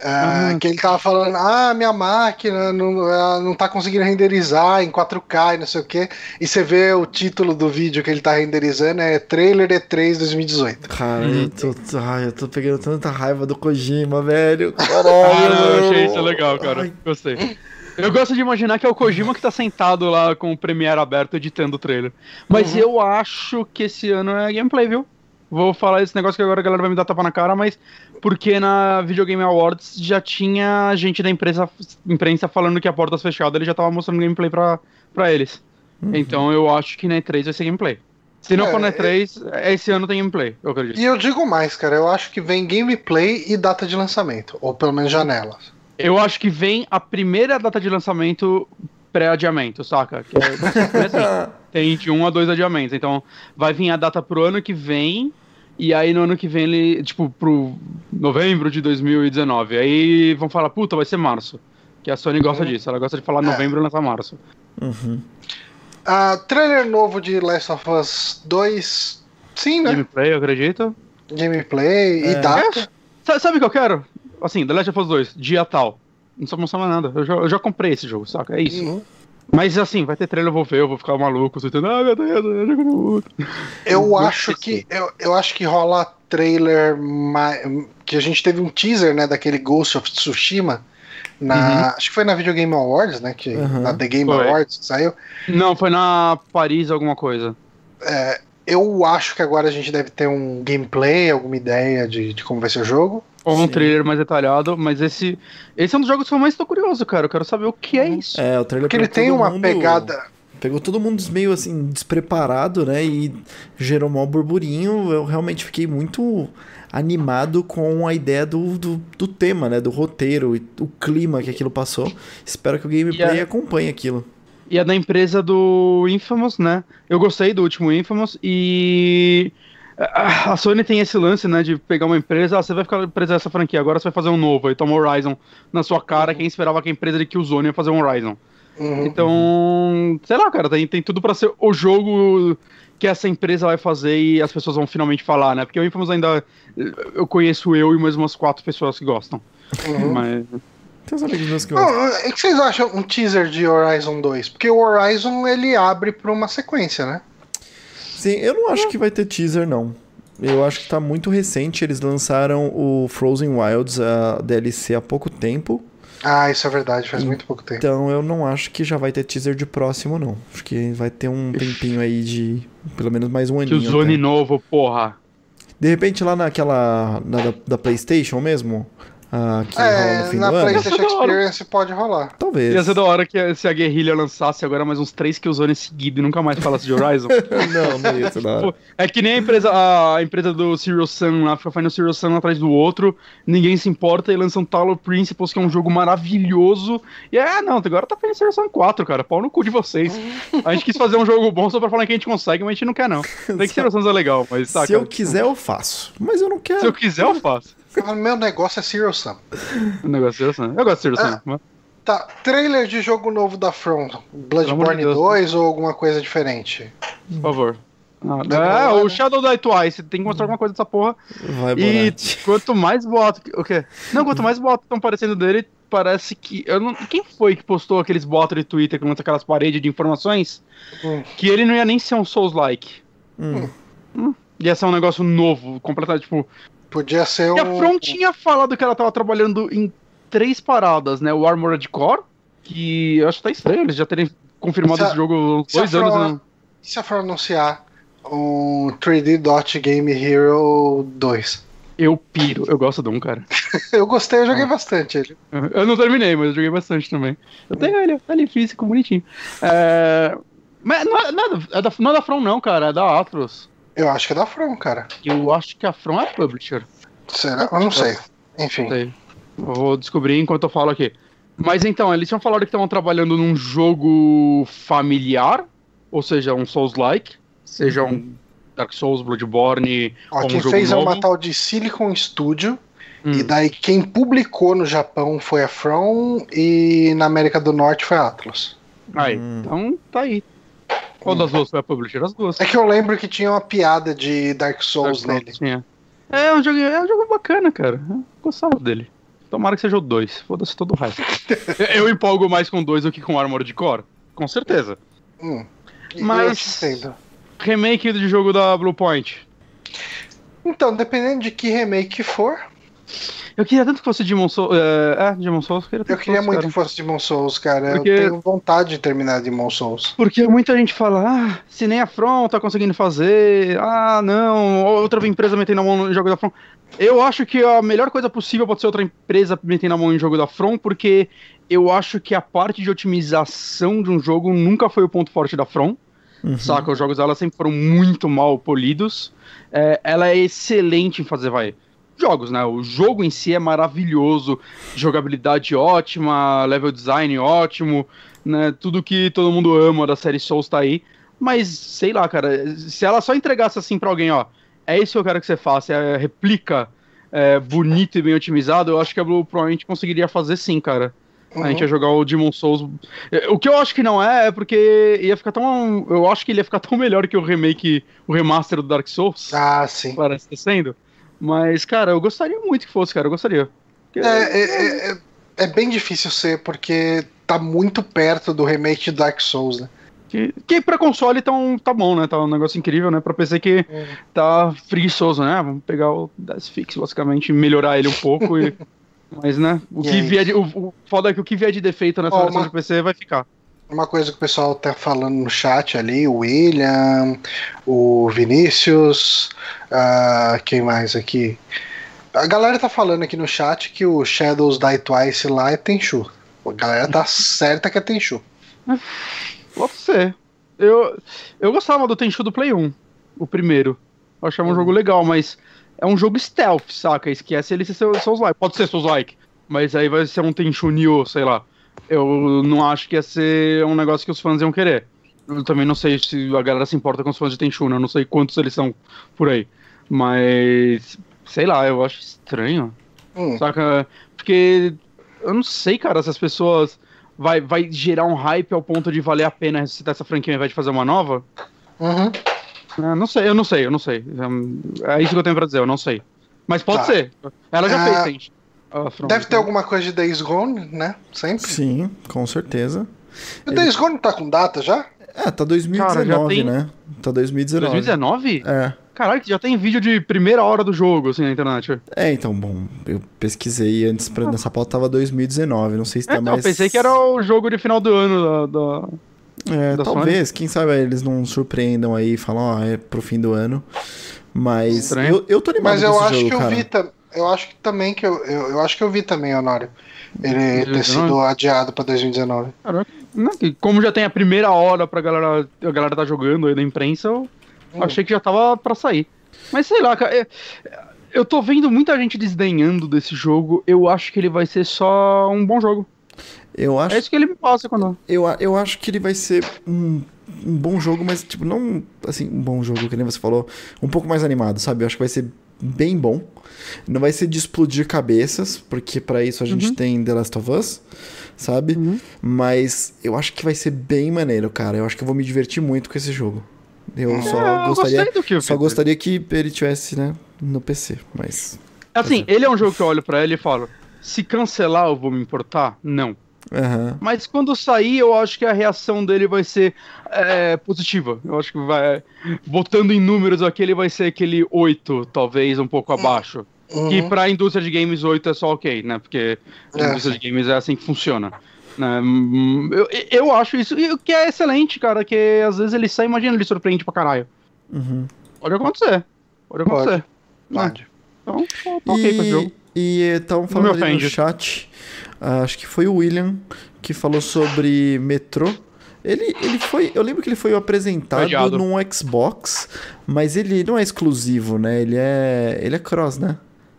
Ah, Ah. Que ele tava falando, ah, minha máquina não, não tá conseguindo renderizar em 4K e não sei o que. E você vê o título do vídeo que ele tá renderizando, é trailer E3 2018. Cara, Uhum. eu tô. Ai, eu tô pegando tanta raiva do Kojima, velho. Ah, Caralho. não, eu achei isso legal, cara. Ai, Gostei. Eu gosto de imaginar que é o Kojima que tá sentado lá com o Premiere aberto editando o trailer. Mas Uhum. eu acho que esse ano é gameplay, viu? Vou falar esse negócio que agora a galera vai me dar tapa na cara, mas porque na Video Game Awards já tinha gente da imprensa, imprensa falando que a portas fechadas ele já tava mostrando gameplay pra, pra eles. Então eu acho que na E3 vai ser gameplay. Se não É, for na E3, esse ano tem gameplay, eu acredito. E eu digo mais, cara, eu acho que vem gameplay e data de lançamento, ou pelo menos janelas. Eu acho que vem a primeira data de lançamento pré-adiamento, saca? Que é, é assim, [laughs] tem de um a dois adiamentos. Então, vai vir a data pro ano que vem, e aí no ano que vem ele, tipo, pro novembro de 2019. Aí vão falar, puta, vai ser março. Que a Sony gosta Uhum. disso, ela gosta de falar É. novembro e lançar março. Uhum. Ah, trailer novo de Last of Us 2. Sim, né? Gameplay, eu acredito. Gameplay e É. data. Sa- Sabe o que eu quero? Assim, The Last of Us 2, dia tal. Não precisa mostrar mais nada. Eu já, eu já comprei esse jogo, saca? É isso. Uhum. Mas assim, vai ter trailer, eu vou ver, eu vou ficar maluco, tentando, ah, meu Deus, eu jogo muito. Eu Não acho que eu, eu acho que rola trailer que a gente teve um teaser, né, daquele Ghost of Tsushima na, acho que foi na Video Game Awards, né, que Uhum. na The Game Foi. Awards que saiu. Não, foi na Paris alguma coisa. É, eu acho que agora a gente deve ter um gameplay, alguma ideia de, de como vai ser o jogo. Ou um Sim. trailer mais detalhado, mas esse, esse é um dos jogos que eu mais tô curioso, cara. Eu quero saber o que é isso. É, o trailer Porque ele pegou tem todo uma mundo- pegada. Pegou todo mundo meio assim, despreparado, né? E gerou maior burburinho. Eu realmente fiquei muito animado com a ideia do, do, do tema, né? Do roteiro e o clima que aquilo passou. Espero que o gameplay E a- acompanhe aquilo. E é da empresa do Infamous, né? Eu gostei do último Infamous e. A Sony tem esse lance, né, de pegar uma empresa, ah, você vai ficar presa nessa franquia, agora você vai fazer um novo, aí toma Horizon na sua cara, uhum. quem esperava que a empresa de Killzone ia fazer um Horizon. Uhum. Então, sei lá, cara, tem, tem tudo para ser o jogo que essa empresa vai fazer e as pessoas vão finalmente falar, né? Porque o Infamous ainda. Eu conheço eu e mais umas quatro pessoas que gostam. Uhum. Mas. Tem uns amigos meus que gostam. O que vocês acham um teaser de Horizon 2? Porque o Horizon ele abre pra uma sequência, né? Sim, eu não acho que vai ter teaser, não. Eu acho que tá muito recente. Eles lançaram o Frozen Wilds, a DLC, há pouco tempo. Ah, isso é verdade, faz muito pouco tempo. Então eu não acho que já vai ter teaser de próximo, não. Acho que vai ter um tempinho aí de. Pelo menos mais um aninho. Que o Zone novo, porra. De repente lá naquela. Na, da, da PlayStation mesmo, ah, que é, rola no fim na do PlayStation ano. Experience pode rolar. Talvez. Ia ser da hora que se a guerrilha lançasse agora mais uns três que usou nesse seguido e nunca mais falasse de Horizon. [laughs] não, não ia ser da hora. É que nem a empresa, a empresa do Serious Sun lá, fica fazendo Serious Sun atrás do outro, ninguém se importa e lançam Talos Principles, que é um jogo maravilhoso. E é, não, agora tá fazendo Serious Sun 4, cara. Pau no cu de vocês. A gente quis fazer um jogo bom só pra falar que a gente consegue, mas a gente não quer, não. Tem que [laughs] Serious Sun é legal, mas tá, Se cara, eu quiser, eu faço. Mas eu não quero. Se eu quiser, eu faço. Meu negócio é Zero Sum. O negócio é Zero Sum. Eu gosto de Zero Sum. Ah, tá, trailer de jogo novo da From. Bloodborne de 2 ou alguma coisa diferente? Por favor. Ah, é, o Shadow Die Twice, tem que mostrar alguma coisa dessa porra. Vai, e quanto mais boatos. O quê? Não, quanto mais boatos estão aparecendo dele, parece que. Eu não, quem foi que postou aqueles boatos de Twitter que lança aquelas paredes de informações? Hum. Que ele não ia nem ser um Souls-like. Hum. Hum. Ia ser um negócio novo, completamente, tipo, Podia ser um. E a From tinha falado que ela tava trabalhando em três paradas, né? O Armored Core, que eu acho que tá estranho eles já terem confirmado esse jogo há dois anos. From, né? E se a From anunciar um 3D Dot Game Hero 2? Eu piro, eu gosto do um, cara. [laughs] eu gostei, eu joguei ah. bastante ele. Eu não terminei, mas eu joguei bastante também. Eu tenho ele, tá ali físico, bonitinho. É... Mas não é, não, é da, não é da From, não, cara, é da Atlas. Eu acho que é da From, cara. Eu acho que a From é publisher. Será? Eu não sei. Enfim. Sei. vou descobrir enquanto eu falo aqui. Mas então, eles tinham falado que estavam trabalhando num jogo familiar, ou seja, um Souls-like, seja um. Dark Souls, Bloodborne. Ó, ou quem um jogo fez novo. é uma tal de Silicon Studio. Hum. E daí quem publicou no Japão foi a From e na América do Norte foi a Atlas. Aí, hum. então tá aí. Qual das duas foi a publisher? As duas. É que eu lembro que tinha uma piada de Dark Souls Dark nele. Tinha. É, um jogo, é um jogo bacana, cara. Eu gostava dele. Tomara que seja o 2. Foda-se todo o resto. [laughs] eu empolgo mais com 2 do que com Armored Core. Com certeza. Hum, Mas. Remake de jogo da Bluepoint. Então, dependendo de que remake for. Eu queria tanto que fosse Demon Souls. É, é Demon Souls. Eu queria, eu queria fosse, muito cara. que fosse Demon Souls, cara. Porque... Eu tenho vontade de terminar Demon Souls. Porque muita gente fala, ah, se nem a From tá conseguindo fazer, ah, não, outra empresa metendo a mão no jogo da From. Eu acho que a melhor coisa possível pode ser outra empresa metendo a mão em jogo da From, porque eu acho que a parte de otimização de um jogo nunca foi o ponto forte da From. Uhum. Saca? Os jogos dela sempre foram muito mal polidos. É, ela é excelente em fazer, vai jogos, né? O jogo em si é maravilhoso, jogabilidade ótima, level design ótimo, né? Tudo que todo mundo ama da série Souls tá aí. Mas, sei lá, cara, se ela só entregasse assim pra alguém, ó, é isso que eu quero que você faça, é replica é, bonito e bem otimizado, eu acho que a Blue provavelmente conseguiria fazer sim, cara. Uhum. A gente ia jogar o Demon Souls. É, o que eu acho que não é, é porque ia ficar tão. Eu acho que ele ia ficar tão melhor que o remake, o remaster do Dark Souls. Ah, sim. Parece ter sendo. Mas, cara, eu gostaria muito que fosse, cara, eu gostaria. Porque... É, é, é, é, bem difícil ser, porque tá muito perto do remake de Dark Souls, né? Que, que pra console tão, tá bom, né? Tá um negócio incrível, né? Pra PC que é. tá preguiçoso, né? Vamos pegar o Death Fix, basicamente, melhorar ele um pouco e. [laughs] Mas, né? O que vier de, o, o foda é que o que vier de defeito nessa oh, versão uma... de PC vai ficar. Uma coisa que o pessoal tá falando no chat ali, o William, o Vinícius, uh, quem mais aqui? A galera tá falando aqui no chat que o Shadows Die Twice lá é Tenchu. A galera tá [laughs] certa que é Tenchu. Pode ser. Eu, eu gostava do Tenchu do Play 1, o primeiro. Eu achava um uhum. jogo legal, mas é um jogo stealth, saca? Esquece ele ser Souls-like. Pode ser Souls-like, mas aí vai ser um Tenchu Nioh, sei lá. Eu não acho que ia ser um negócio que os fãs iam querer. Eu também não sei se a galera se importa com os fãs de Tenchu, né? Eu não sei quantos eles são por aí. Mas, sei lá, eu acho estranho. Hum. Saca? Porque eu não sei, cara, se as pessoas vai, vai gerar um hype ao ponto de valer a pena ressuscitar essa franquia ao invés de fazer uma nova. Uhum. É, não sei, eu não sei, eu não sei. É isso que eu tenho pra dizer, eu não sei. Mas pode Tá. ser. Ela já Ah, fez, gente. Ah, Deve ter alguma coisa de Days Gone, né? Sempre. Sim, com certeza. O Days Gone tá com data já? É, tá 2019, Cara, tem- né? Tá 2019. 2019? É. Caralho, que já tem vídeo de primeira hora do jogo, assim, na internet. É, então, bom, eu pesquisei antes, pra, nessa pauta tava 2019, não sei se tá É, eu mais... pensei que era o jogo de final do ano da. da- É, da talvez, quem sabe eles não surpreendam aí e falam, ó, é pro fim do ano. Mas Estranho. eu, eu tô animado Mas eu acho jogo, que eu cara. vi tam- eu acho que também que eu, eu, eu acho que eu vi também, Honório. Ele ter 2019? sido adiado pra 2019. Caraca. Como já tem a primeira hora pra galera. A galera tá jogando aí na imprensa, eu Hum. achei que já tava pra sair. Mas sei lá, cara. é- Eu tô vendo muita gente desdenhando desse jogo. Eu acho que ele vai ser só um bom jogo. Eu acho, É isso que ele me passa quando. eu, a- eu acho que ele vai ser um, um bom jogo, mas, tipo, não, assim, um bom jogo, que nem você falou, um pouco mais animado, sabe? Eu acho que vai ser bem bom. Não vai ser de explodir cabeças, porque pra isso a gente Uhum. tem The Last of Us, sabe? Uhum. Mas eu acho que vai ser bem maneiro, cara. Eu acho que eu vou me divertir muito com esse jogo. Eu só É, eu gostaria, do que eu só gostaria que ele tivesse, né, no PC, mas Assim, ele é um jogo que eu olho pra ele e falo: se cancelar, eu vou me importar? Não. Aham. Mas quando sair, eu acho que a reação dele vai ser é, positiva. Eu acho que vai. Botando em números aqui, ele vai ser aquele 8, talvez um pouco abaixo. Que Uhum. pra indústria de games 8 é só ok, né? Porque a É, indústria de games é assim que funciona. né? Hum, Eu, eu acho isso, e o que é excelente, cara, que às vezes ele sai, imagina, ele surpreende pra caralho. Uhum. Pode acontecer. Pode acontecer. né? Pode. Então, tô ok com esse jogo. E me falando ali no chat, ah, acho que foi o William que falou sobre Metrô. Ele, ele foi, eu lembro que ele foi apresentado Adiado. num Xbox, mas ele não é exclusivo, né? Ele é, ele é cross, né?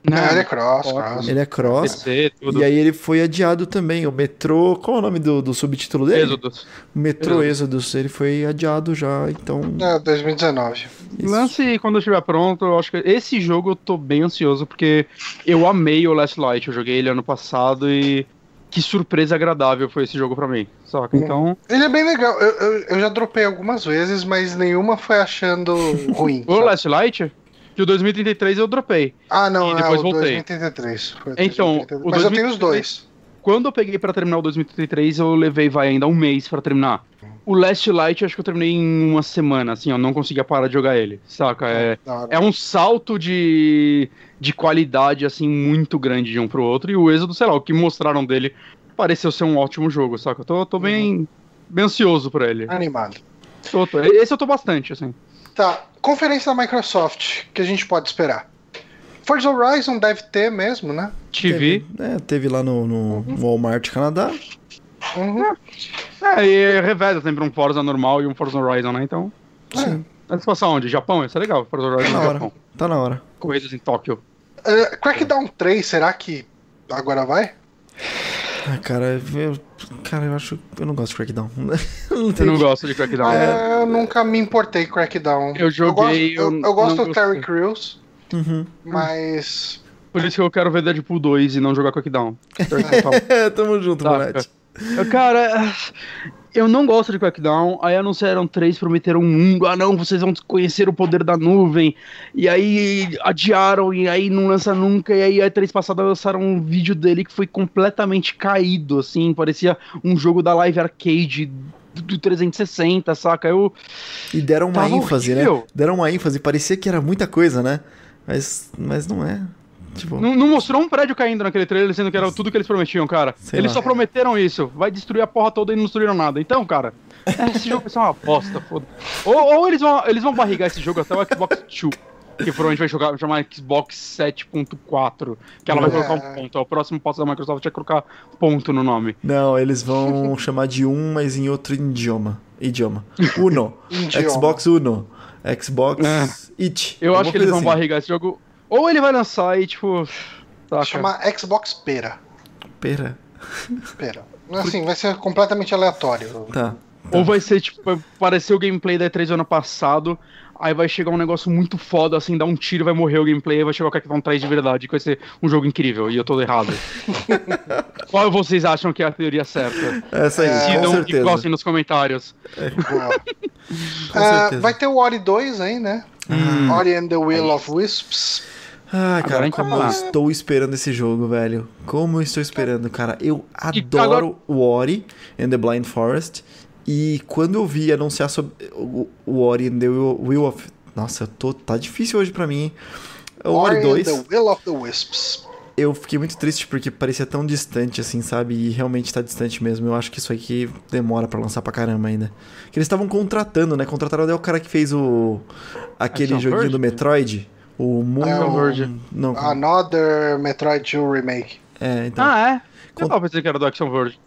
Não, ele é cross, Ótimo. cross. Ele é cross. PC, tudo. E aí ele foi adiado também. O Metrô, qual é o nome do, do subtítulo dele? Exodus. O Metrô Exodus. Ele foi adiado já, então. É, 2019. isso. Lance quando estiver pronto, eu acho que esse jogo eu tô bem ansioso, porque eu amei o Last Light, eu joguei ele ano passado e que surpresa agradável foi esse jogo pra mim, saca? Então, Ele é bem legal. Eu, eu, eu já dropei algumas vezes, mas nenhuma foi achando [laughs] ruim. o? Last Light, que o 2033 eu dropei. Ah, não, E é depois o voltei. 2033. Foi Então, 2033. o mas eu tenho os 2033 dois. Quando eu peguei pra terminar o 2033, eu levei, vai, ainda um mês pra terminar. O Last Light, eu acho que eu terminei em uma semana, assim, eu não conseguia parar de jogar ele, saca? É, é um salto de, de qualidade, assim, muito grande de um pro outro. E o Êxodo, sei lá, o que mostraram dele pareceu ser um ótimo jogo, saca? Eu tô, tô bem, bem ansioso por ele. Animado. Tô- tô- esse eu tô bastante, assim. Tá, conferência da Microsoft, que a gente pode esperar. Forza Horizon deve ter mesmo, né? TV. Teve, é, teve lá no, no Walmart Canadá. Uhum. É, e reveza sempre um Forza normal e um Forza Horizon, né? Então. Sim. Mas se passar onde? Japão? Isso é legal, Forza Horizon Tá na hora. Japão. Tá na hora. Corridas em Tóquio. Uh, Crackdown 3, será que agora vai? Ah, cara, eu, cara, eu acho. Eu não gosto de Crackdown. [laughs] não Eu não gosto de Crackdown. É, eu nunca me importei com Crackdown. Eu joguei, Eu gosto, eu, eu gosto do Terry. Crews, Uhum. mas. Por isso que eu quero ver Deadpool 2 e não jogar Crackdown. [laughs] É, [laughs] tamo junto, Tá, Bonatti. Cara, eu não gosto de Crackdown. Aí anunciaram três, prometeram um mundo. Ah, não, vocês vão conhecer o poder da nuvem. E aí adiaram, e aí não lança nunca. E aí a três passada lançaram um vídeo dele que foi completamente caído, assim. Parecia um jogo da Live Arcade do do 360, saca? Eu. E deram uma ênfase, né? horrível. Deram uma ênfase. Parecia que era muita coisa, né? Mas, mas não é. Tipo, Não, não mostrou um prédio caindo naquele trailer, sendo que era tudo que eles prometiam, cara. Sei eles lá. só prometeram isso. Vai destruir a porra toda e não destruíram nada. Então, cara, é, [laughs] esse jogo vai ser uma bosta, foda. Ou, ou eles, vão, eles vão barrigar esse jogo até o Xbox 2. Que provavelmente vai jogar, chamar Xbox 7.4. Que ela vai É. colocar um ponto. O próximo passo da Microsoft é colocar ponto no nome. Não, eles vão [laughs] chamar de um, mas em outro idioma. Idioma. Uno. [laughs] Idioma. Xbox Uno. Xbox É. It. Eu acho que eles vão assim. barrigar esse jogo. Ou ele vai lançar e, tipo. Saca. Chama Xbox Pera. Pera. Pera. Assim, vai ser completamente aleatório. Tá. Ou vai ser, tipo, vai parecer o gameplay da E3 do ano passado, aí vai chegar um negócio muito foda, assim, dar um tiro, vai morrer o gameplay, aí vai chegar o Cactão 3 de verdade, que vai ser um jogo incrível, e eu tô errado. [laughs] Qual vocês acham que é a teoria certa? Essa aí, com Decidam e certeza. gostem nos comentários. [laughs] Boa. Com certeza. vai ter o Ori 2 aí, né? Hum. Ori and the Will of Wisps. Ai, cara, como eu estou esperando esse jogo, velho. Como eu estou esperando, cara. Eu adoro agora- o Ori and the Blind Forest. E quando eu vi anunciar sobre o, o Ori and the Will, of... Nossa, eu tô, tá difícil hoje pra mim. hein? O Ori and 2, the Will of the Wisps. eu fiquei muito triste porque parecia tão distante, assim, sabe? E realmente tá distante mesmo. Eu acho que isso aqui demora pra lançar pra caramba ainda. Que eles estavam contratando, né? Contrataram até o cara que fez o... Aquele Action joguinho do? Metroid. O Moon... Action Verge. Não, Another Metroid 2 Remake. é, então... Ah, é? Con- Eu tava pensando que era do Action Verge.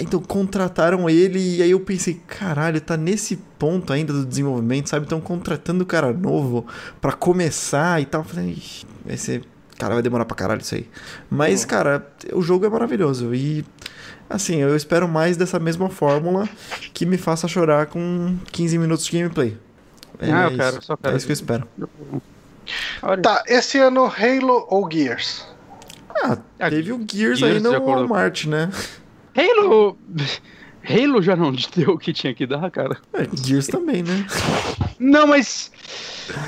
Então contrataram ele e aí eu pensei, caralho, tá nesse ponto ainda do desenvolvimento, sabe? Estão contratando o cara novo pra começar e tal. Eu Falei, "Ixi, vai ser. Cara, vai demorar pra caralho isso aí. Mas, cara, o jogo é maravilhoso. E assim, eu espero mais dessa mesma fórmula que me faça chorar com 15 minutos de gameplay. É Ah, eu isso. quero, só quero É isso que eu espero. Olha. Tá, esse ano Halo ou Gears? Ah, Ah, teve o Gears, Gears, aí no Walmart, né? Halo. [laughs] Halo já não [laughs] deu o que tinha que dar, cara. É, Gears também, né? Não, mas.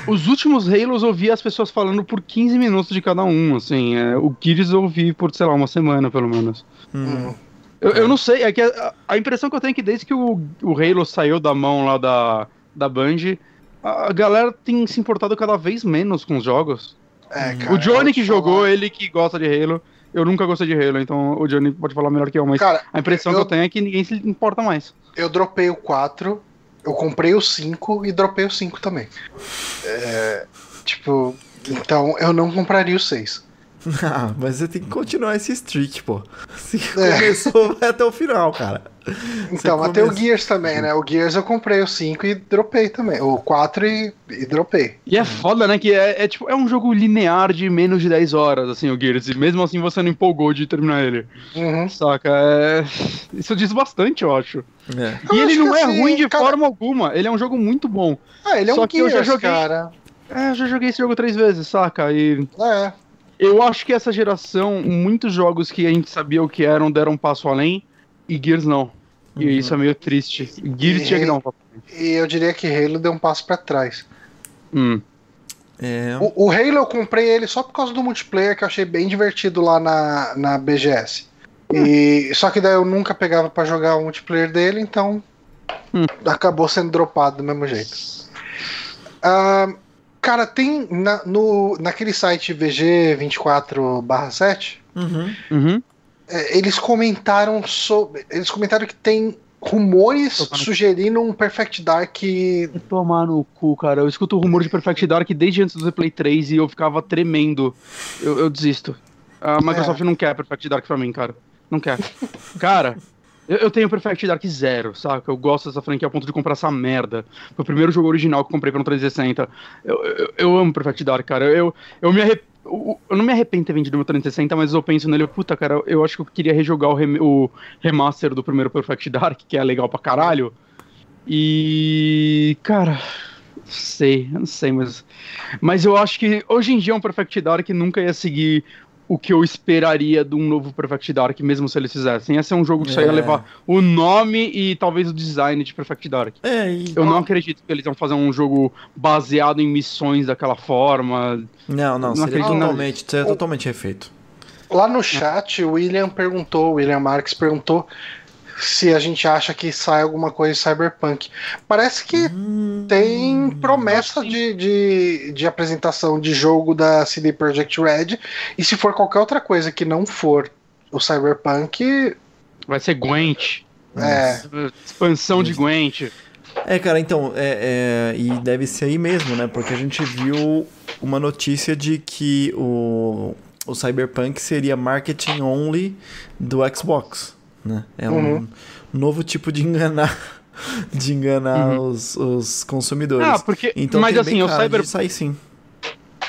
Os últimos Halos eu ouvi as pessoas falando por 15 minutos de cada um, assim. é, o Gears eu ouvi por, sei lá, uma semana, pelo menos. Hum. Eu, eu não sei, é que a, a impressão que eu tenho é que desde que o, o Halo saiu da mão lá da, da Band, a, galera tem se importado cada vez menos com os jogos. É, cara, o Johnny eu que jogou, falar- ele que gosta de Halo. Eu nunca gostei de Halo, então o Johnny pode falar melhor que eu, mas Cara, a impressão eu- que eu tenho é que ninguém se importa mais. eu dropei o 4, eu comprei o 5 e dropei o 5 também. É, tipo, então eu não compraria o 6. [laughs] Ah, mas você tem que continuar esse streak, pô. Se É. começou, vai [laughs] até o final, cara. Então, Você até o começa- Gears também, né? O Gears eu comprei o 5 e dropei também. O 4 e, e dropei. E é foda, né? Que é, é, tipo, é um jogo linear de menos de 10 horas, assim, o Gears. E mesmo assim você não empolgou de terminar ele. Uhum. Saca? É... Isso diz bastante, eu acho. É. Eu e ele acho não é assim, ruim de cara- forma alguma. Ele é um jogo muito bom. Ah, ele é Só um que eu já Gears, joguei- cara. É, eu já joguei esse jogo três vezes, saca? E É. eu acho que essa geração, muitos jogos que a gente sabia o que eram deram um passo além, e Gears não. E Uhum. isso é meio triste. Gears E- tinha que dar um passo além. E eu diria que Halo deu um passo pra trás. Hum. É. O, o Halo eu comprei ele só por causa do multiplayer que eu achei bem divertido lá na, na BGS. E, só que daí eu nunca pegava pra jogar o multiplayer dele, então Hum. acabou sendo dropado do mesmo jeito. Ah, cara, tem na, no, naquele site VG24/7, Uhum. Uhum. é, eles comentaram sobre. Eles comentaram que tem rumores sugerindo um Perfect Dark Tomar no cu, cara. Eu escuto o rumor de Perfect Dark desde antes do Replay 3 e eu ficava tremendo. Eu, eu desisto. A Microsoft não quer Perfect Dark pra mim, cara. Não quer. cara, eu, eu tenho Perfect Dark zero, saca? Eu gosto dessa franquia a ponto de comprar essa merda. Foi o primeiro jogo original que eu comprei pra um 360. Eu, eu, eu amo Perfect Dark, cara. Eu, eu me arrependo. Eu não me arrependo de ter vendido meu 360, mas eu penso nele, puta, cara, eu acho que eu queria rejogar o, rem- o remaster do primeiro Perfect Dark, que é legal pra caralho. E. Cara. Sei, não sei, mas. Mas eu acho que hoje em dia um Perfect Dark nunca ia seguir o que eu esperaria de um novo Perfect Dark, mesmo se eles fizessem. Ia ser um jogo que só ia É. levar o nome e talvez o design de Perfect Dark. É, e... Eu não acredito que eles vão fazer um jogo baseado em missões daquela forma. Não, não, Não seria totalmente, seria totalmente refeito. Lá no chat, o William perguntou, o William Marques perguntou se a gente acha que sai alguma coisa de Cyberpunk. Parece que Hum, tem promessa de, de, de apresentação de jogo da CD Projekt Red, e se for qualquer outra coisa que não for o Cyberpunk, Vai ser Gwent. é, Expansão de Gwent. É, cara, então, é, é, e deve ser aí mesmo, né? Porque a gente viu uma notícia de que o, o Cyberpunk seria marketing only do Xbox, né? É um Uhum. novo tipo de enganar, [laughs] de enganar Uhum. os, os consumidores. Ah, porque. então mas assim, o Cyber, de sair sim.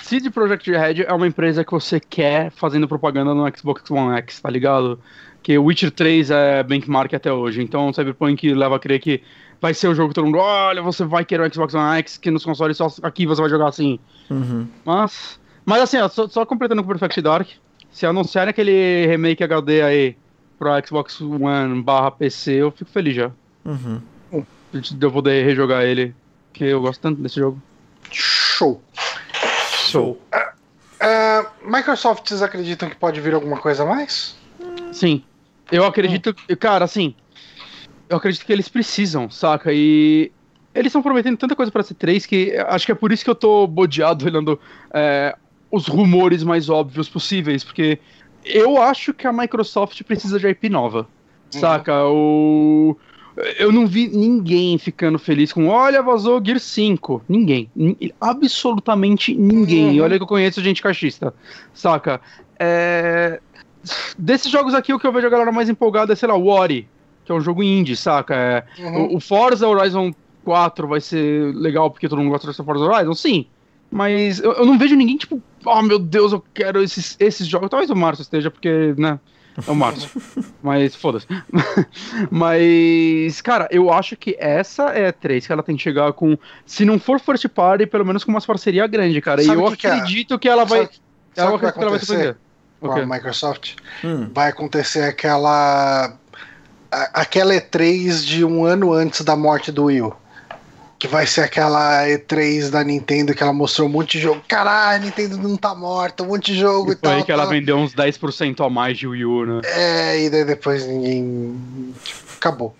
CD Projekt Red é uma empresa que você quer fazendo propaganda no Xbox One X, tá ligado? Que Witcher 3 é benchmark até hoje, então Cyberpunk leva a crer que vai ser o jogo que todo mundo, olha, você vai querer o Xbox One X, que nos consoles só aqui você vai jogar assim. Uhum. Mas, mas assim, ó, só, só completando com o Perfect Dark, se anunciarem aquele remake HD aí pro Xbox One barra PC, eu fico feliz já. Uhum. Eu vou poder rejogar ele, porque eu gosto tanto desse jogo. Show. Show. É, Microsoft, vocês acreditam que pode vir alguma coisa a mais? Sim. Eu acredito, cara, assim, eu acredito que eles precisam, saca? E eles estão prometendo tanta coisa pra C3 que acho que é por isso que eu tô bodeado olhando é, os rumores mais óbvios possíveis, porque eu acho que a Microsoft precisa de IP nova, saca? O... Eu não vi ninguém ficando feliz com, olha, vazou Gear 5. Ninguém. Nin- Absolutamente ninguém. Uhum. Olha que eu conheço gente cachista, saca? É... Desses jogos aqui, o que eu vejo a galera mais empolgada é, sei lá, o Ori, que é um jogo indie, saca? É, Uhum. o, o Forza Horizon 4 vai ser legal porque todo mundo gosta de Forza Horizon? Sim. Mas eu, eu não vejo ninguém, tipo, oh meu Deus, eu quero esses, esses jogos. Talvez o Márcio esteja, porque, né? É o Márcio. [laughs] Mas foda-se. [laughs] Mas, cara, eu acho que essa é a 3 que ela tem que chegar com. Se não for first party, pelo menos com uma parceria grande, cara. Sabe e eu que que é? acredito que ela vai. Sabe- sabe eu o que vai acredito que ela vai acontecer surpreender. com Ok. a Microsoft? Hum. Vai acontecer aquela. a- Aquela E3 de um ano antes da morte do Will. Que vai ser aquela E3 da Nintendo que ela mostrou um monte de jogo. Caralho, a Nintendo não tá morta, um monte de jogo e, E foi tal. aí que ela tal. vendeu uns 10% a mais de Wii U, né? É, e daí depois ninguém. acabou.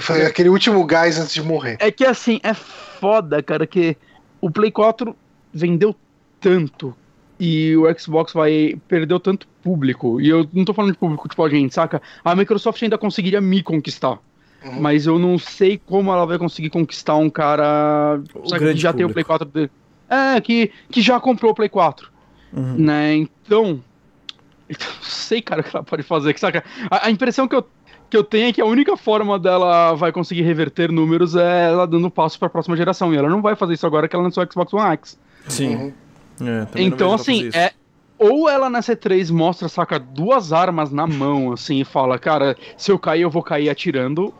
Foi aquele último gás antes de morrer. É que assim, é foda, cara, que o Play 4 vendeu tanto e o Xbox vai perdeu tanto público. E eu não tô falando de público tipo a gente, saca? A Microsoft ainda conseguiria me conquistar. Uhum. Mas eu não sei como ela vai conseguir conquistar um cara que já tem o público. Play 4 dele. É, que, que já comprou o Play 4 Uhum. né? Então, eu [laughs] não sei, cara, o que ela pode fazer, que saca? A, a impressão que eu, que eu tenho é que a única forma dela vai conseguir reverter números é ela dando passo para a próxima geração, e ela não vai fazer isso agora que ela lançou o Xbox One X. Sim. Uhum. É, então, assim, é ou ela nessa E3 mostra, saca, duas armas na mão, assim, e fala, cara, se eu cair, eu vou cair atirando,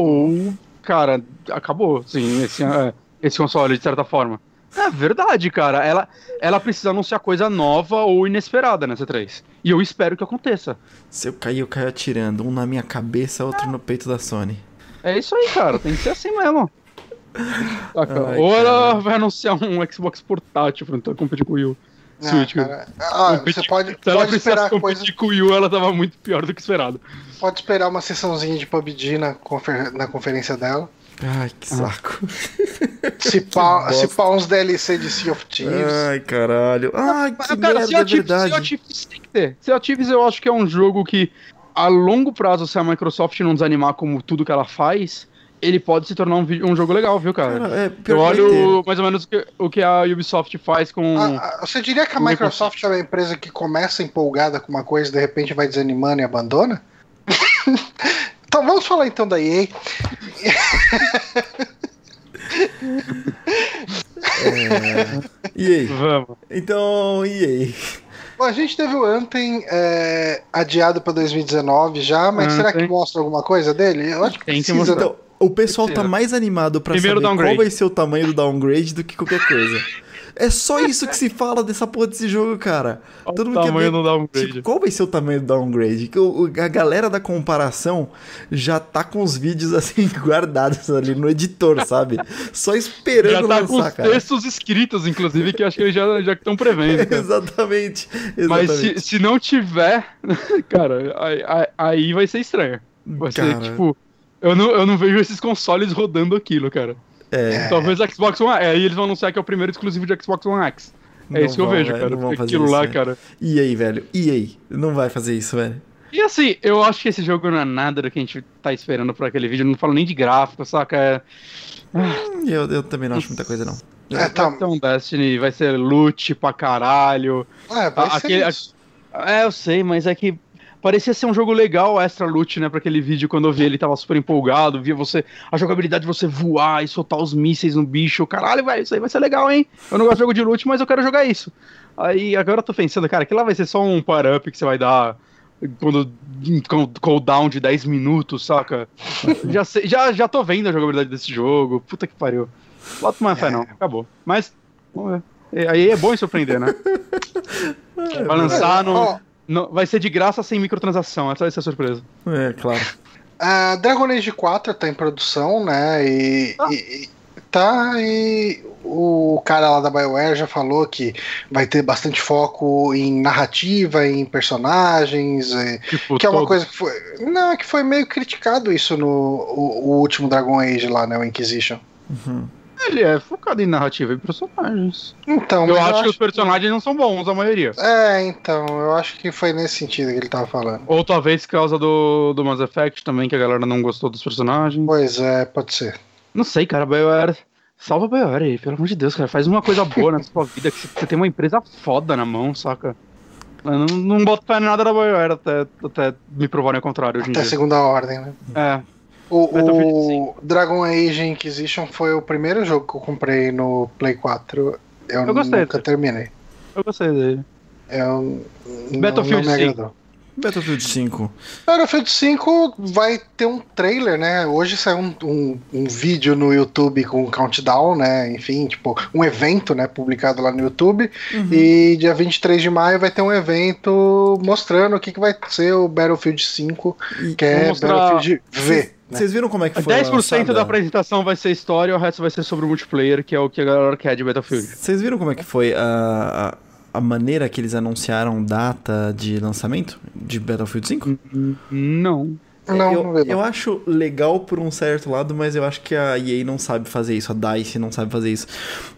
ou, cara, acabou, assim, esse, é, esse console, de certa forma. É verdade, cara. Ela, ela precisa anunciar coisa nova ou inesperada nessa 3. E eu espero que aconteça. Se eu cair, eu caio atirando. Um na minha cabeça, outro no peito da Sony. É isso aí, cara. Tem que ser assim mesmo. [laughs] Saca? Ai, ou ela vai anunciar um Xbox portátil pra competir com o Wii U. Ah, Switch. cara. Ah, você pode, Se ela pode esperar coisa, com o Wii U, ela tava muito pior do que esperado. pode esperar uma sessãozinha de PUBG na, confer- na conferência dela. Ai, que saco. Se [laughs] pá, se pá uns DLC de Sea of Thieves. Ai, caralho. Ai, Mas, que cara, merda, Sea é of Thieves- Sea verdade. of Thieves tem que ter. Sea of Thieves eu acho que é um jogo que, a longo prazo, se a Microsoft não desanimar como tudo que ela faz, ele pode se tornar um, um jogo legal, viu, cara? Cara, é, Eu que olho mais ou menos o que, o que a Ubisoft faz com. Ah, ah, você diria que a é que Microsoft é uma empresa que começa empolgada com uma coisa e de repente vai desanimando e abandona? [laughs] então vamos falar então da EA. E aí? Vamos. Então, e aí? Bom, a gente teve o Anthem é, adiado para 2019 já, mas será que mostra alguma coisa dele? Eu acho que Tem que precisa. mostrar. né? Então, o pessoal tá mais animado pra Primeiro saber downgrade. qual vai ser o tamanho do downgrade do que qualquer coisa. É só isso que se fala dessa porra desse jogo, cara. Olha Todo o mundo quer tamanho ver, do downgrade. tipo, qual vai ser o tamanho do downgrade? O- a galera da comparação já tá com os vídeos assim [laughs] guardados ali no editor, sabe? Só Já esperando tá com lançar, os cara. textos escritos, inclusive, que acho que eles já já estão prevendo. cara. exatamente. Mas exatamente. se, se não tiver, [laughs] cara, aí, aí- vai ser estranho. Vai ser Cara. tipo. Eu não, eu não vejo esses consoles rodando aquilo, cara. É, Talvez Xbox One. É, aí eles vão anunciar que é o primeiro exclusivo de Xbox One X. É Não isso que eu vão, vejo, velho, cara. não vão fazer Aquilo isso, lá, velho. cara. E aí, velho? E aí? Não vai fazer isso, velho. E assim, eu acho que esse jogo não é nada do que a gente tá esperando por aquele vídeo. Eu não falo nem de gráfico, saca? É, Hum, Eu, eu também não acho muita coisa, não. É, tá, um Destiny, vai ser loot pra caralho. é, vai ser aquele- isso. É, eu sei, mas é que parecia ser um jogo legal, extra loot, né? Pra aquele vídeo quando eu vi ele tava super empolgado, via você. A jogabilidade de você voar e soltar os mísseis no bicho. Caralho, velho, isso aí vai ser legal, hein? Eu não gosto de jogo de loot, mas eu quero jogar isso. Aí agora eu tô pensando, cara, que lá vai ser só um power-up que você vai dar quando com cooldown de 10 minutos, saca? [laughs] já, sei, já, já tô vendo a jogabilidade desse jogo. Puta que pariu. Bota uma fé, não. Acabou. Mas, vamos ver. É, Aí é bom surpreender, né? [laughs] Vai lançar no, No- Vai ser de graça sem microtransação. Essa vai ser a surpresa. É, claro. a [laughs] Dragon Age 4 tá em produção, né? E, Ah. e- e- tá e o cara lá da BioWare já falou que vai ter bastante foco em narrativa, em personagens, e- Tipo, que é uma todo- coisa que foi, não, é que foi meio criticado isso no o, o último Dragon Age lá, né, o Inquisition. Ele é focado em narrativa e personagens. Então, eu acho que os personagens não são bons, a maioria. É, então, eu acho que foi nesse sentido que ele tava falando. Ou talvez por causa do, do Mass Effect também, que a galera não gostou dos personagens. Pois é, pode ser. Não sei, cara, a BioWare. Salva a BioWare aí, pelo amor de Deus, cara. Faz uma coisa boa [laughs] na sua vida, que você tem uma empresa foda na mão, saca? Eu não, não boto fé em nada da BioWare até, até me provarem o contrário Até segunda ordem, né? É, O, o Dragon Age Inquisition foi o primeiro jogo que eu comprei no Play 4. Eu, Eu gostei nunca dele. terminei. eu gostei dele. Eu não- Battlefield não me 5. agradou. Battlefield 5. Battlefield 5 vai ter um trailer, né? Hoje saiu um, um, um vídeo no YouTube com um countdown, né? Enfim, tipo, um evento, né? Publicado lá no YouTube. Uhum. E dia 23 de maio vai ter um evento mostrando o que, que vai ser o Battlefield 5, E que é mostrar- Battlefield V. né? Vocês viram como é que foi 10% lançada? da apresentação vai ser história, o resto vai ser sobre o multiplayer, que é o que a galera quer de Battlefield. Vocês viram como é que foi a, a, a maneira que eles anunciaram data de lançamento de Battlefield 5? Não. Não, eu, não eu acho legal por um certo lado, mas eu acho que a EA não sabe fazer isso, a DICE não sabe fazer isso.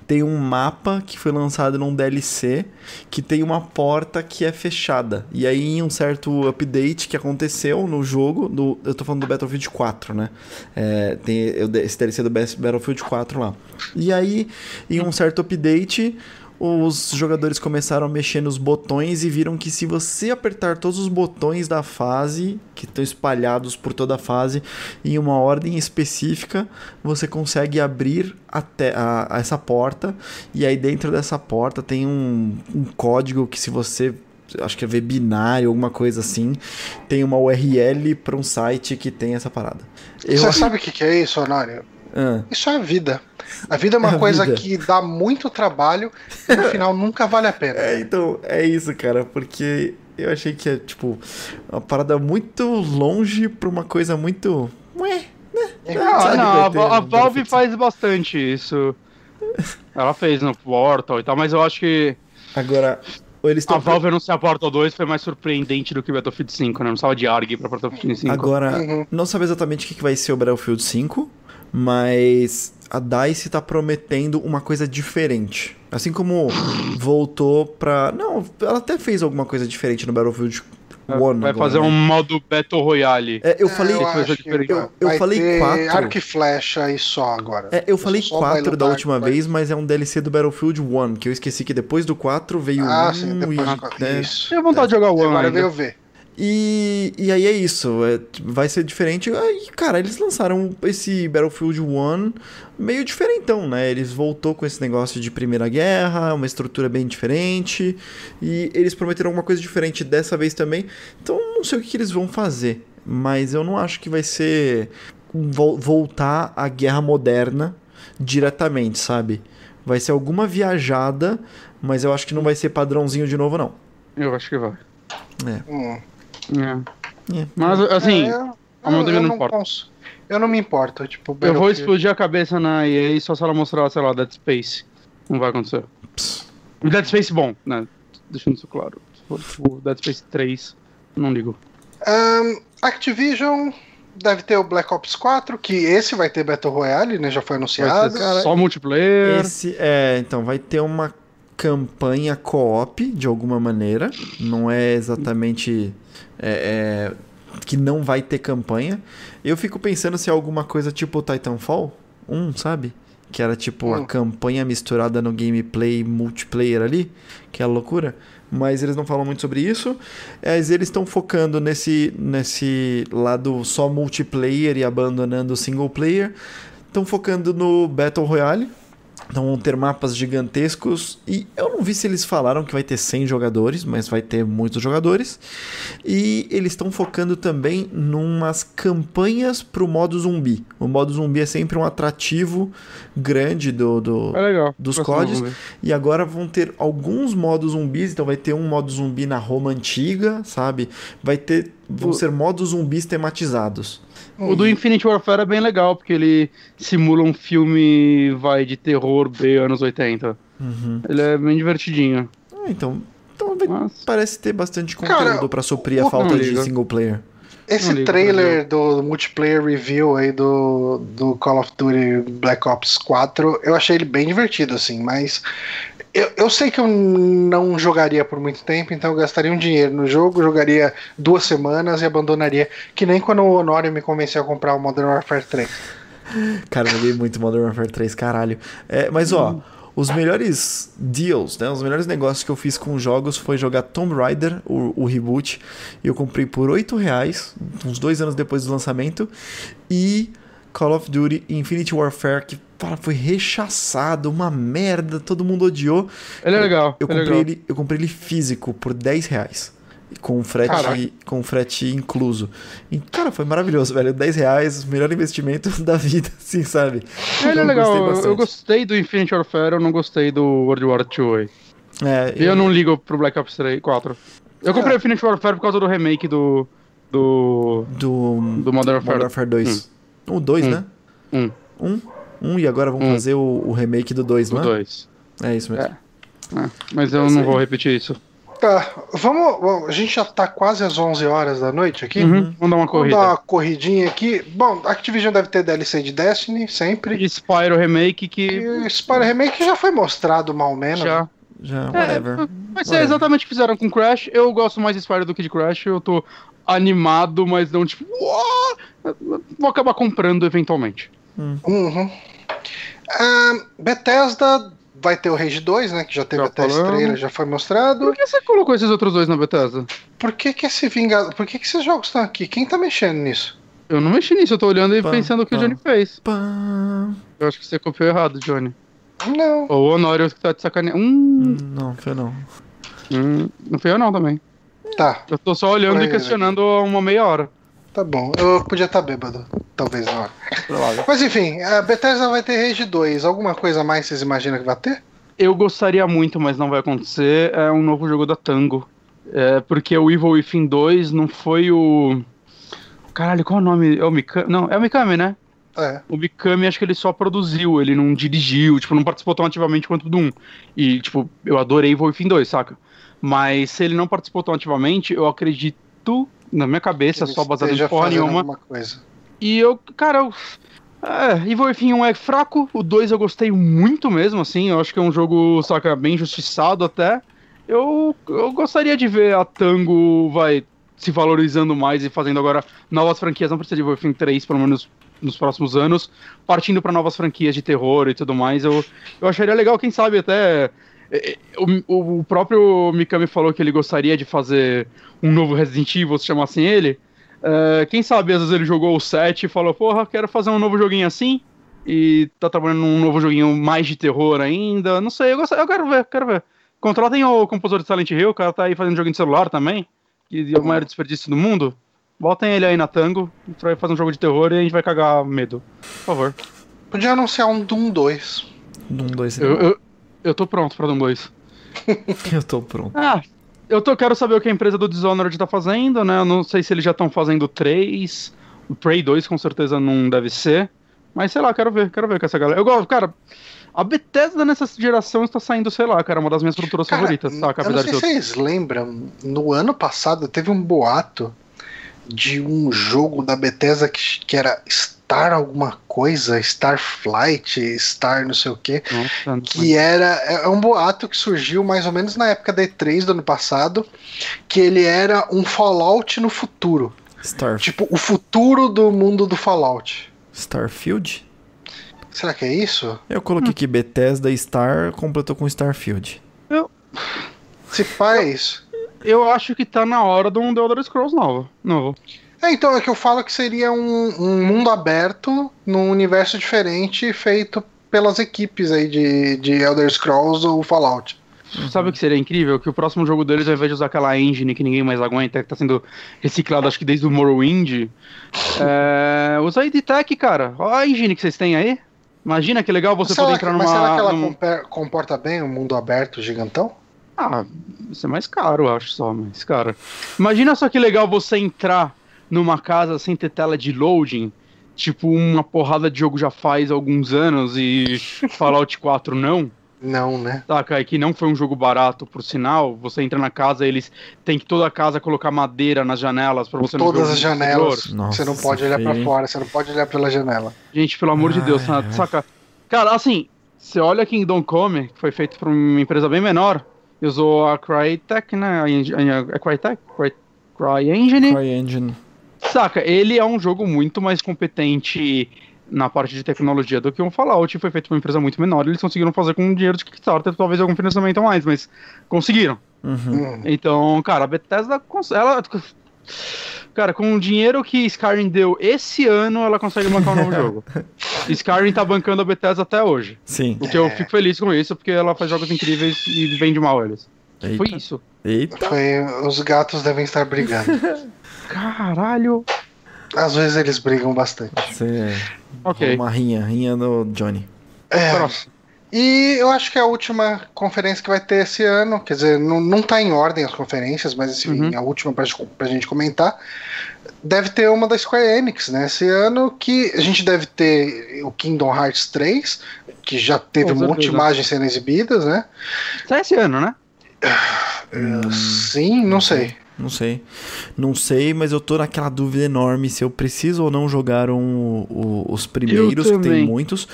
Tem um mapa que foi lançado num DLC que tem uma porta que é fechada. E aí, em um certo update que aconteceu no jogo, do, eu tô falando do Battlefield 4, né? É, tem esse DLC do Battlefield 4 lá. E aí, em um certo update, os jogadores começaram a mexer nos botões e viram que se você apertar todos os botões da fase, que estão espalhados por toda a fase, em uma ordem específica, você consegue abrir até a, a essa porta. E aí dentro dessa porta tem um, um código que se você acho que é webinário, alguma coisa assim, tem uma URL para um site que tem essa parada. Eu, Você sabe o que, que é isso, Honório? Ah, Isso é a vida. A vida é uma [laughs] É coisa vida. que dá muito trabalho e no final nunca vale a pena. [laughs] É, então, é isso, cara, porque eu achei que é, tipo, uma parada muito longe pra uma coisa muito. Ué, Ah, sabe não, que vai a, a Valve faz bastante isso. [laughs] Ela fez no Portal e tal, mas eu acho que agora. ou Eles a. Valve anunciar Portal 2 foi mais surpreendente do que Battlefield 5, né? Não precisava de ARG pra Battlefield 5. Agora, Uhum. não sabe exatamente o que que vai ser o Battlefield 5, mas a DICE tá prometendo uma coisa diferente. Assim como voltou pra. Não, ela até fez alguma coisa diferente no Battlefield 1. É, vai agora, fazer né? um modo Battle Royale. É, eu É, falei. eu coisa diferente. Eu- eu falei quatro. arco e flecha e só agora. É, eu falei 4 da última vez, mas é um DLC do Battlefield 1, que eu esqueci que depois do 4 veio Ah, um sim, depois e, do né, Isso. Tenho vontade de jogar o One Agora ainda. veio ver. E, e aí é isso, é, vai ser diferente. Aí, cara, eles lançaram esse Battlefield 1 meio diferentão, né? Eles voltou com esse negócio de Primeira Guerra, uma estrutura bem diferente, e eles prometeram alguma coisa diferente dessa vez também. Então não sei o que, que eles vão fazer, mas eu não acho que vai ser vol- voltar à guerra moderna diretamente, sabe? Vai ser alguma viajada, mas eu acho que não vai ser padrãozinho de novo, não. Eu acho que vai. Hum. É. É. Mas, assim, É, a eu, eu não não importa. cons- Eu não me importo. Tipo, eu vou explodir a cabeça na EA só se ela mostrar, sei lá, Dead Space. Não vai acontecer. Dead Space bom, né? Deixando isso claro. Tipo Dead Space 3, não ligo. Ahn, Activision deve ter o Black Ops 4, que esse vai ter Battle Royale, né? Já foi anunciado. ser cara, só multiplayer. Esse é, então vai ter uma campanha co-op de alguma maneira. Não é exatamente é, é, que não vai ter campanha. Eu fico pensando se é alguma coisa tipo o Titanfall 1, sabe? Que era tipo a Hum. campanha misturada no gameplay multiplayer ali, que é a loucura. mas eles não falam muito sobre isso. Mas eles estão focando nesse, nesse lado só multiplayer e abandonando o single player. Estão focando no Battle Royale. Então vão ter mapas gigantescos. E eu não vi se eles falaram que vai ter 100 jogadores, mas vai ter muitos jogadores. E eles estão focando também numas campanhas pro modo zumbi. O modo zumbi é sempre um atrativo grande do, do É legal. dos CODs. E agora vão ter alguns modos zumbis. Então vai ter um modo zumbi na Roma antiga, sabe? Vai ter. Vão ser modos zumbis tematizados. O do Infinite Warfare é bem legal, porque ele simula um filme, vai, de terror B, anos 80. Uhum. Ele é bem divertidinho. Ah, então. Então Mas... parece ter bastante conteúdo pra suprir a falta de single player. Esse ligo, trailer do multiplayer review aí do, do Call of Duty Black Ops 4, eu achei ele bem divertido, assim, mas eu, eu sei que eu não jogaria por muito tempo, então eu gastaria um dinheiro no jogo, jogaria duas semanas e abandonaria, que nem quando o Honório me convenceu a comprar o Modern Warfare 3. Cara, eu joguei muito Modern Warfare 3, caralho. É, mas ó, os melhores deals, né? Os melhores negócios que eu fiz com jogos foi jogar Tomb Raider, o, o reboot. Eu comprei por 8 reais, uns dois anos depois do lançamento. E Call of Duty Infinity Warfare, que fala, foi rechaçado, uma merda, todo mundo odiou. Ele é legal. Eu ele é comprei, legal. ele, eu comprei ele físico por 10 reais. Com frete, Caraca. com frete incluso. E, cara, foi maravilhoso, velho. 10 reais, melhor investimento [laughs] da vida, assim, sabe? Ele é Eu legal. gostei Eu- bastante. Eu gostei do Infinite Warfare, eu não gostei do World War II. É, E eu não ligo pro Black Ops 3, 4. Eu comprei o Infinite Warfare por causa do remake do. do. Do, do Modern Warfare. Modern Warfare 2. O 2, Hum. né? Um, Um. Um, e agora vamos Hum. fazer o, o remake do 2, do não é? 2. É isso mesmo. É, mas eu É não aí. vou repetir isso. Tá, vamos. bom, A gente já tá quase às 11 horas da noite aqui. Uhum. Vamos dar uma Vamos corrida. dar uma corridinha aqui. Bom, a Activision deve ter DLC de Destiny, sempre. E Spyro Remake E que. o Spyro Remake já foi mostrado mal menos. Já. Já, É, whatever. Mas é Whatever. exatamente o que fizeram com Crash. Eu gosto mais de Spyro do que de Crash. Eu tô animado, mas não tipo. "Uau!" Vou acabar comprando eventualmente. Uhum. Ah, Bethesda vai ter o Rage 2, né? Que já teve Já até falamos. trailer, já foi mostrado. Por que você colocou esses outros dois na Bethesda? Por que que esse Vingador... Por que que esses jogos estão aqui? Quem tá mexendo nisso? Eu não mexi nisso, eu tô olhando e Pá, pensando o que o. Johnny fez. Pá. Eu acho que você copiou errado, Johnny. Não. Ou o Honório que tá de sacaneando. Hum, Não, foi não. hum, não fui eu não também. Tá, Eu tô só olhando Por e aí, questionando uma meia hora. Tá bom. Eu podia estar bêbado, talvez na hora. Provável. Mas enfim, a Bethesda vai ter Rage 2. Alguma coisa mais vocês imaginam que vai ter? Eu gostaria muito, mas não vai acontecer. É um novo jogo da Tango. É porque o Evil Within 2 não foi o. Caralho, qual é o nome? É o Mikami? Não, é o Mikami, né? É. O Mikami acho que ele só produziu, ele não dirigiu, tipo, não participou tão ativamente quanto o Doom. E, tipo, eu adorei Evil Within 2, saca? Mas se ele não participou tão ativamente, eu acredito, na minha cabeça, só baseado em porra nenhuma. E eu, cara, eu, é, Evil Within 1 é fraco, o 2 eu gostei muito mesmo, assim, eu acho que é um jogo, saca, bem justiçado até. Eu, eu gostaria de ver a Tango, vai, se valorizando mais e fazendo agora novas franquias, não precisa de Evil Within 3, pelo menos nos próximos anos, partindo para novas franquias de terror e tudo mais, eu, eu acharia legal, quem sabe até... é, é, O, o próprio Mikami falou que ele gostaria de fazer um novo Resident Evil, se chamassem ele. É, quem sabe às vezes ele jogou o 7 e falou, porra, quero fazer um novo joguinho assim. E tá trabalhando num novo joguinho mais de terror ainda. Não sei, eu, gosto, eu quero ver, quero ver. Contratem o compositor de Silent Hill, o cara tá aí fazendo joguinho de celular também. Que é o maior desperdício do mundo. Botem ele aí na Tango pra fazer um jogo de terror e a gente vai cagar medo. Por favor. Podia anunciar um Doom 2. Um, dois, Eu, eu, eu tô pronto pra Doom 2. [laughs] eu tô pronto. Ah, eu tô, quero saber o que a empresa do Dishonored tá fazendo, né? Eu não sei se eles já estão fazendo 3. O Prey 2 com certeza não deve ser. Mas sei lá, quero ver, quero ver com essa galera. Eu gosto, cara. A Bethesda nessa geração está saindo, sei lá, cara, uma das minhas produtoras Cara, favoritas, saca? eu não sei se vocês lembram, no ano passado teve um boato de um jogo da Bethesda que, que era Star alguma coisa, Starflight, Star não sei o que, Nossa, que era é um boato que surgiu mais ou menos na época da E3 do ano passado, que ele era um Fallout no futuro, Star, tipo o futuro do mundo do Fallout. Starfield? Será que é isso? Eu coloquei aqui Bethesda Star, completou com Starfield. Se faz. Eu acho que tá na hora de um The Elder Scrolls novo. novo. É, então, é que eu falo que seria um, um mundo aberto num universo diferente feito pelas equipes aí de, de Elder Scrolls ou Fallout. Sabe o que seria incrível? Que o próximo jogo deles, ao invés de usar aquela engine que ninguém mais aguenta, que tá sendo reciclado acho que desde o Morrowind, é... usa a EdTech, cara. Olha a engine que vocês têm aí. Imagina que legal você poder que- entrar numa... mas será que ela num- comporta bem um mundo aberto gigantão? Ah, isso é mais caro, eu acho só, mas, cara. Imagina só que legal você entrar numa casa sem ter tela de loading, tipo uma porrada de jogo já faz alguns anos e [laughs] Fallout 4 não. Não, né? Saca? E que não foi um jogo barato, por sinal. Você entra na casa, eles têm que toda a casa colocar madeira nas janelas pra você não Todas o as janelas. Nossa, você não pode olhar hein? fora, você não pode olhar pela janela. Gente, pelo amor de Deus, Ai, ai. saca? Cara, assim, você olha Kingdom Come, que foi feito por uma empresa bem menor, usou a Crytek, né? A, a, a Crytek? Cry, CryEngine. CryEngine. Saca, ele é um jogo muito mais competente na parte de tecnologia do que um Fallout. Foi feito por uma empresa muito menor. Eles conseguiram fazer com dinheiro de Kickstarter, talvez algum financiamento a mais, mas conseguiram. Uhum. Hum. Então, cara, a Bethesda, ela. Cara, com o dinheiro que Skyrim deu esse ano, ela consegue bancar um novo jogo. [laughs] Skyrim tá bancando a Bethesda até hoje. Sim. O que eu fico feliz com isso, porque ela faz jogos incríveis e vende mal eles. Eita. Foi isso. Eita. Foi, os gatos devem estar brigando. [laughs] Caralho. Às vezes eles brigam bastante. Você é Ok. uma rinha, rinha no Johnny. É, Próximo. E eu acho que é a última conferência que vai ter esse ano, quer dizer, não, não tá em ordem as conferências, mas enfim, Uhum. a última pra, pra gente comentar. Deve ter uma da Square Enix, né? Esse ano que a gente deve ter o Kingdom Hearts 3, que já teve Com um monte de imagens sendo exibidas, né? Sai esse ano, né? Hum. Sim, não sei. Não sei. Não sei, mas eu tô naquela dúvida enorme se eu preciso ou não jogar um, o- os primeiros, que tem muitos.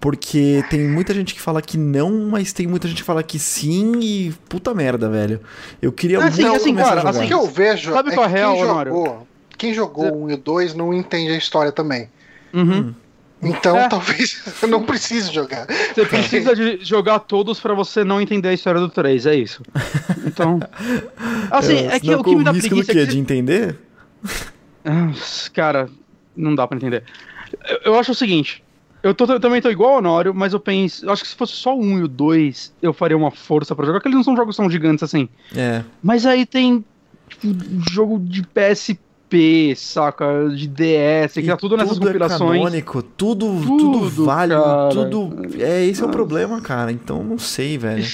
Porque tem muita gente que fala que não, mas tem muita gente que fala que sim e puta merda, velho. Eu queria Ah, muito sim, assim, começar cara, a jogar. O que eu vejo Sabe é qual é real, quem jogou, quem jogou o 1 e o 2 não entende a história também. Uhum. Então É. [laughs] talvez eu não precise jogar. Você precisa de jogar todos pra você não entender a história do 3, é isso. Então. [laughs] Assim, é, que senão o que me dá do preguiça quê? é que. De entender? Ah, Cara, não dá pra entender. Eu, eu acho o seguinte. Eu, tô- eu também tô igual ao Honório, mas eu penso. Eu acho que se fosse só o 1 e o 2, eu faria uma força pra jogar, porque eles não são jogos tão gigantes assim. É. Mas aí tem. Tipo, jogo de PSP, saca? De DS, que tá tudo nessas tudo compilações. É canônico, tudo, tudo, Tudo, vale, cara. tudo. É, esse é o problema, cara. Então não sei, velho.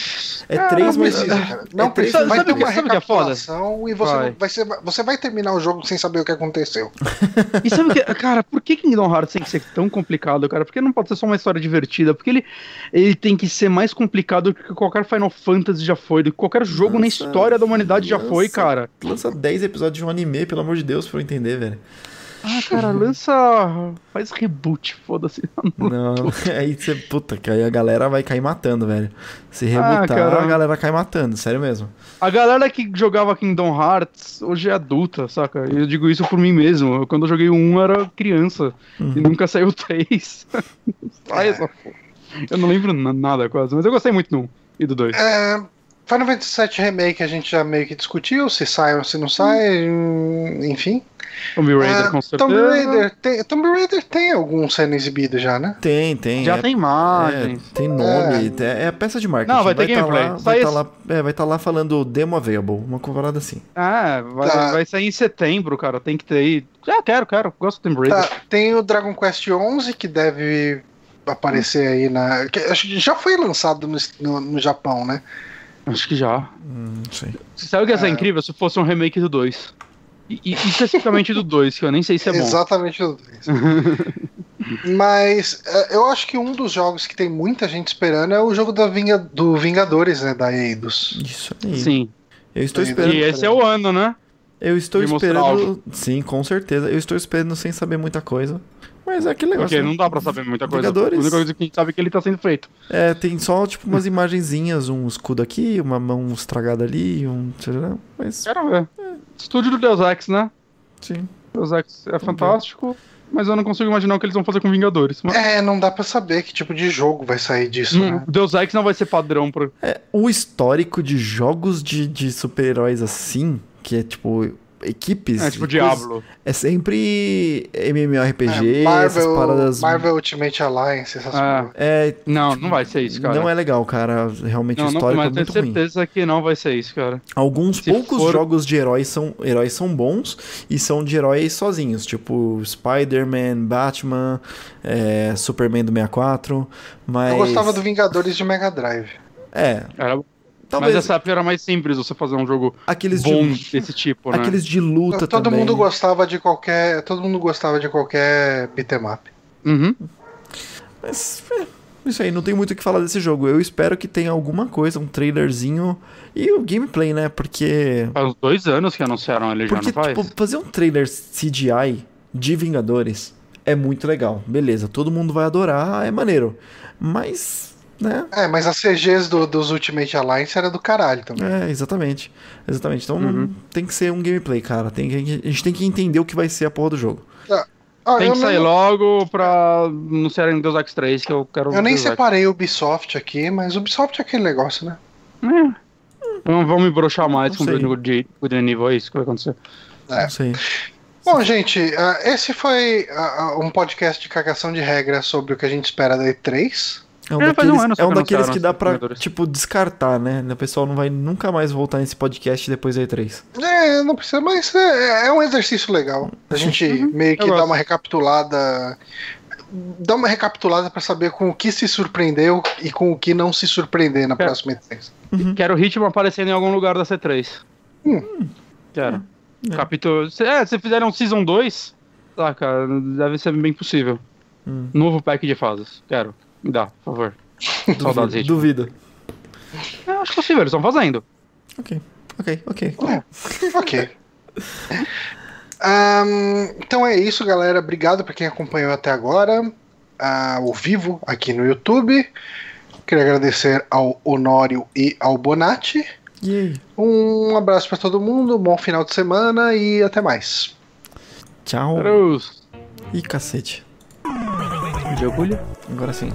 É Cara, três, Não mas. precisa, cara. Não é três, precisa. Vai sabe ter o que- uma sabe é e você Vai. vai. Ser, você vai terminar o jogo sem saber o que aconteceu. [laughs] E sabe o que, cara, por que Kingdom Hearts tem que ser tão complicado, cara? Porque não pode ser só uma história divertida, porque ele, ele tem que ser mais complicado do que qualquer Final Fantasy já foi, do que qualquer jogo na Nossa, história da humanidade já foi, cara. Lança 10 episódios de um anime, pelo amor de Deus, pra eu entender, velho. Ah, cara, lança. faz reboot, foda-se. [laughs] Não, aí você, puta, que aí a galera vai cair matando, velho. Se Ah, rebutar, cara. a galera cai matando, sério mesmo. A galera que jogava Kingdom Hearts hoje é adulta, saca? Eu digo isso por mim mesmo. Eu, quando eu joguei o 1 eu era criança e nunca saiu 3. [laughs] Sai essa porra. Eu não lembro na- nada quase, mas eu gostei muito do 1 e do 2. É, Final Fantasy VII Remake a gente já meio que discutiu, se sai ou se não sai, hum, enfim. Tomb Raider, É, com certeza. Tomb Raider, tem, Tomb Raider tem algum sendo exibido já, né? Tem, tem. Já é, tem é, imagens. tem nome, é, é peça de marketing. Não, vai ter tá gameplay. lá, vai tá isso. lá, é, vai estar lá falando demo available, uma parada assim. Ah, vai, Tá. vai sair em setembro, cara. Tem que ter aí. Ah, quero, quero. Gosto do Tomb Raider. Tá, tem o Dragon Quest XI que deve aparecer aí na. que acho que já foi lançado no, no, no Japão, né? Acho que já. Hum, não sei. Sabe o que ia ser É. incrível se fosse um remake do 2? E, e especificamente do 2, que eu nem sei se é bom. Exatamente os dois. [laughs] Mas é, eu acho que um dos jogos que tem muita gente esperando é o jogo da Vinga, do Vingadores, né? Da Eidos. Isso aí. Sim. Eu estou E esperando. E esse é o ano, né? Eu estou esperando. Sim, com certeza. Eu estou esperando sem saber muita coisa. Mas é aquele negócio. Porque né? não dá pra saber muita coisa. Vingadores. A única coisa que a gente sabe é que ele tá sendo feito. É, tem só tipo umas imagenzinhas, um escudo aqui, uma mão estragada ali, um. Mas Quero ver. Estúdio do Deus Ex, né? sim. Deus Ex é fantástico. mas eu não consigo imaginar o que eles vão fazer com Vingadores. Mas... É, não dá pra saber que tipo de jogo vai sair disso, Hum, né? Deus Ex não vai ser padrão pro. É, o histórico de jogos de, de super-heróis assim, que é tipo equipes. É tipo Diablo. É sempre MMORPG, É, essas Marvel, paradas. Marvel Ultimate Alliance, essas Ah. coisas. É, Não, não vai ser isso, cara. não é legal, cara. Realmente Não, o não, histórico mas é tenho muito ruim. certeza que não vai ser isso, cara. Alguns Se poucos for- jogos de heróis são, heróis são bons e são de heróis sozinhos, tipo Spider-Man, Batman, é, Superman do 64, mas... Eu gostava do Vingadores de Mega Drive. É, Era- talvez Mas essa época era mais simples você fazer um jogo aqueles bom de, desse tipo, né? aqueles de luta todo também. mundo gostava de qualquer. Todo mundo gostava de qualquer beat'em up. Uhum. Mas, é, isso aí, não tem muito o que falar desse jogo. Eu espero que tenha alguma coisa, um trailerzinho e o gameplay, né? Porque... Faz uns dois anos que anunciaram ele Porque, já, não faz? tipo, fazer um trailer CGI de Vingadores é muito legal. Beleza, todo mundo vai adorar, é maneiro. Mas, né? É, mas as CGs do- dos Ultimate Alliance era do caralho também. É, exatamente. Exatamente. Então Uhum. tem que ser um gameplay, cara. Tem que, a gente tem que entender o que vai ser a porra do jogo. Ah, Tem que sair nem- logo pra anunciarem Deus Ex 3, que eu quero Eu nem Deus separei o Ubisoft aqui, mas o Ubisoft é aquele negócio, né? É. Não vão me broxar mais Não com o. Good Good Nível, é isso que vai acontecer. É. Não sei. Bom, gente, ah, esse foi ah, um podcast de cagação de regra sobre o que a gente espera da E3. É um É, faz um daqueles, ano é um que daqueles anunciaram que dá pra, tipo, descartar, né? O pessoal não vai nunca mais voltar nesse podcast depois da E3. É, não precisa, mas é, é um exercício legal. A gente meio que eu dá gosto. uma recapitulada. Dá uma recapitulada pra saber com o que se surpreendeu e com o que não se surpreender na É. próxima E3. Quero o ritmo aparecendo em algum lugar da C3. Hum. Quero. É. Capítulo. se- É, se fizerem um Season 2, tá, cara, deve ser bem possível. Hum. Novo pack de fases. Quero. Me dá, por favor. [laughs] Saudades, ritmo. Duvido. É, acho possível, eles estão fazendo. Ok, ok, ok. Ok. Ahn, então é isso, galera. Obrigado pra quem acompanhou até agora, ah, ao vivo aqui no YouTube. Queria agradecer ao Honório e ao Bonatti. E aí? Um abraço pra todo mundo, bom final de semana e até mais. Tchau. Cruz. Ih, cacete. De orgulho? Agora sim.